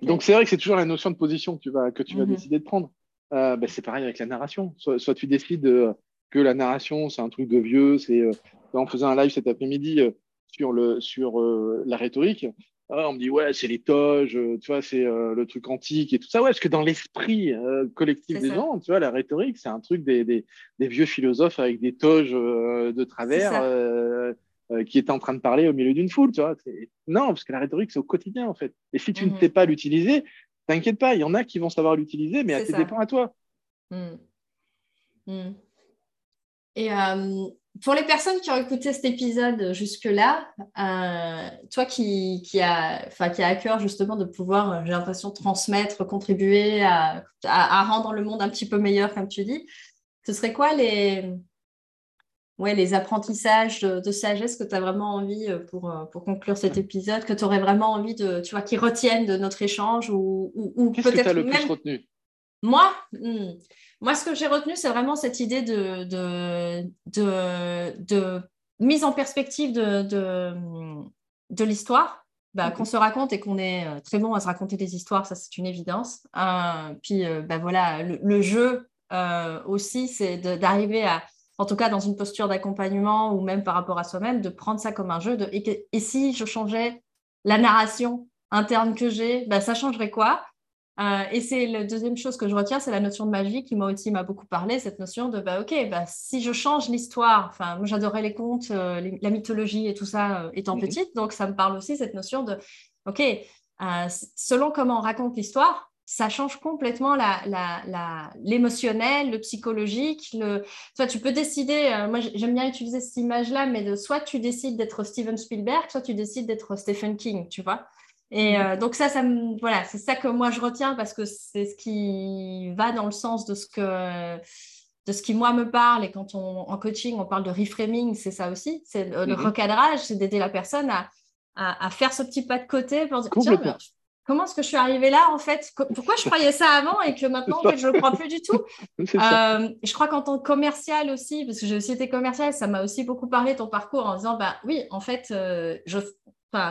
Donc, c'est vrai que c'est toujours la notion de position que tu vas, que tu vas mhm. décider de prendre. Euh, bah, c'est pareil avec la narration. Soit, soit tu décides de que la narration, c'est un truc de vieux. C'est, euh, on faisait un live cet après-midi euh, sur, le, sur euh, la rhétorique. Ah, on me dit, ouais, c'est les toges, tu vois, c'est le truc antique et tout ça. Ouais, parce que dans l'esprit collectif des gens, tu vois, la rhétorique, c'est un truc des, des, des, vieux philosophes avec des toges de travers qui étaient en train de parler au milieu d'une foule, tu vois. Non, parce que la rhétorique, c'est au quotidien, en fait. Et si tu ne mhm. sais pas l'utiliser, t'inquiète pas, il y en a qui vont savoir l'utiliser, mais ça dépend à toi. Mmh. Et euh, pour les personnes qui ont écouté cet épisode jusque-là, euh, toi qui, qui, a, qui a à cœur justement de pouvoir, euh, j'ai l'impression, transmettre, contribuer à, à, rendre le monde un petit peu meilleur, comme tu dis, ce serait quoi les, ouais, les apprentissages de, sagesse que tu as vraiment envie euh, pour, euh, pour conclure cet épisode, que tu aurais vraiment envie de, tu vois, qu'ils retiennent de notre échange ou, ou, Qu'est-ce que tu as le plus retenu? Moi, hmm, moi, ce que j'ai retenu, c'est vraiment cette idée de, de, de, mise en perspective de, de, l'histoire. Bah, qu'on se raconte et qu'on est euh, très bon à se raconter des histoires, ça c'est une évidence. puis bah, voilà, le, jeu aussi, c'est d'arriver à, en tout cas dans une posture d'accompagnement ou même par rapport à soi-même, de prendre ça comme un jeu. De, et, si je changeais la narration interne que j'ai, bah, ça changerait quoi? Euh, Et c'est la deuxième chose que je retiens, c'est la notion de magie qui moi aussi m'a beaucoup parlé, cette notion de, bah, ok, bah, si je change l'histoire, enfin, moi j'adorais les contes, euh, la mythologie et tout ça euh, étant petite, donc ça me parle aussi cette notion de, ok, selon comment on raconte l'histoire, ça change complètement l'émotionnel, le psychologique. Le... Toi, tu peux décider, euh, moi j'aime bien utiliser cette image-là, mais de, soit tu décides d'être Steven Spielberg, soit tu décides d'être Stephen King, tu vois. Et mm. euh, donc ça, ça voilà, c'est ça que moi je retiens parce que c'est ce qui va dans le sens de ce que de ce qui moi me parle et quand on en coaching on parle de reframing, c'est ça aussi, c'est le, mm-hmm. recadrage, c'est d'aider la personne à, à, faire ce petit pas de côté pour dire tiens, comment est-ce que je suis arrivée là en fait? Pourquoi je croyais ça avant et que maintenant en fait, je ne le crois plus du tout? Euh, Je crois qu'en tant que commercial aussi, parce que j'ai aussi été commercial, ça m'a aussi beaucoup parlé ton parcours en disant bah oui, en fait, euh, je,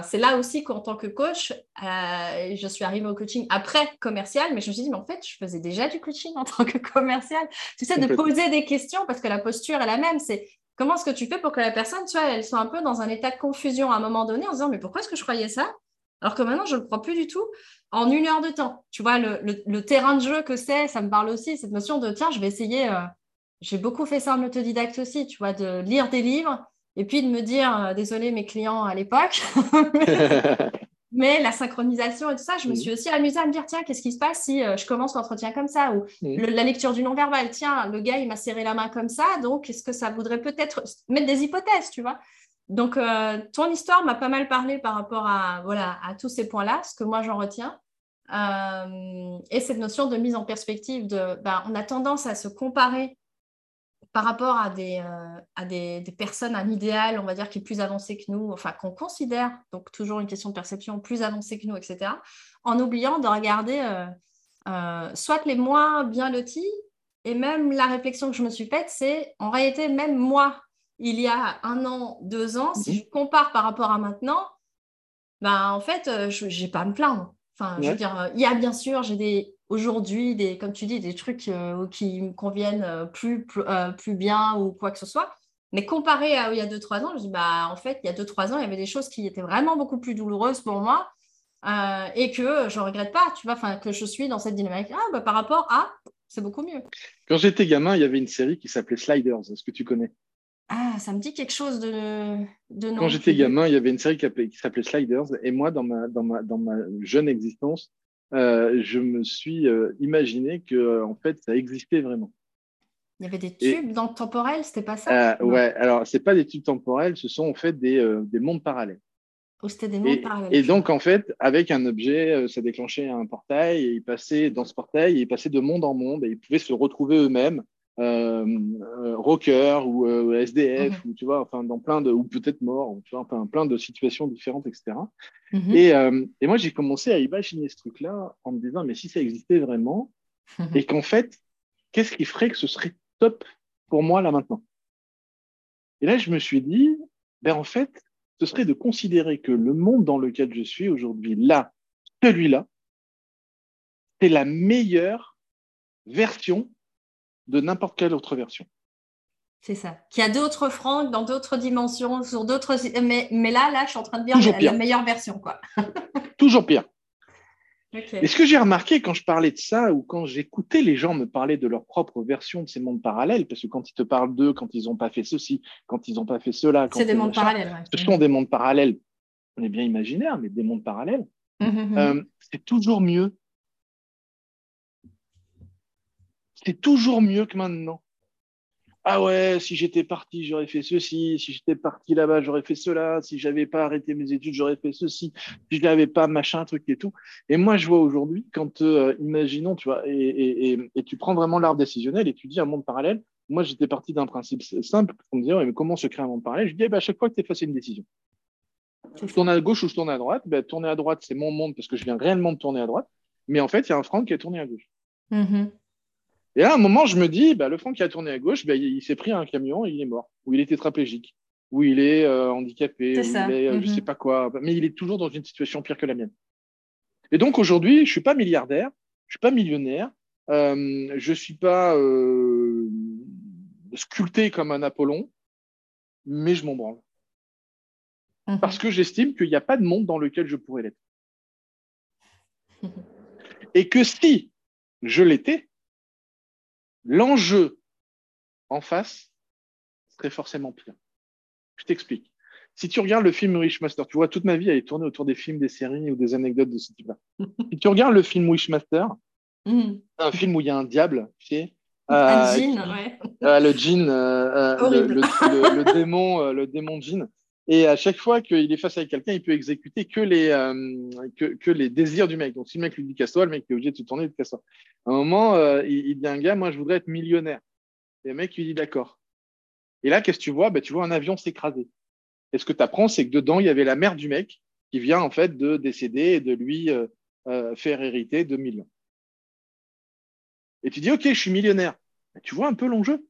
c'est là aussi qu'en tant que coach, euh, je suis arrivée au coaching après commercial, mais je me suis dit, mais en fait, je faisais déjà du coaching en tant que commercial. Tu sais, de poser des questions parce que la posture est la même. C'est comment est-ce que tu fais pour que la personne, tu vois, elle soit un peu dans un état de confusion à un moment donné en disant, mais pourquoi est-ce que je croyais ça? Alors que maintenant, je ne le crois plus du tout en une heure de temps. Tu vois, le, terrain de jeu que c'est, ça me parle aussi, cette notion de tiens, je vais essayer. Euh, j'ai beaucoup fait ça en autodidacte aussi, tu vois, de lire des livres et puis de me dire, euh, désolé mes clients à l'époque, mais la synchronisation et tout ça, je me suis aussi amusée à me dire, tiens, qu'est-ce qui se passe si euh, je commence l'entretien comme ça Ou la lecture du non-verbal, tiens, le gars, il m'a serré la main comme ça, donc est-ce que ça voudrait peut-être mettre des hypothèses, tu vois? Donc, euh, ton histoire m'a pas mal parlé par rapport à, tous ces points-là, ce que moi j'en retiens. Euh, et cette notion de mise en perspective, ben, on a tendance à se comparer par rapport à, des, euh, à des, personnes, un idéal, on va dire, qui est plus avancé que nous, enfin qu'on considère, donc toujours une question de perception, plus avancé que nous, etc., en oubliant de regarder soit les moins bien lotis, et même la réflexion que je me suis faite, c'est en réalité, même moi, il y a un an, deux ans, si je compare par rapport à maintenant, ben, en fait, euh, je n'ai pas à me plaindre. Enfin, je veux dire, euh, il y a bien sûr, j'ai des aujourd'hui des, comme tu dis, des trucs euh, qui me conviennent plus, plus, bien ou quoi que ce soit. Mais comparé à il y a deux, trois ans, je dis, bah, en fait, il y a deux, trois ans, il y avait des choses qui étaient vraiment beaucoup plus douloureuses pour moi et que je ne regrette pas, tu vois, enfin, que je suis dans cette dynamique. Ah, bah, par rapport à, c'est beaucoup mieux. Quand j'étais gamin, il y avait une série qui s'appelait Sliders. Est-ce que tu connais? Ah, ça me dit quelque chose de, de Quand j'étais gamin, il y avait une série qui, s'appelait Sliders. Et moi, dans ma, dans ma, dans ma jeune existence, euh, je me suis euh, imaginé que en fait, ça existait vraiment. Il y avait des tubes dans le temporel, c'était pas ça? Euh, Ouais, alors c'est pas des tubes temporels, ce sont en fait des, des mondes parallèles. Oh, c'était des mondes et, parallèles. Et donc en fait, avec un objet, ça déclenchait un portail et ils passaient dans ce portail, ils passaient de monde en monde et ils pouvaient se retrouver eux-mêmes euh, euh, rocker ou euh, SDF mhm. ou tu vois enfin dans plein de ou peut-être mort tu vois enfin plein de situations différentes etc mhm. et, et, moi j'ai commencé à imaginer ce truc là en me disant mais si ça existait vraiment et qu'en fait qu'est-ce qui ferait que ce serait top pour moi là maintenant? Et là je me suis dit ben en fait ce serait de considérer que le monde dans lequel je suis aujourd'hui là celui-là c'est la meilleure version de n'importe quelle autre version. C'est ça. Qu'il y a d'autres francs dans d'autres dimensions, sur d'autres. Mais, mais là, là, je suis en train de dire la, meilleure version, quoi. Toujours pire. Et ce que j'ai remarqué quand je parlais de ça ou quand j'écoutais les gens me parler de leur propre version de ces mondes parallèles, parce que quand ils te parlent d'eux, quand ils n'ont pas fait ceci, quand ils n'ont pas fait cela, c'est des mondes parallèles. Ce sont des mondes parallèles. On est bien imaginaire, mais des mondes parallèles. Hum, hum, hum. Euh, c'est toujours mieux c'est toujours mieux que maintenant. Ah ouais, si j'étais parti, j'aurais fait ceci. Si j'étais parti là-bas, j'aurais fait cela. Si j'avais pas arrêté mes études, j'aurais fait ceci. Si je n'avais pas machin, truc et tout. Et moi, je vois aujourd'hui, quand, euh, imaginons, tu vois, et, tu prends vraiment l'art décisionnel et tu dis un monde parallèle, moi, j'étais parti d'un principe simple pour me dire mais comment se créer un monde parallèle? Je dis eh ben, à chaque fois que tu es face à une décision, je tourne à gauche ou je tourne à droite. Ben, tourner à droite, c'est mon monde parce que je viens réellement de tourner à droite. Mais en fait, il y a un Franck qui a tourné à gauche. Mm-hmm. Et à un moment, je me dis ben, le Franck qui a tourné à gauche, ben, il, s'est pris un camion et il est mort. Ou il est tétraplégique. Ou il est euh, handicapé. Ou il est, euh, je mm-hmm. sais pas quoi. Mais il est toujours dans une situation pire que la mienne. Et donc aujourd'hui, je ne suis pas milliardaire, je ne suis pas millionnaire, euh, je ne suis pas euh, sculpté comme un Apollon, mais je m'en branle. Mhm. Parce que j'estime qu'il n'y a pas de monde dans lequel je pourrais l'être. Et que si je l'étais, l'enjeu en face serait forcément pire. Je t'explique. Si tu regardes le film Wishmaster, tu vois, toute ma vie, elle est tournée autour des films, des séries ou des anecdotes de ce type-là. si tu regardes le film Wishmaster, mm. un film où il y a un diable, tu sais, un euh, djinn, ouais. Euh, le djinn, euh, le, démon, le démon djinn. Et à chaque fois qu'il est face avec quelqu'un, il peut exécuter que les, que, les désirs du mec. Donc, si le mec lui dit casse-toi, le mec est obligé de se tourner de casse-toi. À un moment, il, dit à un gars, moi, je voudrais être millionnaire. Et le mec lui dit d'accord. Et là, qu'est-ce que tu vois? Ben, Tu vois un avion s'écraser. Et ce que tu apprends, c'est que dedans, il y avait la mère du mec qui vient en fait de décéder et de lui euh, euh, faire hériter 2 millions. Et tu dis, OK, je suis millionnaire. tu vois un peu l'enjeu?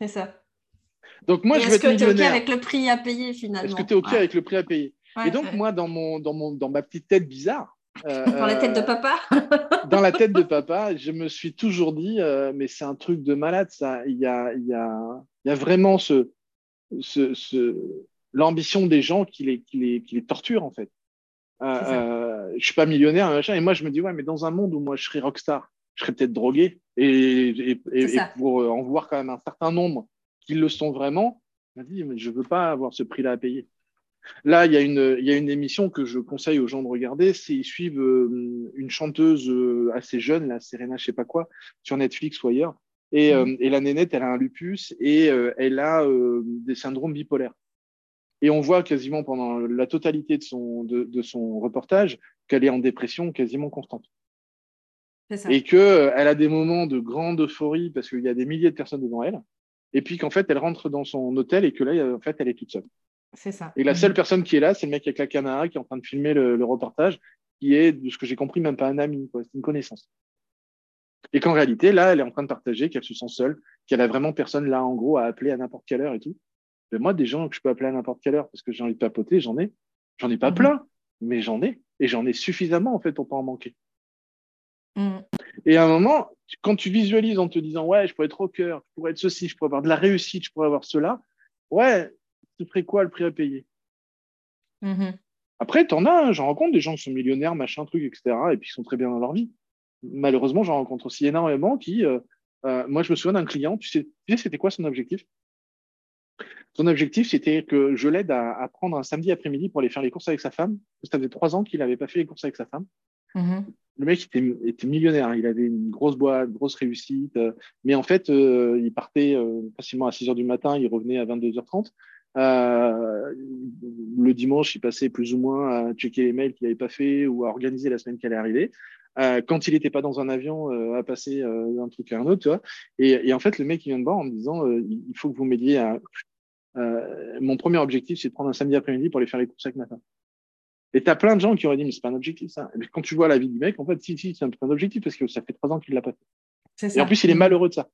C'est ça. Donc moi, je vais être millionnaire. Est-ce que tu es OK avec le prix à payer finalement? Est-ce que tu es OK avec le prix à payer? Et donc moi, dans, mon, dans, mon, dans ma petite tête bizarre, euh, dans la tête de papa? Dans la tête de papa, je me suis toujours dit, mais c'est un truc de malade, ça. Il y a, il y a, il y a vraiment ce, ce, l'ambition des gens qui les, qui les, qui les torturent, en fait. Euh, euh, je suis pas millionnaire, machin, et moi, je me dis, ouais, mais dans un monde où moi, je serais rockstar, je serais peut-être drogué, et, et, et, pour en voir quand même un certain nombre qui le sont vraiment, dis, mais je veux pas avoir ce prix-là à payer. Là, il y, a une, il y a une émission que je conseille aux gens de regarder, c'est ils suivent euh, une chanteuse euh, assez jeune, la Serena, je sais pas quoi, sur Netflix ou ailleurs, et, mm. euh, et, la nénette, elle a un lupus et elle a des syndromes bipolaires. Et on voit quasiment pendant la totalité de son, de, de son reportage qu'elle est en dépression quasiment constante. Ça. Et qu'elle a des moments de grande euphorie parce qu'il y a des milliers de personnes devant elle. Et puis qu'en fait, elle rentre dans son hôtel et que là, en fait, elle est toute seule. C'est ça. Et la mm. seule personne qui est là, c'est le mec avec la caméra qui est en train de filmer le, le reportage, qui est, de ce que j'ai compris, même pas un ami, c'est une connaissance. Et qu'en réalité, là, elle est en train de partager qu'elle se sent seule, qu'elle a vraiment personne là, en gros, à appeler à n'importe quelle heure et tout. Mais moi, des gens que je peux appeler à n'importe quelle heure parce que j'ai envie de papoter, j'en ai. J'en ai pas mhm. plein, mais j'en ai. Et j'en ai suffisamment, en fait, pour pas en manquer. Mhm. Et à un moment, quand tu visualises en te disant, ouais, je pourrais être au cœur, je pourrais être ceci, je pourrais avoir de la réussite, je pourrais avoir cela, ouais, tu ferais quoi le prix à payer? Mhm. Après, tu en as, hein, j'en rencontre des gens qui sont millionnaires, machin, truc, etc., et puis ils sont très bien dans leur vie malheureusement, j'en rencontre aussi énormément qui, euh, euh, moi, je me souviens d'un client, tu sais, c'était quoi son objectif? Son objectif, c'était que je l'aide à, prendre un samedi après-midi pour aller faire les courses avec sa femme. Ça faisait trois ans qu'il n'avait pas fait les courses avec sa femme. Mm-hmm. Le mec était, millionnaire, il avait une grosse boîte, grosse réussite, euh, mais en fait, il partait facilement à 6 heures du matin, il revenait à 22h30. le dimanche, il passait plus ou moins à checker les mails qu'il n'avait pas fait ou à organiser la semaine qui allait arriver. Euh, quand il n'était pas dans un avion euh, à passer euh, d'un truc à un autre, tu vois. Et, et, en fait, le mec, il vient de voir en me disant, il faut que vous m'aidiez à... mon premier objectif, c'est de prendre un samedi après-midi pour aller faire les courses avec ma femme. Et tu as plein de gens qui auraient dit, mais c'est pas un objectif, ça. Et quand tu vois la vie du mec, en fait, si, si, c'est un, un objectif parce que ça fait trois ans qu'il l'a pas fait. Et en plus, il est malheureux de ça.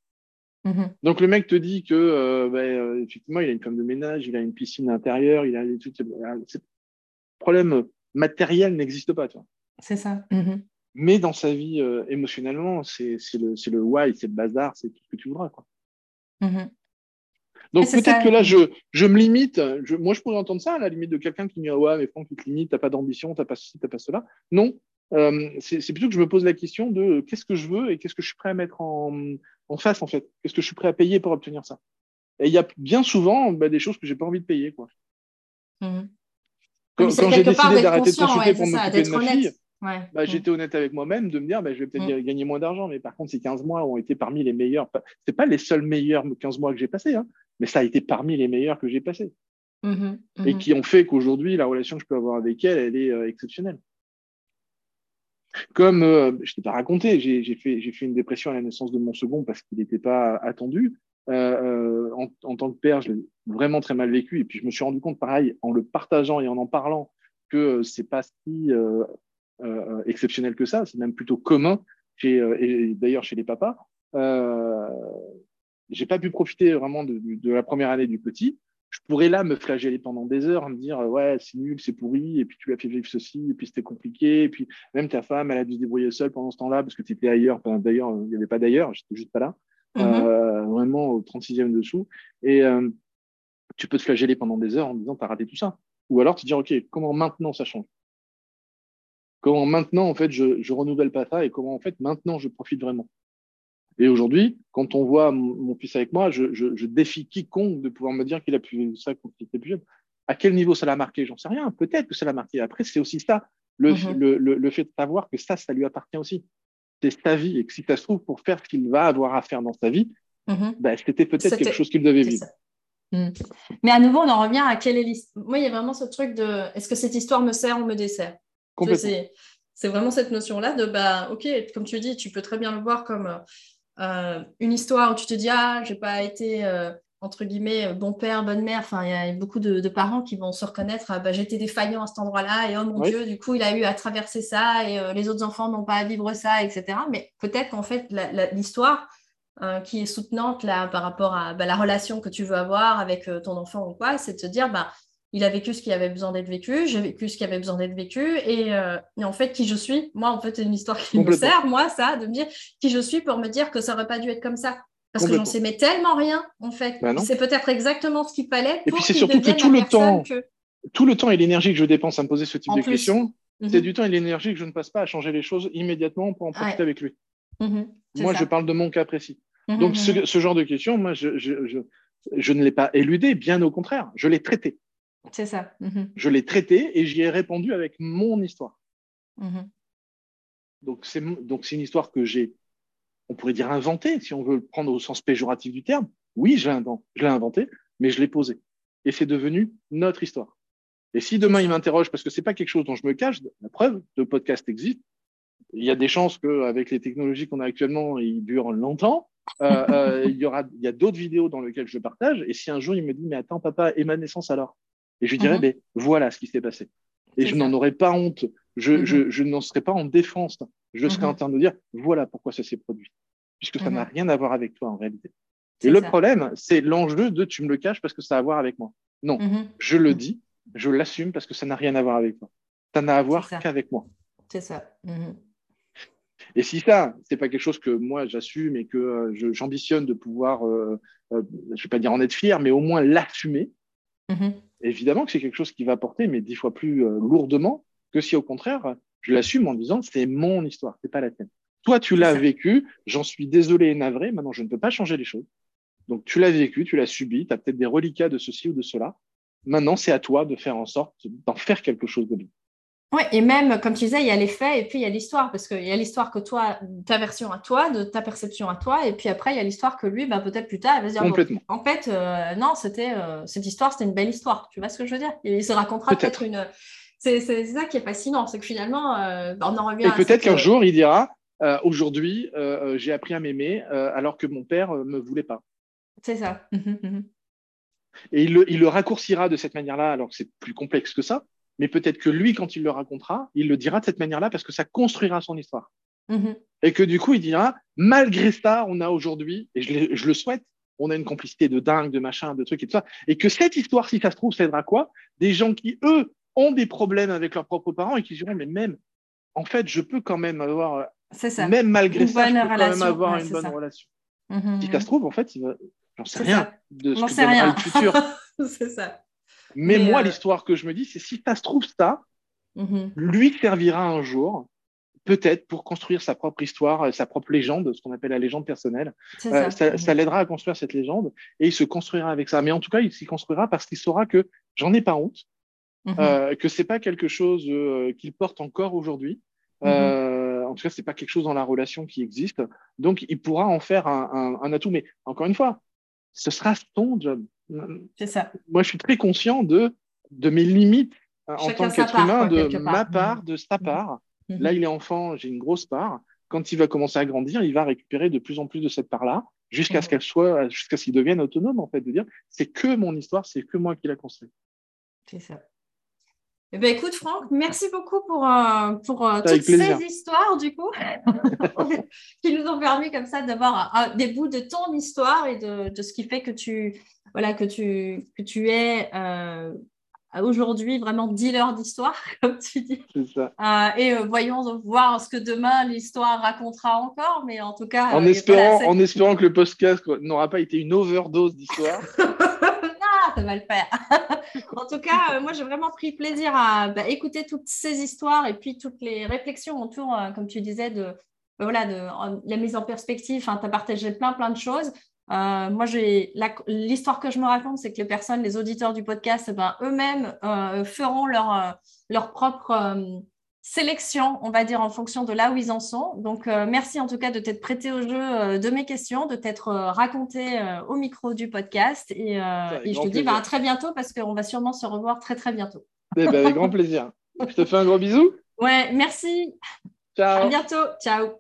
Mm-hmm. Donc le mec te dit que euh, ben, effectivement il a une femme de ménage, il a une piscine intérieure, il a des trucs. Le problème matériel n'existe pas. C'est ça. Mm-hmm. Mais dans sa vie euh, émotionnellement, c'est le, le why, c'est le bazar, c'est tout ce que tu voudras. Quoi. Mm-hmm. Donc peut-être que là, je, je me limite. Je, moi, je pourrais entendre ça à la limite de quelqu'un qui me dit Ouais, mais Franck, tu te limites, tu n'as pas d'ambition, tu n'as pas ceci, tu pas cela. Non. Euh, c'est plutôt que je me pose la question de euh, qu'est-ce que je veux et qu'est-ce que je suis prêt à mettre en, en face, en fait? Qu'est-ce que je suis prêt à payer pour obtenir ça? Et il y a bien souvent bah, des choses que j'ai pas envie de payer. Quoi. Mm-hmm. Quand, quand j'ai décidé d'arrêter de consulter pour m'occuper de ma fille, bah. J'étais honnête avec moi-même de me dire, bah, je vais peut-être mm. gagner moins d'argent, mais par contre, ces 15 mois ont été parmi les meilleurs. C'est pas les seuls meilleurs 15 mois que j'ai passés, hein, mais ça a été parmi les meilleurs que j'ai passés. Mm-hmm, et mm-hmm. qui ont fait qu'aujourd'hui, la relation que je peux avoir avec elle, elle est euh, exceptionnelle. Comme euh, je t'ai pas raconté, j'ai fait, fait une dépression à la naissance de mon second parce qu'il n'était pas attendu. Euh, en, en, tant que père, je l'ai vraiment très mal vécu. Et puis je me suis rendu compte, pareil, en le partageant et en en parlant, que c'est pas si exceptionnel que ça. C'est même plutôt commun, chez, et d'ailleurs chez les papas. Euh, j'ai pas pu profiter vraiment de, de, la première année du petit. Je pourrais là me flageller pendant des heures, me dire ouais c'est nul, c'est pourri, et puis tu as fait vivre ceci, et puis c'était compliqué, et puis même ta femme, elle a dû se débrouiller seule pendant ce temps-là parce que tu étais ailleurs. D'ailleurs, il n'y avait pas d'ailleurs, j'étais juste pas là, mm-hmm. euh, vraiment au 36e dessous. Et euh, tu peux te flageller pendant des heures en disant t'as raté tout ça. Ou alors te dire ok comment maintenant ça change? Comment maintenant en fait je, je renouvelle pas ça et comment en fait maintenant je profite vraiment? Et aujourd'hui, quand on voit mon, fils avec moi, je, défie quiconque de pouvoir me dire qu'il a pu ça quand il était plus jeune. À quel niveau ça l'a marqué? J'en sais rien. Peut-être que ça l'a marqué. Après, c'est aussi ça, le, mhm. le, fait de savoir que ça, ça lui appartient aussi. C'est sa vie et que si ça se trouve, pour faire ce qu'il va avoir à faire dans sa vie, mhm. bah, c'était peut-être quelque chose qu'il devait vivre. Mhm. Mais à nouveau, on en revient à quelle est l'histoire. Moi, il y a vraiment ce truc de est-ce que cette histoire me sert ou me dessert? C'est vraiment cette notion-là de, bah, ok, comme tu dis, tu peux très bien le voir comme euh, euh, une histoire où tu te dis ah j'ai pas été euh, entre guillemets bon père bonne mère. Enfin il y a beaucoup de, parents qui vont se reconnaître ah, bah, j'étais défaillant à cet endroit-là et oh mon dieu du coup il a eu à traverser ça et euh, les autres enfants n'ont pas à vivre ça etc mais peut-être qu'en fait l'histoire qui est soutenante là par rapport à bah, la relation que tu veux avoir avec ton enfant ou quoi c'est de te dire bah il a vécu ce qui avait besoin d'être vécu, j'ai vécu ce qui avait besoin d'être vécu, euh, et, en fait, qui je suis, moi, en fait, c'est une histoire qui me sert, moi, ça, de me dire qui je suis pour me dire que ça aurait pas dû être comme ça. Parce que j'en sais mais tellement rien, en fait. Bah c'est peut-être exactement ce qu'il fallait. et puis c'est surtout que tout le temps, tout le temps et l'énergie que je dépense à me poser ce type de questions, c'est mhm. du temps et l'énergie que je ne passe pas à changer les choses immédiatement pour en profiter avec lui. Mhm. moi, je parle de mon cas précis. Mhm, Donc, ce, ce, genre de questions, moi, je, je, je, je ne l'ai pas éludé, bien au contraire, je l'ai traité. C'est ça. Mhm. Je l'ai traité et j'y ai répondu avec mon histoire. Mhm. Donc, c'est une histoire que j'ai, on pourrait dire inventée, si on veut le prendre au sens péjoratif du terme. Oui, je l'ai inventée, mais je l'ai posée. Et c'est devenu notre histoire. Et si demain il m'interroge, parce que c'est pas quelque chose dont je me cache, la preuve, le podcast existe. Il y a des chances qu'avec les technologies qu'on a actuellement, il dure longtemps. Euh, euh, il y aura, il y a d'autres vidéos dans lesquelles je partage. Et si un jour il me dit, mais attends, papa, et ma naissance alors? Et je dirais, mhm. voilà ce qui s'est passé. Et je n'en aurais pas honte. Je, mhm. je, je n'en serais pas en défense. Je serais en mhm. train de dire, voilà pourquoi ça s'est produit. Puisque ça n'a rien à voir avec toi en réalité. Et le problème, c'est l'enjeu de tu me le caches parce que ça a à voir avec moi. Non, je le dis, je l'assume parce que ça n'a rien à voir avec toi. Ça n'a à voir qu'avec moi. C'est ça. Et si ça, c'est pas quelque chose que moi j'assume et que euh, j'ambitionne de pouvoir, euh, euh, je vais pas dire en être fier, mais au moins l'assumer, évidemment que c'est quelque chose qui va porter, mais dix fois plus euh, lourdement que si au contraire, je l'assume en disant c'est mon histoire, c'est pas la tienne. Toi, tu l'as vécu, j'en suis désolé et navré, maintenant je ne peux pas changer les choses. Donc tu l'as vécu, tu l'as subi, tu as peut-être des reliquats de ceci ou de cela. Maintenant, c'est à toi de faire en sorte d'en faire quelque chose de bien. Oui, et même, comme tu disais, il y a les faits et puis il y a l'histoire, parce qu'il y a l'histoire que toi, ta version à toi, de ta perception à toi, et puis après, il y a l'histoire que lui, bah, peut-être plus tard, il va se dire, en fait, euh, non, c'était euh, cette histoire, c'était une belle histoire, tu vois ce que je veux dire? Il se racontera peut-être. une... C'est ça qui est fascinant, c'est que finalement, euh, on en revient Et peut-être qu'un jour, il dira, aujourd'hui, j'ai appris à m'aimer alors que mon père ne me voulait pas. C'est ça. et il le, il le raccourcira de cette manière-là, alors que c'est plus complexe que ça mais peut-être que lui, quand il le racontera, il le dira de cette manière-là parce que ça construira son histoire. Mm-hmm. Et que du coup, il dira, malgré ça, on a aujourd'hui, et je, le souhaite, on a une complicité de dingue, de machin, de trucs et tout ça, et que cette histoire, si ça se trouve, ça aidera quoi? Des gens qui, eux, ont des problèmes avec leurs propres parents et qui diront, mais même, en fait, je peux quand même avoir, ça. même malgré ça, je peux quand même avoir une bonne relation. Mm-hmm. Si ça se trouve, en fait, j'en sais rien de ce que sais rien. le futur. c'est ça. Mais, moi, euh, l'histoire que je me dis, c'est si ça se trouve ça, mhm. lui servira un jour, peut-être pour construire sa propre histoire, euh, sa propre légende, ce qu'on appelle la légende personnelle. Euh, ça, mhm. l'aidera à construire cette légende et il se construira avec ça. Mais en tout cas, il s'y construira parce qu'il saura que j'en ai pas honte, que mhm. ce que c'est pas quelque chose qu'il porte encore aujourd'hui. en tout cas, c'est pas quelque chose dans la relation qui existe. Donc, il pourra en faire un, un atout. Mais encore une fois, ce sera son job. C'est ça. Moi, je suis très conscient de, de mes limites hein, en tant qu'être humain, de ma part, de sa mm. part. Mhm. Là, il est enfant, j'ai une grosse part. Quand il va commencer à grandir, il va récupérer de plus en plus de cette part-là, jusqu'à ce mhm. qu'elle soit, jusqu'à ce qu'il devienne autonome, en fait, de dire c'est que mon histoire, c'est que moi qui l'a construit. C'est ça. Eh ben, écoute, Franck, merci beaucoup pour, euh, pour euh, toutes ces histoires, du coup, qui nous ont permis comme ça d'avoir euh, des bouts de ton histoire et de, de, ce qui fait que tu, voilà, que tu, que tu es aujourd'hui vraiment dealer d'histoire, comme tu dis. Ça. et voyons voir ce que demain l'histoire racontera encore, mais en tout cas. En, espérant, en espérant que le podcast n'aura pas été une overdose d'histoire. ça va le faire. en tout cas, euh, moi, j'ai vraiment pris plaisir à bah, écouter toutes ces histoires et puis toutes les réflexions autour, euh, comme tu disais, de, bah, voilà, de la mise en perspective. tu as partagé plein, plein de choses. Euh, moi, l'histoire que je me raconte, c'est que les personnes, les auditeurs du podcast, ben, eux-mêmes feront leur, leur propre sélection, on va dire, en fonction de là où ils en sont. Donc, euh, merci en tout cas de t'être prêté au jeu euh, de mes questions, de t'être euh, raconté au micro du podcast. Et, je te dis bah, à très bientôt parce qu'on va sûrement se revoir très, très bientôt. Eh ben, avec grand plaisir. je te fais un gros bisou. Ouais, merci. Ciao. À bientôt. Ciao.